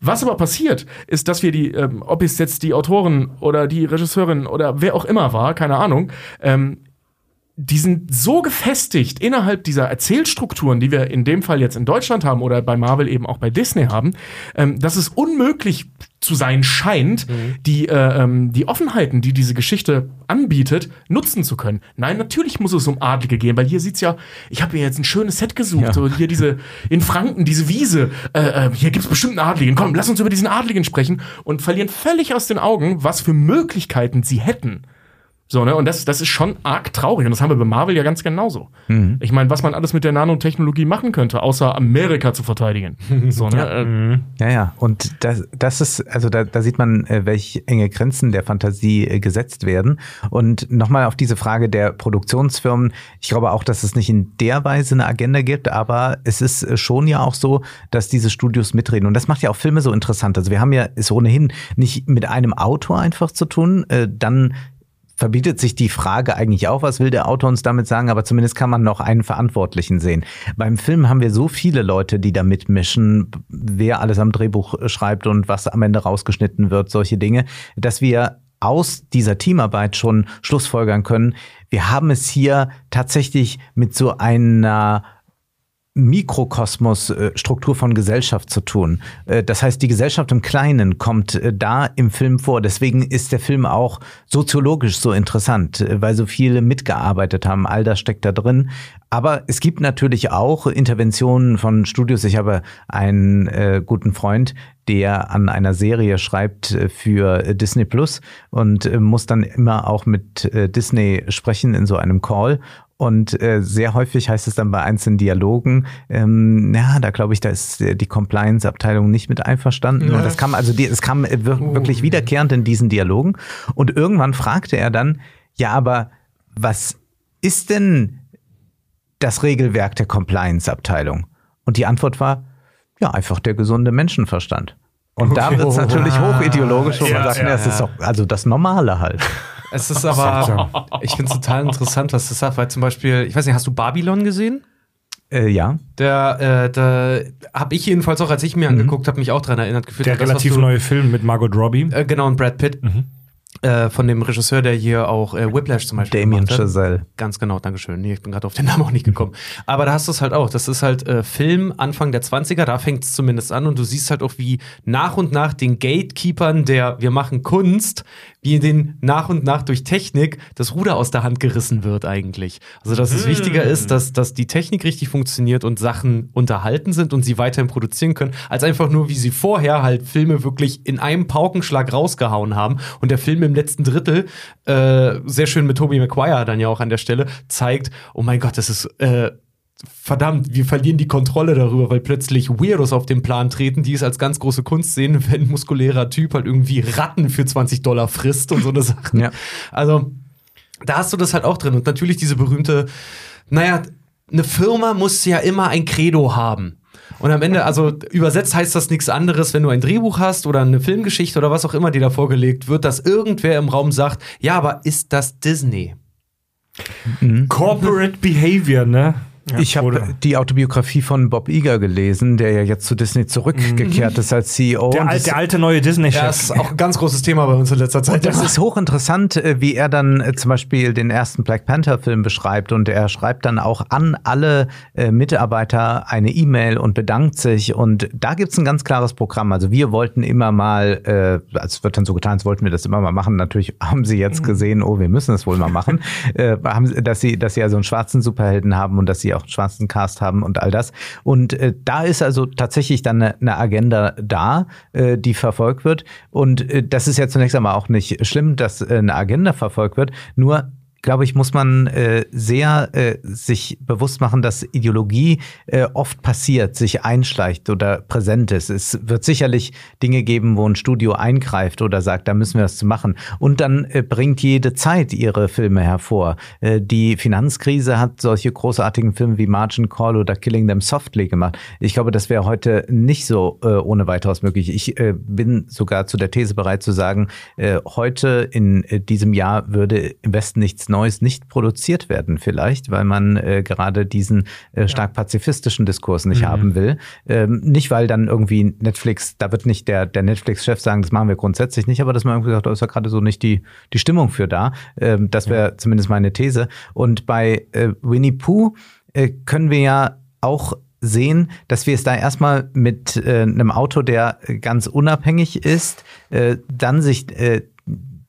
Was aber passiert, ist, dass wir die, ähm, ob es jetzt die Autoren oder die Regisseurin oder wer auch immer war, keine Ahnung, ähm, die sind so gefestigt innerhalb dieser Erzählstrukturen, die wir in dem Fall jetzt in Deutschland haben oder bei Marvel eben auch bei Disney haben, ähm, dass es unmöglich zu sein scheint, die, äh, ähm, die Offenheiten, die diese Geschichte anbietet, nutzen zu können. Nein, natürlich muss es um Adlige gehen, weil hier sieht's ja, ich habe mir jetzt ein schönes Set gesucht, so hier diese in Franken diese Wiese, äh, äh, hier gibt's bestimmt einen Adligen. Komm, lass uns über diesen Adligen sprechen und verlieren völlig aus den Augen, was für Möglichkeiten sie hätten. So, ne? Und das, das ist schon arg traurig. Und das haben wir bei Marvel ja ganz genauso. Ich meine, was man alles mit der Nanotechnologie machen könnte, außer Amerika zu verteidigen. (laughs) So, ne? Äh, Ja, ja. Und das, das ist, also da, da sieht man, äh, welche enge Grenzen der Fantasie äh, gesetzt werden. Und nochmal auf diese Frage der Produktionsfirmen. Ich glaube auch, dass es nicht in der Weise eine Agenda gibt, aber es ist schon ja auch so, dass diese Studios mitreden. Und das macht ja auch Filme so interessant. Also wir haben ja es ohnehin nicht mit einem Autor einfach zu tun. Äh, dann verbietet sich die Frage eigentlich auch, was will der Autor uns damit sagen, aber zumindest kann man noch einen Verantwortlichen sehen. Beim Film haben wir so viele Leute, die da mitmischen, wer alles am Drehbuch schreibt und was am Ende rausgeschnitten wird, solche Dinge, dass wir aus dieser Teamarbeit schon Schlussfolgern können. Wir haben es hier tatsächlich mit so einer Mikrokosmos-Struktur von Gesellschaft zu tun. Äh, Das heißt, die Gesellschaft im Kleinen kommt äh, da im Film vor. Deswegen ist der Film auch soziologisch so interessant, äh, weil so viele mitgearbeitet haben. All das steckt da drin. Aber es gibt natürlich auch Interventionen von Studios. Ich habe einen äh, guten Freund, der an einer Serie schreibt äh, für äh, Disney Plus und äh, muss dann immer auch mit äh, Disney sprechen in so einem Call. Und äh, sehr häufig heißt es dann bei einzelnen Dialogen, ähm, ja, da glaube ich, da ist äh, die Compliance-Abteilung nicht mit einverstanden. Und das kam also, die, es kam äh, wir- wirklich wiederkehrend in diesen Dialogen. Und irgendwann fragte er dann, ja, aber was ist denn das Regelwerk der Compliance-Abteilung? Und die Antwort war, ja, einfach der gesunde Menschenverstand. Und da wird es (laughs) natürlich hochideologisch, wo man Ja, sagt, ja, ja, es ist doch, also das Normale halt. Es ist aber, (laughs) ich finde es total interessant, was du sagst, weil zum Beispiel, ich weiß nicht, hast du Babylon gesehen? Äh, ja. Der, äh, da habe ich jedenfalls auch, als ich mir angeguckt habe, mich auch dran erinnert gefühlt. Der das, relativ du- neue Film mit Margot Robbie. Äh, genau, und Brad Pitt. Äh, von dem Regisseur, der hier auch äh, Whiplash zum Beispiel Damien gemacht hat. Chazelle. Ganz genau, Dankeschön. Nee, ich bin gerade auf den Namen auch nicht gekommen. Aber da hast du es halt auch. Das ist halt äh, Film Anfang der 20er, da fängt es zumindest an und du siehst halt auch, wie nach und nach den Gatekeepern der Wir machen Kunst, wie denen nach und nach durch Technik das Ruder aus der Hand gerissen wird eigentlich. Also dass es wichtiger ist, dass, dass die Technik richtig funktioniert und Sachen unterhalten sind und sie weiterhin produzieren können, als einfach nur, wie sie vorher halt Filme wirklich in einem Paukenschlag rausgehauen haben und der Film im letzten Drittel, äh, sehr schön mit Tobey Maguire dann ja auch an der Stelle, zeigt, oh mein Gott, das ist äh, verdammt, wir verlieren die Kontrolle darüber, weil plötzlich Weirdos auf den Plan treten, die es als ganz große Kunst sehen, (laughs) wenn ein muskulärer Typ halt irgendwie Ratten für 20 Dollar frisst und so eine Sachen. Ja. Also, da hast du das halt auch drin. Und natürlich diese berühmte, naja, eine Firma muss ja immer ein Credo haben. Und am Ende, also übersetzt heißt das nichts anderes, wenn du ein Drehbuch hast oder eine Filmgeschichte oder was auch immer dir da vorgelegt wird, dass irgendwer im Raum sagt, ja, aber ist das Disney? Corporate Behavior, ne? Ja, ich habe die Autobiografie von Bob Iger gelesen, der ja jetzt zu Disney zurückgekehrt ist als CEO. Der, Und al das- der alte neue Disney-Chef. Ja, ist auch ein ganz großes Thema bei uns in letzter Zeit. Das ist hochinteressant, äh, wie er dann äh, zum Beispiel den ersten Black Panther-Film beschreibt. Und er schreibt dann auch an alle äh, Mitarbeiter eine E-Mail und bedankt sich. Und da gibt's ein ganz klares Programm. Also wir wollten immer mal, äh, also es wird dann so getan, als wollten wir das immer mal machen. Natürlich haben sie jetzt gesehen, oh, wir müssen es wohl mal machen. äh, haben, dass sie, dass sie also einen schwarzen Superhelden haben und dass sie auch einen schwarzen Cast haben und all das. Und äh, da ist also tatsächlich dann eine, eine Agenda da, äh, die verfolgt wird. Und äh, das ist ja zunächst einmal auch nicht schlimm, dass äh, eine Agenda verfolgt wird. Nur glaube ich, muss man äh, sehr äh, sich bewusst machen, dass Ideologie äh, oft passiert, sich einschleicht oder präsent ist. Es wird sicherlich Dinge geben, wo ein Studio eingreift oder sagt, da müssen wir was zu machen. Und dann äh, bringt jede Zeit ihre Filme hervor. Äh, die Finanzkrise hat solche großartigen Filme wie Margin Call oder Killing Them Softly gemacht. Ich glaube, das wäre heute nicht so äh, ohne weiteres möglich. Ich äh, bin sogar zu der These bereit zu sagen, äh, heute in äh, diesem Jahr würde im Westen nichts Neues nicht produziert werden, vielleicht, weil man äh, gerade diesen äh, stark pazifistischen Diskurs nicht haben will. Ähm, nicht, weil dann irgendwie Netflix, da wird nicht der, der Netflix-Chef sagen, das machen wir grundsätzlich nicht, aber dass man irgendwie sagt, da ist ja gerade so nicht die, die Stimmung für da. Ähm, das wäre zumindest meine These. Und bei äh, Winnie Pooh äh, können wir ja auch sehen, dass wir es da erstmal mit äh, einem Auto, der ganz unabhängig ist, äh, dann sich äh,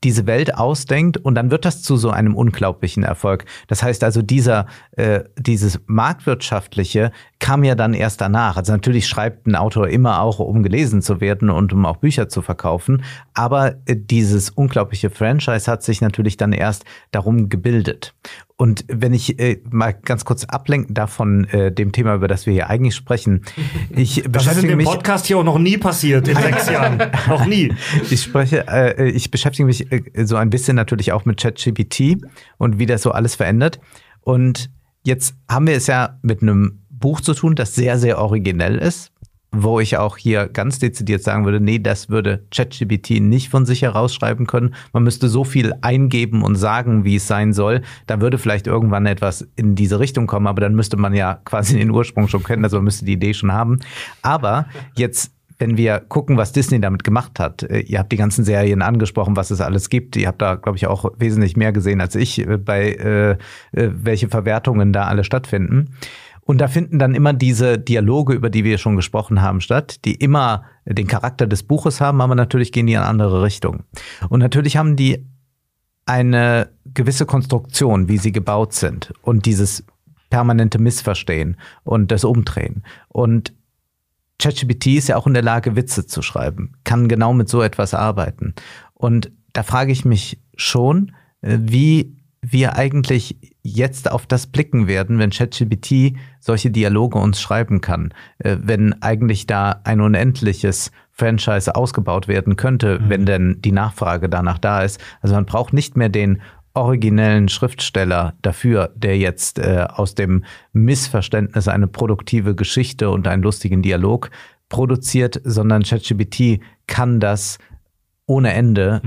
diese Welt ausdenkt und dann wird das zu so einem unglaublichen Erfolg. Das heißt also, dieser, äh, dieses marktwirtschaftliche kam ja dann erst danach. Also natürlich schreibt ein Autor immer auch, um gelesen zu werden und um auch Bücher zu verkaufen. Aber äh, dieses unglaubliche Franchise hat sich natürlich dann erst darum gebildet. Und wenn ich äh, mal ganz kurz ablenken darf von äh, dem Thema, über das wir hier eigentlich sprechen, (laughs) ich Das ist in beschäftige dem Podcast hier auch noch nie passiert in sechs Jahren. (laughs) Noch nie. ich spreche, äh, ich beschäftige mich äh, so ein bisschen natürlich auch mit ChatGPT und wie das so alles verändert. Und jetzt haben wir es ja mit einem Buch zu tun, das sehr, sehr originell ist, wo ich auch hier ganz dezidiert sagen würde, nee, das würde ChatGPT nicht von sich herausschreiben können. Man müsste so viel eingeben und sagen, wie es sein soll. Da würde vielleicht irgendwann etwas in diese Richtung kommen, aber dann müsste man ja quasi den Ursprung schon kennen, also man müsste die Idee schon haben. Aber jetzt wenn wir gucken, was Disney damit gemacht hat, äh, ihr habt die ganzen Serien angesprochen, was es alles gibt. Ihr habt da, glaube ich, auch wesentlich mehr gesehen als ich, äh, bei äh, äh, welche Verwertungen da alle stattfinden. Und da finden dann immer diese Dialoge, über die wir schon gesprochen haben, statt, die immer den Charakter des Buches haben, aber natürlich gehen die in andere Richtung. Und natürlich haben die eine gewisse Konstruktion, wie sie gebaut sind und dieses permanente Missverstehen und das Umdrehen. Und ChatGPT ist ja auch in der Lage, Witze zu schreiben, kann genau mit so etwas arbeiten. Und da frage ich mich schon, äh, wie wir eigentlich jetzt auf das blicken werden, wenn ChatGPT solche Dialoge uns schreiben kann, äh, wenn eigentlich da ein unendliches Franchise ausgebaut werden könnte, wenn denn die Nachfrage danach da ist. Also man braucht nicht mehr den originellen Schriftsteller dafür, der jetzt äh, aus dem Missverständnis eine produktive Geschichte und einen lustigen Dialog produziert, sondern ChatGPT kann das ohne Ende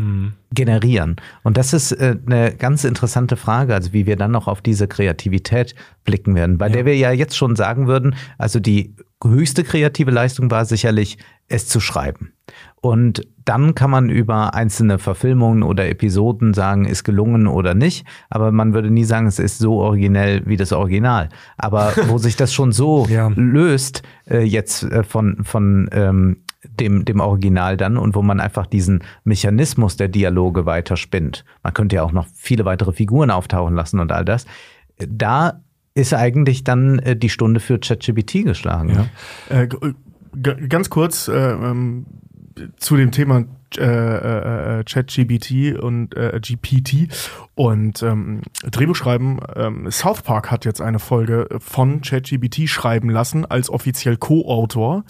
generieren. Und das ist äh, eine ganz interessante Frage, also wie wir dann noch auf diese Kreativität blicken werden, bei der wir ja jetzt schon sagen würden, also die höchste kreative Leistung war sicherlich, es zu schreiben. Und dann kann man über einzelne Verfilmungen oder Episoden sagen, ist gelungen oder nicht. Aber man würde nie sagen, es ist so originell wie das Original. Aber (laughs) wo sich das schon so Ja. löst, äh, jetzt äh, von, von ähm, dem, dem Original dann und wo man einfach diesen Mechanismus der Dialoge weiter spinnt. Man könnte ja auch noch viele weitere Figuren auftauchen lassen und all das. Da ist eigentlich dann äh, die Stunde für ChatGPT geschlagen. ne? Äh, ganz kurz äh, ähm, zu dem Thema äh, äh, äh, ChatGPT und äh, GPT und ähm, Drehbuchschreiben. Ähm, South Park hat jetzt eine Folge von ChatGPT schreiben lassen als offiziell Co-Autor.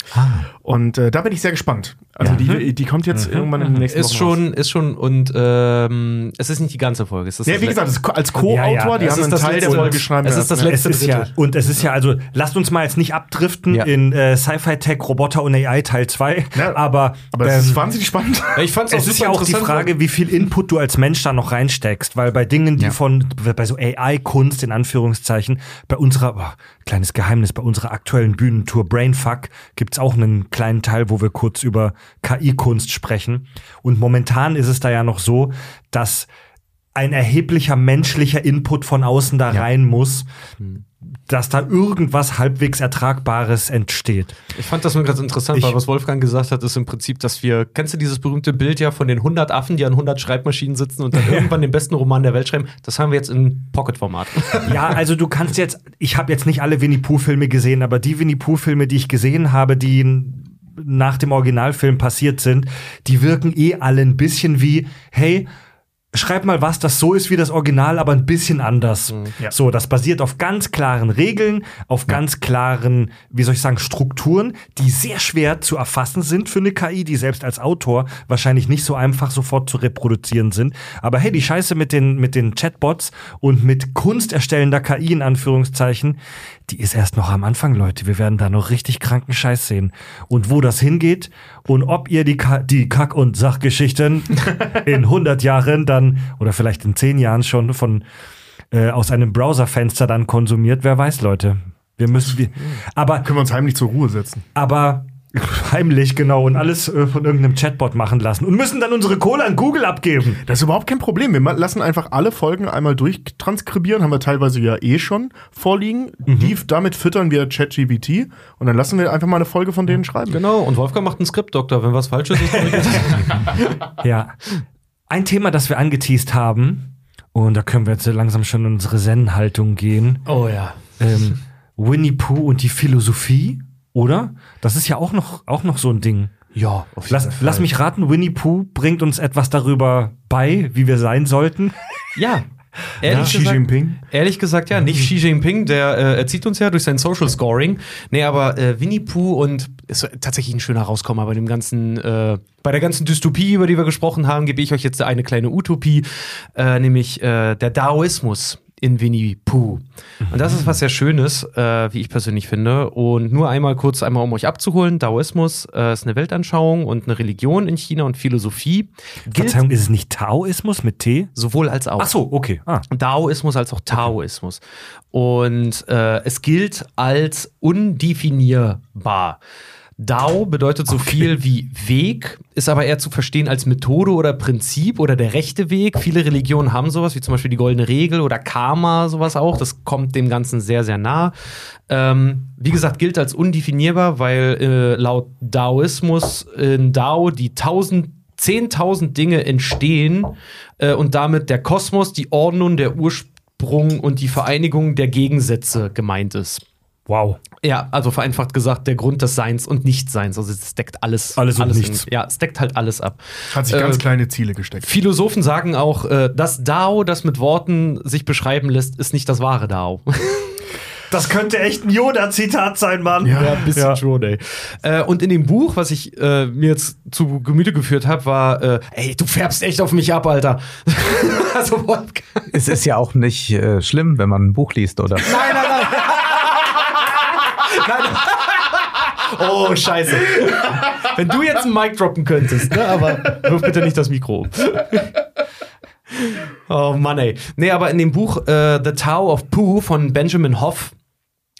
Und äh, da bin ich sehr gespannt. Also die, die kommt jetzt irgendwann in den nächsten Ist Wochen raus. schon, ist schon, und ähm, es ist nicht die ganze Folge. Es ist Ja, das wie gesagt, letzte- als Co-Autor, Ja, ja, die es haben einen das Teil der letzte- Folge geschrieben. es ist das Ja. Es ist ja, und es ist ja, also lasst uns mal jetzt nicht abdriften Ja. in äh, Sci-Fi Tech, Roboter und AI Teil 2, Ja, aber, Aber es ist ähm, wahnsinnig spannend. Ja, ich fand's auch es ist ja auch die Frage, wie viel Input du als Mensch da noch reinsteckst, weil bei Dingen, die Ja. von, bei so AI-Kunst in Anführungszeichen, bei unserer, oh, kleines Geheimnis, bei unserer aktuellen Bühnentour Brainfuck gibt's auch einen kleinen Teil, wo wir kurz über KI-Kunst sprechen. Und momentan ist es da ja noch so, dass ein erheblicher menschlicher Input von außen da rein muss, dass da irgendwas halbwegs Ertragbares entsteht. Ich fand das nur ganz interessant, Ich- weil was Wolfgang gesagt hat, ist im Prinzip, dass wir, kennst du dieses berühmte Bild ja von den 100 Affen, die an 100 Schreibmaschinen sitzen und dann (laughs) irgendwann den besten Roman der Welt schreiben? Das haben wir jetzt in Pocket-Format. (laughs) Ja, also du kannst jetzt, ich habe jetzt nicht alle Winnie Pooh-Filme gesehen, aber die Winnie Pooh-Filme, die ich gesehen habe, die nach dem Originalfilm passiert sind, die wirken eh alle ein bisschen wie, hey, schreib mal was, das so ist wie das Original, aber ein bisschen anders. Ja. So, das basiert auf ganz klaren Regeln, auf ganz klaren, wie soll ich sagen, Strukturen, die sehr schwer zu erfassen sind für eine KI, die selbst als Autor wahrscheinlich nicht so einfach sofort zu reproduzieren sind. Aber hey, die Scheiße mit den, mit den Chatbots und mit kunsterstellender KI in Anführungszeichen, die ist erst noch am Anfang, Leute. Wir werden da noch richtig kranken Scheiß sehen. Und wo das hingeht und ob ihr die, Ka die Kack- und Sachgeschichten (laughs) in 100 Jahren dann oder vielleicht in 10 Jahren schon von äh, aus einem Browserfenster dann konsumiert. Wer weiß, Leute. Wir müssen, wir, aber, Können wir uns heimlich zur Ruhe setzen. aber (laughs) heimlich genau und alles äh, von irgendeinem Chatbot machen lassen und müssen dann unsere Kohle an Google abgeben. Das ist überhaupt kein Problem. Wir lassen einfach alle Folgen einmal durchtranskribieren, haben wir teilweise ja eh schon vorliegen. Die, damit füttern wir ChatGPT und dann lassen wir einfach mal eine Folge von denen schreiben. Genau, und Wolfgang macht einen Skriptdoktor. Wenn was falsch ist. (laughs) Ja. Ein Thema, das wir angeteased haben, und da können wir jetzt langsam schon in unsere Zen-Haltung gehen. Oh ja. Ähm, Winnie Pooh und die Philosophie, oder? Das ist ja auch noch, auch noch so ein Ding. Ja, auf jeden Lass, Fall. lass mich raten, Winnie Pooh bringt uns etwas darüber bei, wie wir sein sollten. Ja. (laughs) Ehrlich, Xi gesagt, Jinping. ehrlich gesagt, ja, nicht Xi Jinping, der äh, erzieht uns ja durch sein Social Scoring. Nee, aber äh, Winnie Pooh und ist tatsächlich ein schöner Rauskommer bei dem ganzen, äh, bei der ganzen Dystopie, über die wir gesprochen haben, gebe ich euch jetzt eine kleine Utopie, äh, nämlich äh, der Daoismus in Winnie Pooh. Und das ist was sehr Schönes, äh, wie ich persönlich finde. Und nur einmal kurz, einmal um euch abzuholen: Daoismus äh, ist eine Weltanschauung und eine Religion in China und Philosophie. Gilt Verzeihung, ist es nicht Taoismus mit T? sowohl als auch. Ach so, okay. Ah. Daoismus als auch Taoismus. Und äh, es gilt als undefinierbar. Dao bedeutet so viel wie Weg, ist aber eher zu verstehen als Methode oder Prinzip oder der rechte Weg. Viele Religionen haben sowas, wie zum Beispiel die goldene Regel oder Karma, sowas auch. Das kommt dem Ganzen sehr, sehr nah. Ähm, wie gesagt, gilt als undefinierbar, weil äh, laut Daoismus in Dao die tausend 10.000 Dinge entstehen äh, und damit der Kosmos, die Ordnung, der Ursprung und die Vereinigung der Gegensätze gemeint ist. Wow. Ja, also vereinfacht gesagt, der Grund des Seins und Nichtseins. Also es deckt alles. Alles und in- nichts. Ja, es deckt halt alles ab. Hat sich Äh, ganz kleine Ziele gesteckt. Philosophen sagen auch, äh, das Dao, das mit Worten sich beschreiben lässt, ist nicht das wahre Dao. (laughs) Das könnte echt ein Yoda-Zitat sein, Mann. Ja. ein bisschen Ja. schon, ey. Äh, und in dem Buch, was ich äh, mir jetzt zu Gemüte geführt habe, war, äh, ey, du färbst echt auf mich ab, Alter. (laughs) also, Wolfgang. Es ist ja auch nicht äh, schlimm, wenn man ein Buch liest, oder? Nein, nein, nein. Nein. Oh, scheiße. Wenn du jetzt einen Mic droppen könntest, ne? aber wirf bitte nicht das Mikro um. Oh Mann, ey. Nee, aber in dem Buch äh, The Tao of Pooh von Benjamin Hoff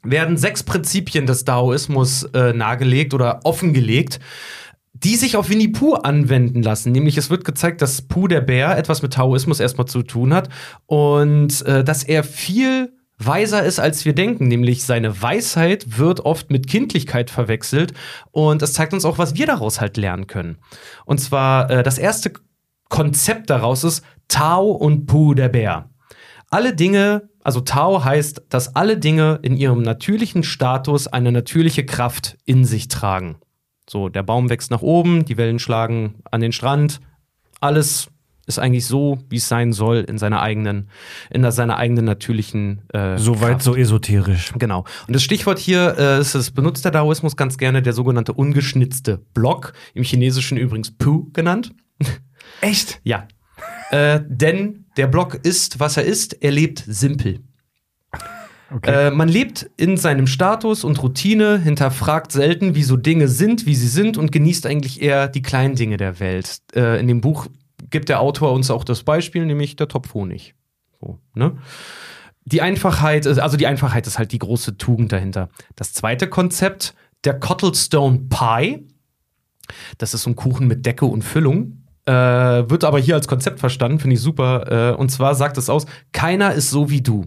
werden sechs Prinzipien des Daoismus äh, nahegelegt oder offengelegt, die sich auf Winnie Pooh anwenden lassen. Nämlich es wird gezeigt, dass Pooh der Bär etwas mit Taoismus erstmal zu tun hat und äh, dass er viel weiser ist, als wir denken. Nämlich seine Weisheit wird oft mit Kindlichkeit verwechselt und das zeigt uns auch, was wir daraus halt lernen können. Und zwar äh, das erste Konzept daraus ist Tao und Pooh der Bär. Alle Dinge, also Tao heißt, dass alle Dinge in ihrem natürlichen Status eine natürliche Kraft in sich tragen. So, der Baum wächst nach oben, die Wellen schlagen an den Strand, alles ist eigentlich so, wie es sein soll, in seiner eigenen, in der- seiner eigenen natürlichen äh, Soweit so esoterisch. Genau. Und das Stichwort hier äh, ist, das benutzt der Daoismus ganz gerne, der sogenannte ungeschnitzte Block, im Chinesischen übrigens Pu genannt. (laughs) Echt? Ja. äh, denn der Block ist, was er ist, er lebt simpel. Äh, man lebt in seinem Status und Routine, hinterfragt selten, wieso Dinge sind, wie sie sind und genießt eigentlich eher die kleinen Dinge der Welt. Äh, in dem Buch gibt der Autor uns auch das Beispiel, nämlich der Topf Honig. So, ne? Die Einfachheit, also die Einfachheit ist halt die große Tugend dahinter. Das zweite Konzept, der Cottlestone Pie. Das ist so ein Kuchen mit Decke und Füllung. Äh, wird aber hier als Konzept verstanden, finde ich super. Äh, und zwar sagt es aus: Keiner ist so wie du.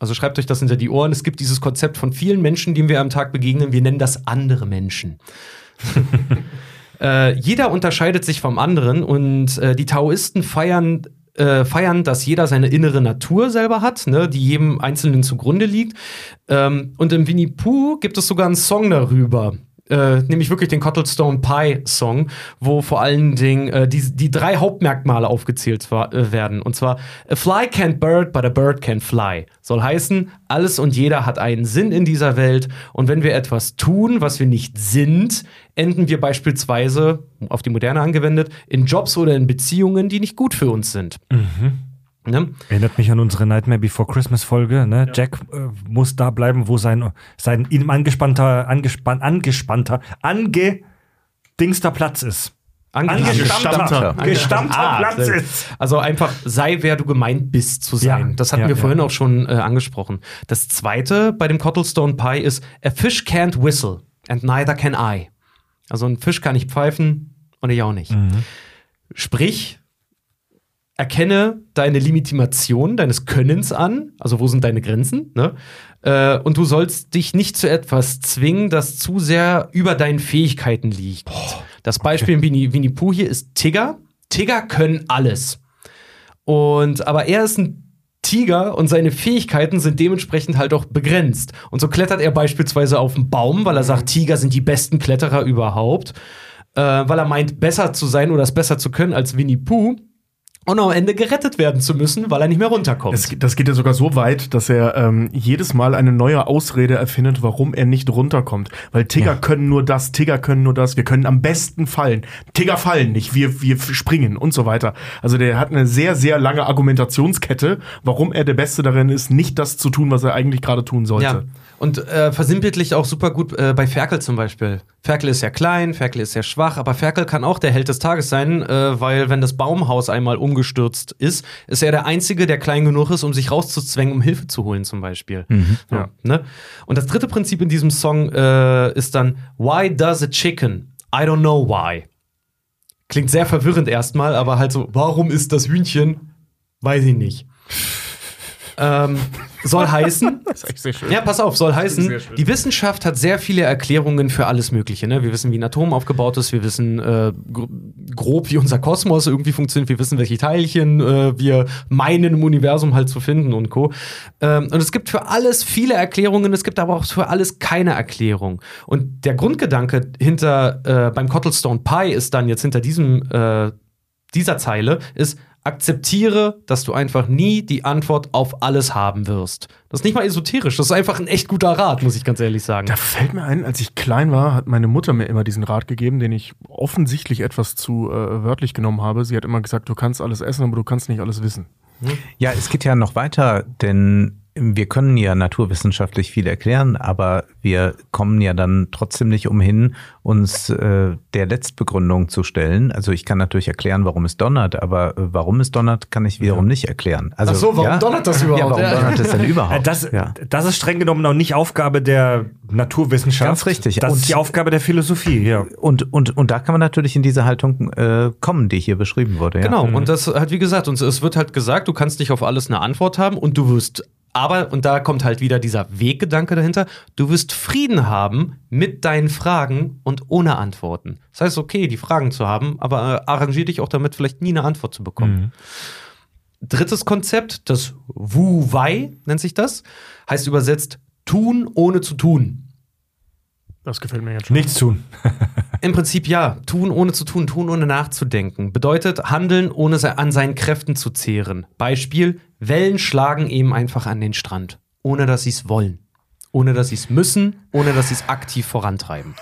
Also schreibt euch das hinter die Ohren. Es gibt dieses Konzept von vielen Menschen, denen wir am Tag begegnen. Wir nennen das andere Menschen. (laughs) äh, jeder unterscheidet sich vom anderen und äh, die Taoisten feiern, äh, feiern, dass jeder seine innere Natur selber hat, ne, die jedem Einzelnen zugrunde liegt. Ähm, und im Winnie Pooh gibt es sogar einen Song darüber. Äh, nämlich wirklich den Cottlestone Pie Song, wo vor allen Dingen äh, die, die drei Hauptmerkmale aufgezählt war, äh, werden. Und zwar, a fly can't bird, but a bird can fly. Soll heißen, alles und jeder hat einen Sinn in dieser Welt. Und wenn wir etwas tun, was wir nicht sind, enden wir beispielsweise, auf die Moderne angewendet, in Jobs oder in Beziehungen, die nicht gut für uns sind. Ne? Erinnert mich an unsere Nightmare Before Christmas Folge. Ne? Jack äh, muss da bleiben, wo sein, sein ihm angespannter, angespann, angespannter, angedingster Platz ist. Angestammter. Gestammter Ah, Platz ist. Also einfach sei, wer du gemeint bist zu sein. Ja. Das hatten Ja, wir ja. vorhin auch schon äh, angesprochen. Das zweite bei dem Cottlestone Pie ist A fish can't whistle and neither can I. Also ein Fisch kann nicht pfeifen und ich auch nicht. Sprich, erkenne deine Legitimation deines Könnens an, also wo sind deine Grenzen, ne? Äh, und du sollst dich nicht zu etwas zwingen, das zu sehr über deinen Fähigkeiten liegt. das Beispiel in Winnie, Winnie Pooh hier ist Tigger. Tigger können alles. Und aber er ist ein Tiger und seine Fähigkeiten sind dementsprechend halt auch begrenzt. Und so klettert er beispielsweise auf einen Baum, weil er sagt, Tiger sind die besten Kletterer überhaupt, äh, weil er meint, besser zu sein oder es besser zu können als Winnie Pooh. Und am Ende gerettet werden zu müssen, weil er nicht mehr runterkommt. Das, das geht ja sogar so weit, dass er ähm, jedes Mal eine neue Ausrede erfindet, warum er nicht runterkommt. Weil Tigger können nur das, Tigger können nur das, wir können am besten fallen. Tigger fallen nicht, wir, wir springen und so weiter. Also der hat eine sehr, sehr lange Argumentationskette, warum er der Beste darin ist, nicht das zu tun, was er eigentlich gerade tun sollte. Ja. Und äh, versinnbildlicht auch super gut äh, bei Ferkel zum Beispiel. Ferkel ist sehr klein, Ferkel ist sehr schwach, aber Ferkel kann auch der Held des Tages sein, äh, weil wenn das Baumhaus einmal umgestürzt ist, ist er der Einzige, der klein genug ist, um sich rauszuzwängen, um Hilfe zu holen zum Beispiel. So, Ja. ne? Und das dritte Prinzip in diesem Song äh, ist dann Why does a chicken? I don't know why. Klingt sehr verwirrend erstmal, aber halt so, warum ist das Hühnchen? Weiß ich nicht. Ähm, soll heißen, (laughs) Das ist echt sehr schön. ja, pass auf, soll heißen, die Wissenschaft hat sehr viele Erklärungen für alles Mögliche. Ne? Wir wissen, wie ein Atom aufgebaut ist, wir wissen äh, gr grob, wie unser Kosmos irgendwie funktioniert, wir wissen, welche Teilchen äh, wir meinen im Universum halt zu finden und Co. Ähm, und es gibt für alles viele Erklärungen, es gibt aber auch für alles keine Erklärung. Und der Grundgedanke hinter äh, beim Cottlestone Pie ist dann jetzt hinter diesem äh, dieser Zeile ist, akzeptiere, dass du einfach nie die Antwort auf alles haben wirst. Das ist nicht mal esoterisch, das ist einfach ein echt guter Rat, muss ich ganz ehrlich sagen. Da fällt mir ein, als ich klein war, hat meine Mutter mir immer diesen Rat gegeben, den ich offensichtlich etwas zu äh, wörtlich genommen habe. Sie hat immer gesagt, du kannst alles essen, aber du kannst nicht alles wissen. Ja, es geht ja noch weiter, denn wir können ja naturwissenschaftlich viel erklären, aber wir kommen ja dann trotzdem nicht umhin, uns äh, der Letztbegründung zu stellen. Also ich kann natürlich erklären, warum es donnert, aber äh, warum es donnert, kann ich wiederum nicht erklären. Also, Ach so, warum ja, donnert das überhaupt? Ja, warum Ja. donnert es denn überhaupt? Äh, Das, ja. das ist streng genommen auch nicht Aufgabe der Naturwissenschaft. Ganz richtig. Das Und- ist die Aufgabe der Philosophie, ja. Und, und, und da kann man natürlich in diese Haltung äh, kommen, die hier beschrieben wurde. Ja? Genau, und das hat, wie gesagt, und es wird halt gesagt, du kannst nicht auf alles eine Antwort haben und du wirst, aber, und da kommt halt wieder dieser Weggedanke dahinter, du wirst Frieden haben mit deinen Fragen und ohne Antworten. Das heißt, okay, die Fragen zu haben, aber äh, arrangier dich auch damit, vielleicht nie eine Antwort zu bekommen. Drittes Konzept, das Wu-Wei nennt sich das, heißt übersetzt tun ohne zu tun. Das gefällt mir jetzt schon. Nichts tun. (laughs) Im Prinzip ja. Tun ohne zu tun, tun ohne nachzudenken. Bedeutet handeln, ohne an seinen Kräften zu zehren. Beispiel, Wellen schlagen eben einfach an den Strand. Ohne dass sie es wollen. Ohne dass sie es müssen, ohne dass sie es aktiv vorantreiben.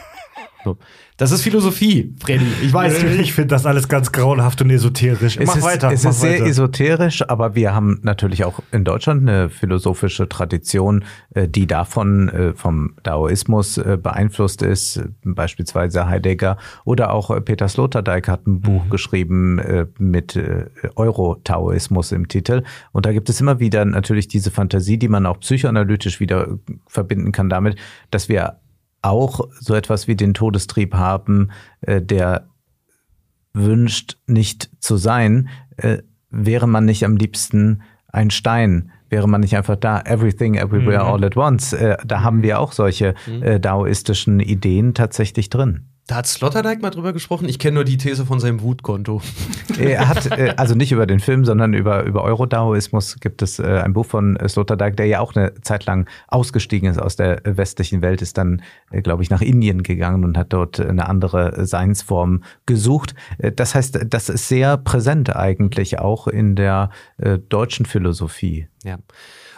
So. Das ist Philosophie, Freddy. Ich weiß. Ich finde das alles ganz grauenhaft und esoterisch. Es mach ist, weiter. Es mach ist sehr weiter. esoterisch, aber wir haben natürlich auch in Deutschland eine philosophische Tradition, äh, die davon äh, vom Daoismus äh, beeinflusst ist. Beispielsweise Heidegger oder auch äh, Peter Sloterdijk hat ein Buch geschrieben äh, mit äh, Euro-Taoismus im Titel. Und da gibt es immer wieder natürlich diese Fantasie, die man auch psychoanalytisch wieder verbinden kann damit, dass wir auch so etwas wie den Todestrieb haben, äh, der wünscht, nicht zu sein, äh, wäre man nicht am liebsten ein Stein, wäre man nicht einfach da, everything, everywhere, all at once. Äh, da haben wir auch solche äh, daoistischen Ideen tatsächlich drin. Da hat Sloterdijk mal drüber gesprochen. Ich kenne nur die These von seinem Wutkonto. (laughs) Er hat, äh, also nicht über den Film, sondern über, über Eurodaoismus gibt es äh, ein Buch von äh, Sloterdijk, der ja auch eine Zeit lang ausgestiegen ist aus der westlichen Welt, ist dann, äh, glaube ich, nach Indien gegangen und hat dort eine andere Seinsform gesucht. Äh, das heißt, das ist sehr präsent eigentlich auch in der äh, deutschen Philosophie. Ja.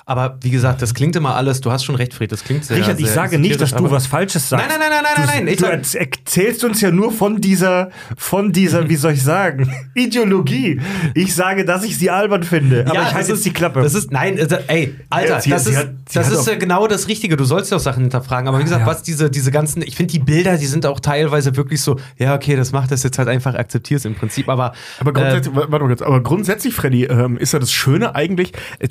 Aber wie gesagt, das klingt immer alles, du hast schon recht, Fred, das klingt sehr Richard, ich sehr sage nicht, dass du was Falsches sagst. Nein, nein, nein, nein, nein, nein, nein. Ich Du sag- erz- erzählst uns ja nur von dieser, von dieser, (laughs) wie soll ich sagen, Ideologie. Ich sage, dass ich sie albern finde, aber Ja, ich das halte jetzt ist- die Klappe. Das ist, nein, äh, ey, Alter, Ja, sie- das sie ist, hat- das ist ja genau das Richtige. Du sollst ja auch Sachen hinterfragen. Aber wie gesagt, Ja. was diese, diese ganzen, ich finde die Bilder, die sind auch teilweise wirklich so, ja, okay, das macht das jetzt halt einfach, akzeptier's im Prinzip. Aber, Aber grundsätzlich, warte mal kurz, aber grundsätzlich, Freddy, ähm, ist ja das Schöne eigentlich, äh,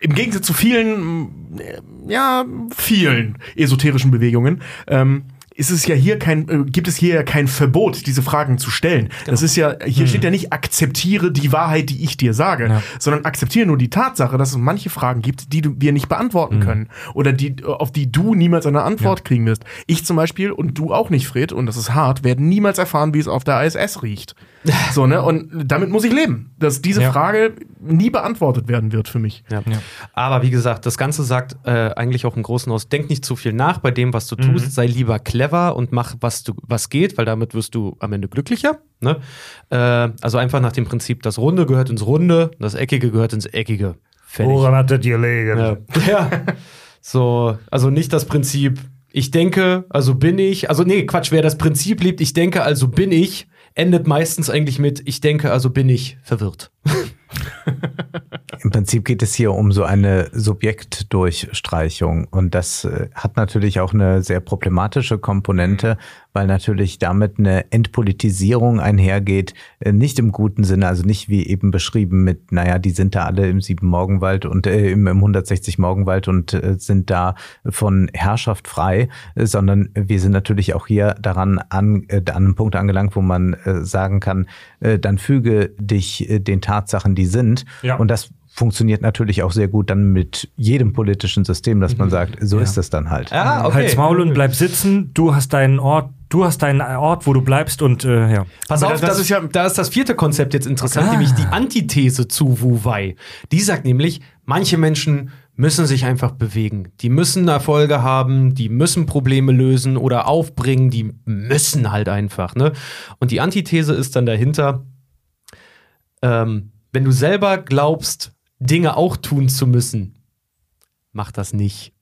im Gegensatz zu vielen, äh, ja, vielen esoterischen Bewegungen, ähm, ist es ja hier kein, äh, gibt es hier ja kein Verbot, diese Fragen zu stellen. Das ist ja, hier steht ja nicht, akzeptiere die Wahrheit, die ich dir sage, sondern akzeptiere nur die Tatsache, dass es manche Fragen gibt, die wir nicht beantworten können. Oder die, auf die du niemals eine Antwort kriegen wirst. Ich zum Beispiel und du auch nicht, Fred, und das ist hart, werden niemals erfahren, wie es auf der ISS riecht. (laughs) So, ne? Und damit muss ich leben, dass diese Ja. Frage nie beantwortet werden wird für mich. ja. aber wie gesagt, das Ganze sagt äh, eigentlich auch im Großen aus, denk nicht zu viel nach bei dem, was du tust, sei lieber clever und mach, was du, was geht, weil damit wirst du am Ende glücklicher. Ne? Äh, also einfach nach dem Prinzip, das Runde gehört ins Runde, das Eckige gehört ins Eckige. Fertig. Woran hattet ihr legen? Ja. (laughs) ja. So, also nicht das Prinzip, ich denke, also bin ich. Also, nee, Quatsch, wer das Prinzip liebt, ich denke, also bin ich, endet meistens eigentlich mit, ich denke, also bin ich verwirrt. (laughs) (laughs) Im Prinzip geht es hier um so eine Subjektdurchstreichung. Und das äh, hat natürlich auch eine sehr problematische Komponente, weil natürlich damit eine Entpolitisierung einhergeht, äh, nicht im guten Sinne, also nicht wie eben beschrieben mit, naja, die sind da alle im Sieben Morgenwald und äh, im, im 160 Morgenwald und äh, sind da von Herrschaft frei, äh, sondern wir sind natürlich auch hier daran an, äh, an einem Punkt angelangt, wo man sagen kann, dann füge dich den Tatsachen, die sind. Ja. Und das funktioniert natürlich auch sehr gut dann mit jedem politischen System, dass man sagt, so ist das dann halt. Ja, Halt's Maul und bleib sitzen. Du hast deinen Ort, du hast deinen Ort, wo du bleibst und äh, ja. Pass Aber auf, das das ist ja- da ist das vierte Konzept jetzt interessant, Ah. nämlich die Antithese zu Wu Wei. Die sagt nämlich, manche Menschen müssen sich einfach bewegen. Die müssen Erfolge haben, die müssen Probleme lösen oder aufbringen, die müssen halt einfach. Ne? Und die Antithese ist dann dahinter, ähm, wenn du selber glaubst, Dinge auch tun zu müssen, mach das nicht.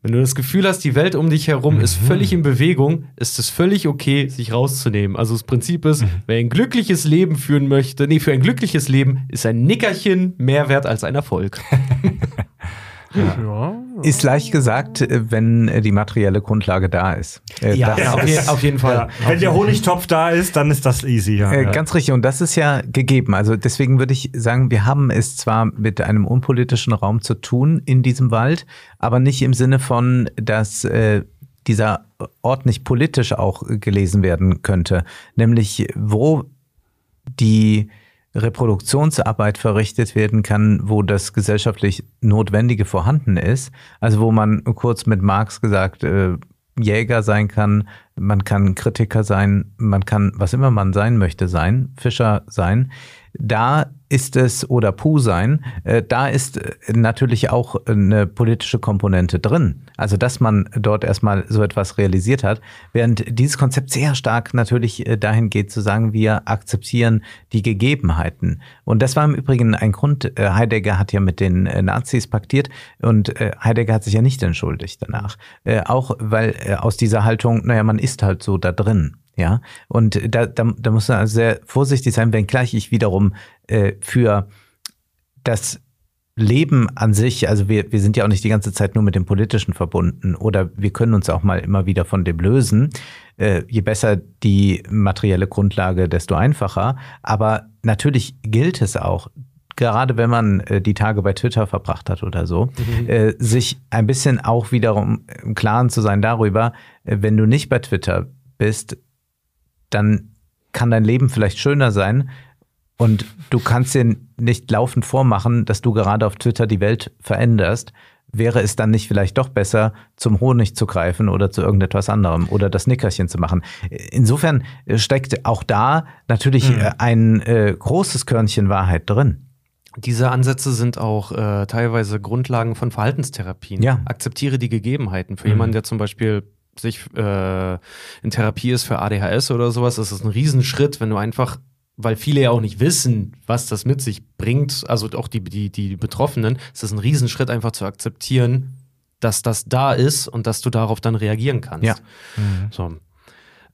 Wenn du das Gefühl hast, die Welt um dich herum ist völlig in Bewegung, ist es völlig okay, sich rauszunehmen. Also das Prinzip ist, wer ein glückliches Leben führen möchte, nee, für ein glückliches Leben ist ein Nickerchen mehr wert als ein Erfolg. (laughs) Ja. Ist leicht gesagt, wenn äh, die materielle Grundlage da ist. Äh, das auf, ist- je, auf jeden Fall. Ja. Wenn der Honigtopf da ist, dann ist das easy, ja. Äh, ja. Ganz richtig, und das ist ja gegeben. Also deswegen würde ich sagen, wir haben es zwar mit einem unpolitischen Raum zu tun in diesem Wald, aber nicht im Sinne von, dass äh, dieser Ort nicht politisch auch gelesen werden könnte. Nämlich, wo die Reproduktionsarbeit verrichtet werden kann, wo das gesellschaftlich Notwendige vorhanden ist. Also wo man kurz mit Marx gesagt, äh, Jäger sein kann, man kann Kritiker sein, man kann, was immer man sein möchte, sein, Fischer sein. Da ist es, oder Puh sein, äh, da ist äh, natürlich auch eine politische Komponente drin. Also, dass man dort erstmal so etwas realisiert hat, während dieses Konzept sehr stark natürlich äh, dahin geht zu sagen, wir akzeptieren die Gegebenheiten. Und das war im Übrigen ein Grund, äh, Heidegger hat ja mit den Nazis paktiert und Heidegger hat sich ja nicht entschuldigt danach. Auch weil aus dieser Haltung, naja, man ist halt so da drin. Ja, und da, da, da muss man also sehr vorsichtig sein, wenngleich ich wiederum äh, für das Leben an sich, also wir, wir sind ja auch nicht die ganze Zeit nur mit dem Politischen verbunden oder wir können uns auch mal immer wieder von dem lösen. Äh, je besser die materielle Grundlage, desto einfacher. Aber natürlich gilt es auch, gerade wenn man äh, die Tage bei Twitter verbracht hat oder so, äh, sich ein bisschen auch wiederum im Klaren zu sein darüber, äh, wenn du nicht bei Twitter bist, dann kann dein Leben vielleicht schöner sein und du kannst dir nicht laufend vormachen, dass du gerade auf Twitter die Welt veränderst. Wäre es dann nicht vielleicht doch besser, zum Honig zu greifen oder zu irgendetwas anderem oder das Nickerchen zu machen? Insofern steckt auch da natürlich äh, ein äh, großes Körnchen Wahrheit drin. Diese Ansätze sind auch äh, teilweise Grundlagen von Verhaltenstherapien. Ja. Akzeptiere die Gegebenheiten. Für jemanden, der zum Beispiel sich äh, in Therapie ist für ADHS oder sowas, ist es ein Riesenschritt, wenn du einfach weil viele ja auch nicht wissen, was das mit sich bringt, also auch die, die, die Betroffenen, ist das ein Riesenschritt, einfach zu akzeptieren, dass das da ist und dass du darauf dann reagieren kannst. Ja. So.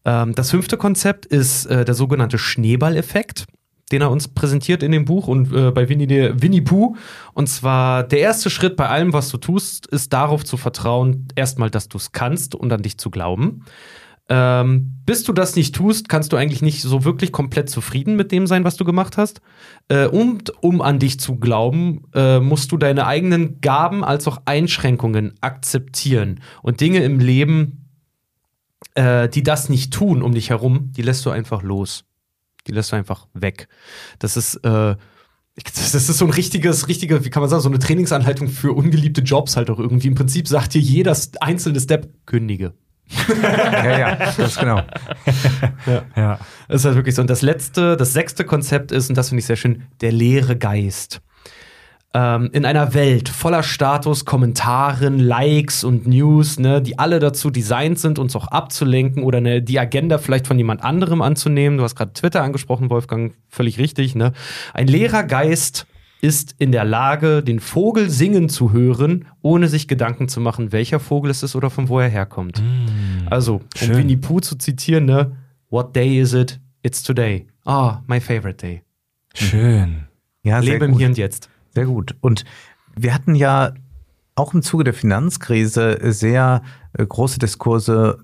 Ähm, das fünfte Konzept ist äh, der sogenannte Schneeballeffekt, den er uns präsentiert in dem Buch und äh, bei Winnie, Winnie Pooh. Und zwar der erste Schritt bei allem, was du tust, ist darauf zu vertrauen, erstmal, dass du es kannst und an dich zu glauben. Ähm, bis du das nicht tust, kannst du eigentlich nicht so wirklich komplett zufrieden mit dem sein, was du gemacht hast. Äh, und um an dich zu glauben, äh, musst du deine eigenen Gaben als auch Einschränkungen akzeptieren. Und Dinge im Leben, äh, die das nicht tun um dich herum, die lässt du einfach los. Die lässt du einfach weg. Das ist, äh, das ist so ein richtiges, richtige, wie kann man sagen, so eine Trainingsanleitung für ungeliebte Jobs halt auch irgendwie. Im Prinzip sagt dir jeder einzelne Step, kündige. Ja, ja, das genau. (laughs) Ja. Das ist halt wirklich so. Und das letzte, das sechste Konzept ist, und das finde ich sehr schön, der leere Geist. Ähm, in einer Welt voller Status, Kommentaren, Likes und News, ne, die alle dazu designt sind, uns auch abzulenken oder ne, die Agenda vielleicht von jemand anderem anzunehmen. Du hast gerade Twitter angesprochen, Wolfgang, völlig richtig. Ne? Ein leerer Geist ist in der Lage, den Vogel singen zu hören, ohne sich Gedanken zu machen, welcher Vogel es ist oder von wo er herkommt. Also, um schön. Winnie Pooh zu zitieren, ne? What day is it? It's today. Ah, my favorite day. Schön. Ja, sehr Lebe im. Hier und Jetzt. Sehr gut. Und wir hatten ja auch im Zuge der Finanzkrise sehr äh, große Diskurse,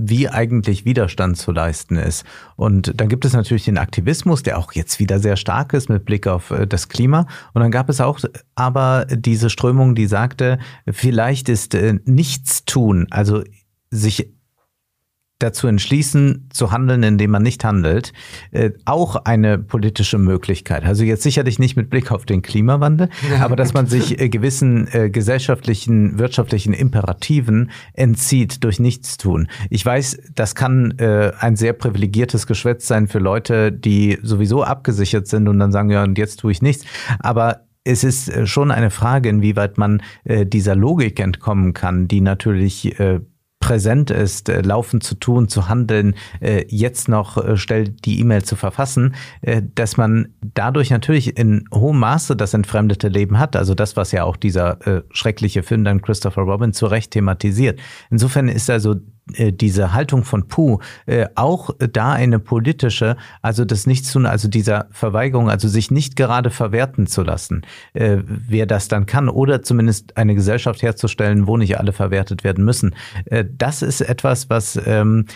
wie eigentlich Widerstand zu leisten ist. Und dann gibt es natürlich den Aktivismus, der auch jetzt wieder sehr stark ist mit Blick auf äh, das Klima. Und dann gab es auch aber diese Strömung, die sagte, vielleicht ist äh, nichts tun, also sich dazu entschließen, zu handeln, indem man nicht handelt, äh, auch eine politische Möglichkeit. Also jetzt sicherlich nicht mit Blick auf den Klimawandel, aber dass man sich äh, gewissen äh, gesellschaftlichen, wirtschaftlichen Imperativen entzieht durch Nichtstun. Ich weiß, das kann ein sehr privilegiertes Geschwätz sein für Leute, die sowieso abgesichert sind und dann sagen, ja, und jetzt tue ich nichts. Aber es ist schon eine Frage, inwieweit man dieser Logik entkommen kann, die natürlich präsent ist, äh, laufend zu tun, zu handeln, äh, jetzt noch äh, schnell die E-Mail zu verfassen, äh, dass man dadurch natürlich in hohem Maße das entfremdete Leben hat. Also das, was ja auch dieser äh, schreckliche Film dann Christopher Robin zu Recht thematisiert. Insofern ist also diese Haltung von Puh äh, auch da eine politische, also das Nichtstun, also dieser Verweigerung, also sich nicht gerade verwerten zu lassen, äh, wer das dann kann, oder zumindest eine Gesellschaft herzustellen, wo nicht alle verwertet werden müssen. Äh, das ist etwas, was ähm,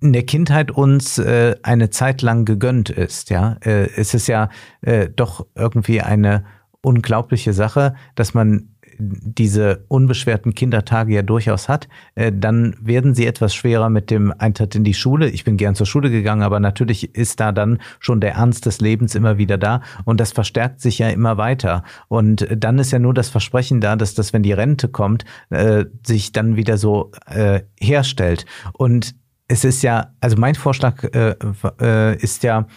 in der Kindheit uns äh, eine Zeit lang gegönnt ist. Ja, äh, es ist ja äh, doch irgendwie eine unglaubliche Sache, dass man diese unbeschwerten Kindertage ja durchaus hat, äh, dann werden sie etwas schwerer mit dem Eintritt in die Schule. Ich bin gern zur Schule gegangen, aber natürlich ist da dann schon der Ernst des Lebens immer wieder da und das verstärkt sich ja immer weiter. Und dann ist ja nur das Versprechen da, dass das, wenn die Rente kommt, äh, sich dann wieder so äh, herstellt. Und es ist ja, also mein Vorschlag ist ja,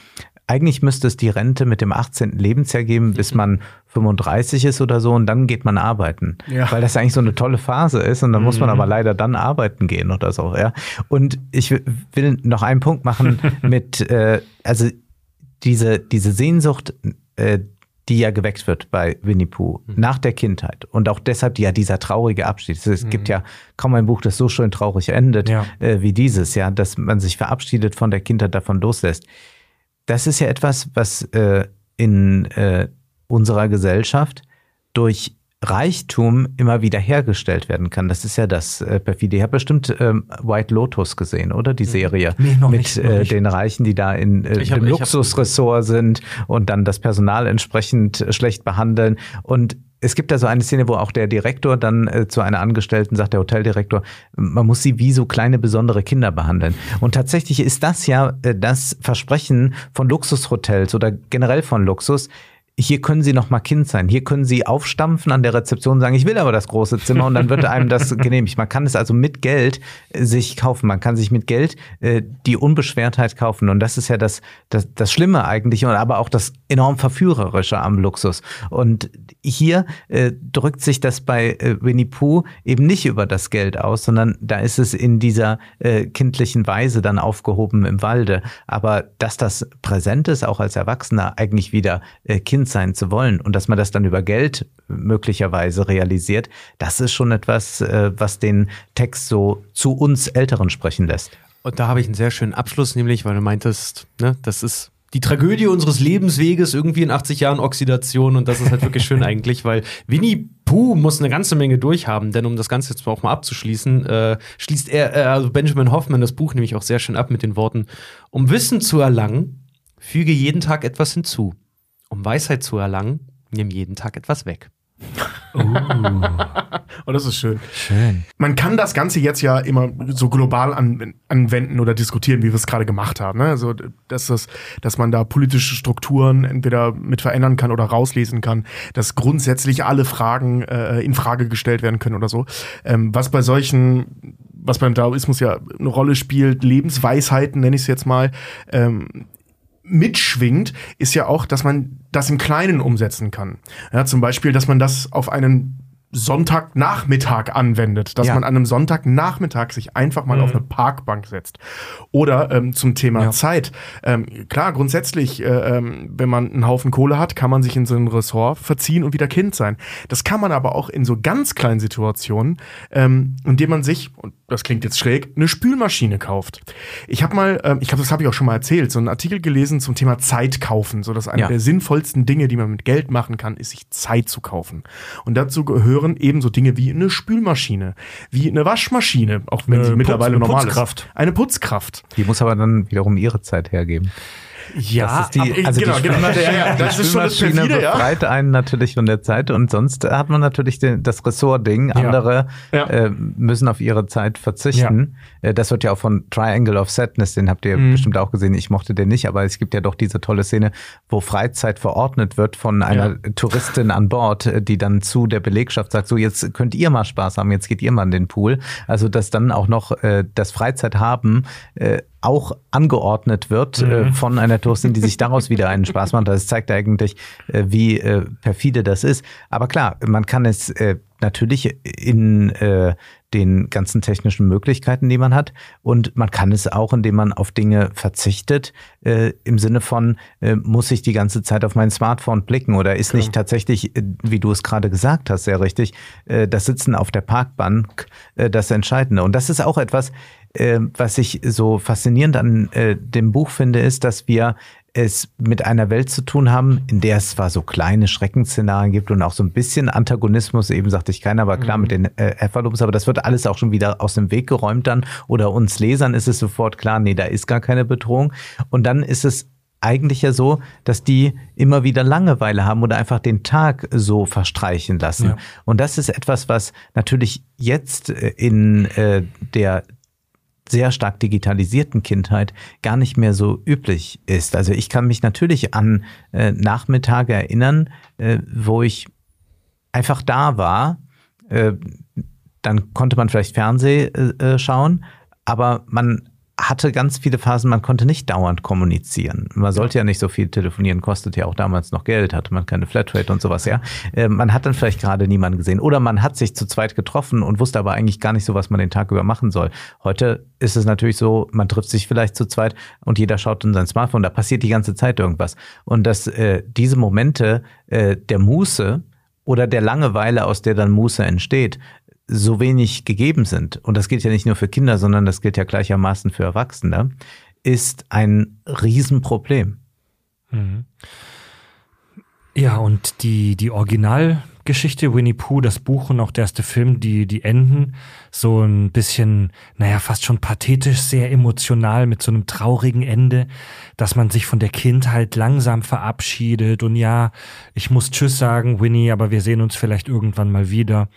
eigentlich müsste es die Rente mit dem 18. Lebensjahr geben, bis man 35 ist oder so und dann geht man arbeiten. Ja. Weil das eigentlich so eine tolle Phase ist und dann muss man aber leider dann arbeiten gehen oder so, ja. Und ich will noch einen Punkt machen (laughs) mit, äh, also diese, diese Sehnsucht, äh, die ja geweckt wird bei Winnie Pooh nach der Kindheit und auch deshalb ja dieser traurige Abschied. Es, gibt ja kaum ein Buch, das so schön traurig endet Ja. äh, wie dieses, ja, dass man sich verabschiedet von der Kindheit, davon loslässt. Das ist ja etwas, was äh, in äh, unserer Gesellschaft durch Reichtum immer wieder hergestellt werden kann. Das ist ja das äh, perfide. Ihr habt bestimmt ähm, White Lotus gesehen, oder? Die Serie Nee, noch mit nicht, äh, den Reichen, die da in äh, hab- dem Luxusressort sind und dann das Personal entsprechend äh, schlecht behandeln. Und es gibt da so eine Szene, wo auch der Direktor dann äh, zu einer Angestellten sagt, der Hoteldirektor, man muss sie wie so kleine besondere Kinder behandeln. Und tatsächlich ist das ja äh, das Versprechen von Luxushotels oder generell von Luxus. Hier können Sie noch mal Kind sein. Hier können Sie aufstampfen an der Rezeption und sagen, ich will aber das große Zimmer und dann wird einem das (laughs) genehmigt. Man kann es also mit Geld äh, sich kaufen. Man kann sich mit Geld äh, die Unbeschwertheit kaufen. Und das ist ja das, das, das Schlimme eigentlich, und aber auch das enorm Verführerische am Luxus. Und hier äh, drückt sich das bei äh, Winnie Pooh eben nicht über das Geld aus, sondern da ist es in dieser äh, kindlichen Weise dann aufgehoben im Walde. Aber dass das präsent ist, auch als Erwachsener, eigentlich wieder äh, Kind sein zu wollen und dass man das dann über Geld möglicherweise realisiert, das ist schon etwas, äh, was den Text so zu uns Älteren sprechen lässt. Und da habe ich einen sehr schönen Abschluss, nämlich, weil du meintest, ne, das ist die Tragödie unseres Lebensweges irgendwie in 80 Jahren Oxidation und das ist halt wirklich schön (laughs) eigentlich, weil Winnie Pooh muss eine ganze Menge durchhaben, denn um das Ganze jetzt auch mal abzuschließen, äh, schließt er, äh, also Benjamin Hoffman das Buch nämlich auch sehr schön ab mit den Worten, um Wissen zu erlangen, füge jeden Tag etwas hinzu. Um Weisheit zu erlangen, nimm jeden Tag etwas weg. (laughs) Oh, das ist schön. Schön. Man kann das Ganze jetzt ja immer so global an, anwenden oder diskutieren, wie wir es gerade gemacht haben. Ne? Also, dass, das, dass man da politische Strukturen entweder mit verändern kann oder rauslesen kann, dass grundsätzlich alle Fragen äh, in Frage gestellt werden können oder so. Ähm, was bei solchen, was beim Daoismus ja eine Rolle spielt, Lebensweisheiten nenne ich es jetzt mal, ähm, mitschwingt, ist ja auch, dass man das im Kleinen umsetzen kann. Ja, zum Beispiel, dass man das auf einen Sonntagnachmittag anwendet, dass Ja. man an einem Sonntagnachmittag sich einfach mal auf eine Parkbank setzt. Oder ähm, zum Thema Ja. Zeit. Ähm, klar, grundsätzlich, äh, ähm, wenn man einen Haufen Kohle hat, kann man sich in so ein Ressort verziehen und wieder Kind sein. Das kann man aber auch in so ganz kleinen Situationen, ähm, indem man sich, und das klingt jetzt schräg, eine Spülmaschine kauft. Ich habe mal, ähm, ich glaube, das habe ich auch schon mal erzählt, so einen Artikel gelesen zum Thema Zeit kaufen. So dass eine Ja. der sinnvollsten Dinge, die man mit Geld machen kann, ist sich Zeit zu kaufen. Und dazu gehören ebenso Dinge wie eine Spülmaschine, wie eine Waschmaschine, auch wenn Eine sie mittlerweile Putz- normal Putzkraft. ist. Eine Putzkraft. Die muss aber dann wiederum ihre Zeit hergeben. Ja, das ist die, also genau, die genau. Spülmaschine, Ja, ja, das die ist schon das ja. befreit einen natürlich von der Zeit und sonst hat man natürlich den, das Ressort-Ding. Andere Ja. äh, müssen auf ihre Zeit verzichten. Äh, das wird ja auch von Triangle of Sadness, den habt ihr Mhm. bestimmt auch gesehen. Ich mochte den nicht, aber es gibt ja doch diese tolle Szene, wo Freizeit verordnet wird von einer Touristin an Bord, äh, die dann zu der Belegschaft sagt, so jetzt könnt ihr mal Spaß haben, jetzt geht ihr mal in den Pool. Also dass dann auch noch äh, das Freizeit haben äh, auch angeordnet wird äh, von einer Touristin, die sich daraus wieder einen Spaß macht. Das zeigt eigentlich, äh, wie äh, perfide das ist. Aber klar, man kann es äh, natürlich in äh, den ganzen technischen Möglichkeiten, die man hat. Und man kann es auch, indem man auf Dinge verzichtet, äh, im Sinne von, äh, muss ich die ganze Zeit auf mein Smartphone blicken oder ist nicht tatsächlich, äh, wie du es gerade gesagt hast, sehr richtig, äh, das Sitzen auf der Parkbank äh, das Entscheidende. Und das ist auch etwas, äh, was ich so faszinierend an äh, dem Buch finde, ist, dass wir es mit einer Welt zu tun haben, in der es zwar so kleine Schreckensszenarien gibt und auch so ein bisschen Antagonismus, eben sagte ich keiner, aber klar mit den äh, aber das wird alles auch schon wieder aus dem Weg geräumt dann oder uns Lesern ist es sofort klar, nee, da ist gar keine Bedrohung und dann ist es eigentlich ja so, dass die immer wieder Langeweile haben oder einfach den Tag so verstreichen lassen. Ja. Und das ist etwas, was natürlich jetzt äh, in äh, der sehr stark digitalisierten Kindheit gar nicht mehr so üblich ist. Also ich kann mich natürlich an äh, Nachmittage erinnern, äh, wo ich einfach da war. Äh, dann konnte man vielleicht Fernseh äh, äh, schauen, aber man hatte ganz viele Phasen, man konnte nicht dauernd kommunizieren. Man sollte ja nicht so viel telefonieren, kostet ja auch damals noch Geld, hatte man keine Flatrate und sowas, ja. Äh, man hat dann vielleicht gerade niemanden gesehen oder man hat sich zu zweit getroffen und wusste aber eigentlich gar nicht so, was man den Tag über machen soll. Heute ist es natürlich so, man trifft sich vielleicht zu zweit und jeder schaut in sein Smartphone, da passiert die ganze Zeit irgendwas. Und dass äh, diese Momente äh, der Muße oder der Langeweile, aus der dann Muße entsteht, so wenig gegeben sind, und das gilt ja nicht nur für Kinder, sondern das gilt ja gleichermaßen für Erwachsene, ist ein Riesenproblem. Ja, und die, die Originalgeschichte Winnie Pooh, das Buch und auch der erste Film, die, die enden so ein bisschen, naja, fast schon pathetisch, sehr emotional mit so einem traurigen Ende, dass man sich von der Kindheit langsam verabschiedet und ja, ich muss Tschüss sagen, Winnie, aber wir sehen uns vielleicht irgendwann mal wieder.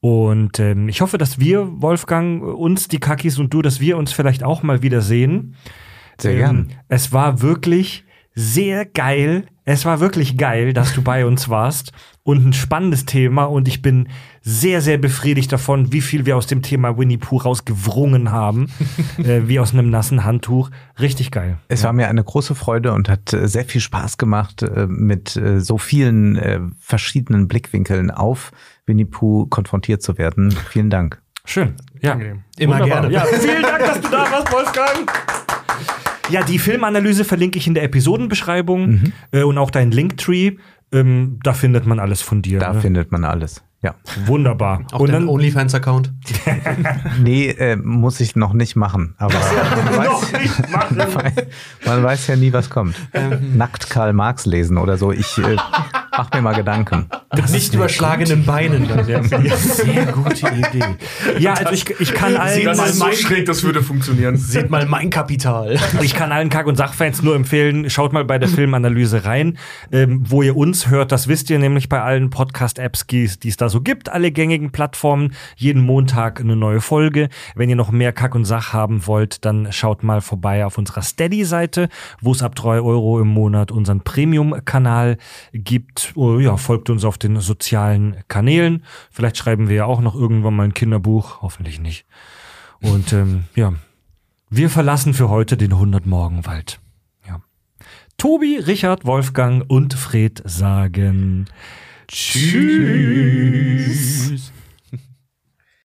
Und ähm, ich hoffe, dass wir, Wolfgang, uns, die Kakis und du, dass wir uns vielleicht auch mal wieder sehen. Sehr Ähm, gern. Es war wirklich sehr geil. Es war wirklich geil, dass du bei uns warst und ein spannendes Thema und ich bin sehr, sehr befriedigt davon, wie viel wir aus dem Thema Winnie Pooh rausgewrungen haben, (laughs) äh, wie aus einem nassen Handtuch. Richtig geil. Es war mir eine große Freude und hat äh, sehr viel Spaß gemacht, äh, mit äh, so vielen verschiedenen Blickwinkeln auf Winnie Pooh konfrontiert zu werden. Vielen Dank. Schön. Ja, Angenehm. Immer gerne. Ja, vielen Dank, dass du da warst, Wolfgang. Ja, die Filmanalyse verlinke ich in der Episodenbeschreibung äh, und auch dein Linktree. Ähm, da findet man alles von dir. Da ne? findet man alles. Ja. Wunderbar. Auch und dein dann OnlyFans-Account. (laughs) Nee, äh, muss ich noch nicht machen. Aber man, weiß, nicht machen. (laughs) man weiß ja nie, was kommt. Nackt Karl Marx lesen oder so. Ich äh, mach mir mal Gedanken. Mit nicht überschlagenen Beinen. Dann. (laughs) Sehr gute Idee. Ja, also ich, ich kann allen Das mal ist so schräg, das würde funktionieren. Seht mal mein Kapital. Ich kann allen Kack- und Sachfans nur empfehlen, schaut mal bei der Filmanalyse rein. Ähm, wo ihr uns hört, das wisst ihr nämlich bei allen Podcast-Apps, die es da so gibt, alle gängigen Plattformen. Jeden Montag eine neue Folge. Wenn ihr noch mehr Kack und Sach haben wollt, dann schaut mal vorbei auf unserer Steady-Seite, wo es ab 3 Euro im Monat unseren Premium-Kanal gibt. Oh, ja, folgt uns auf den sozialen Kanälen. Vielleicht schreiben wir ja auch noch irgendwann mal ein Kinderbuch. Hoffentlich nicht. Und ähm, ja, wir verlassen für heute den 100 Morgenwald. Ja. Tobi, Richard, Wolfgang und Fred sagen Tschüss.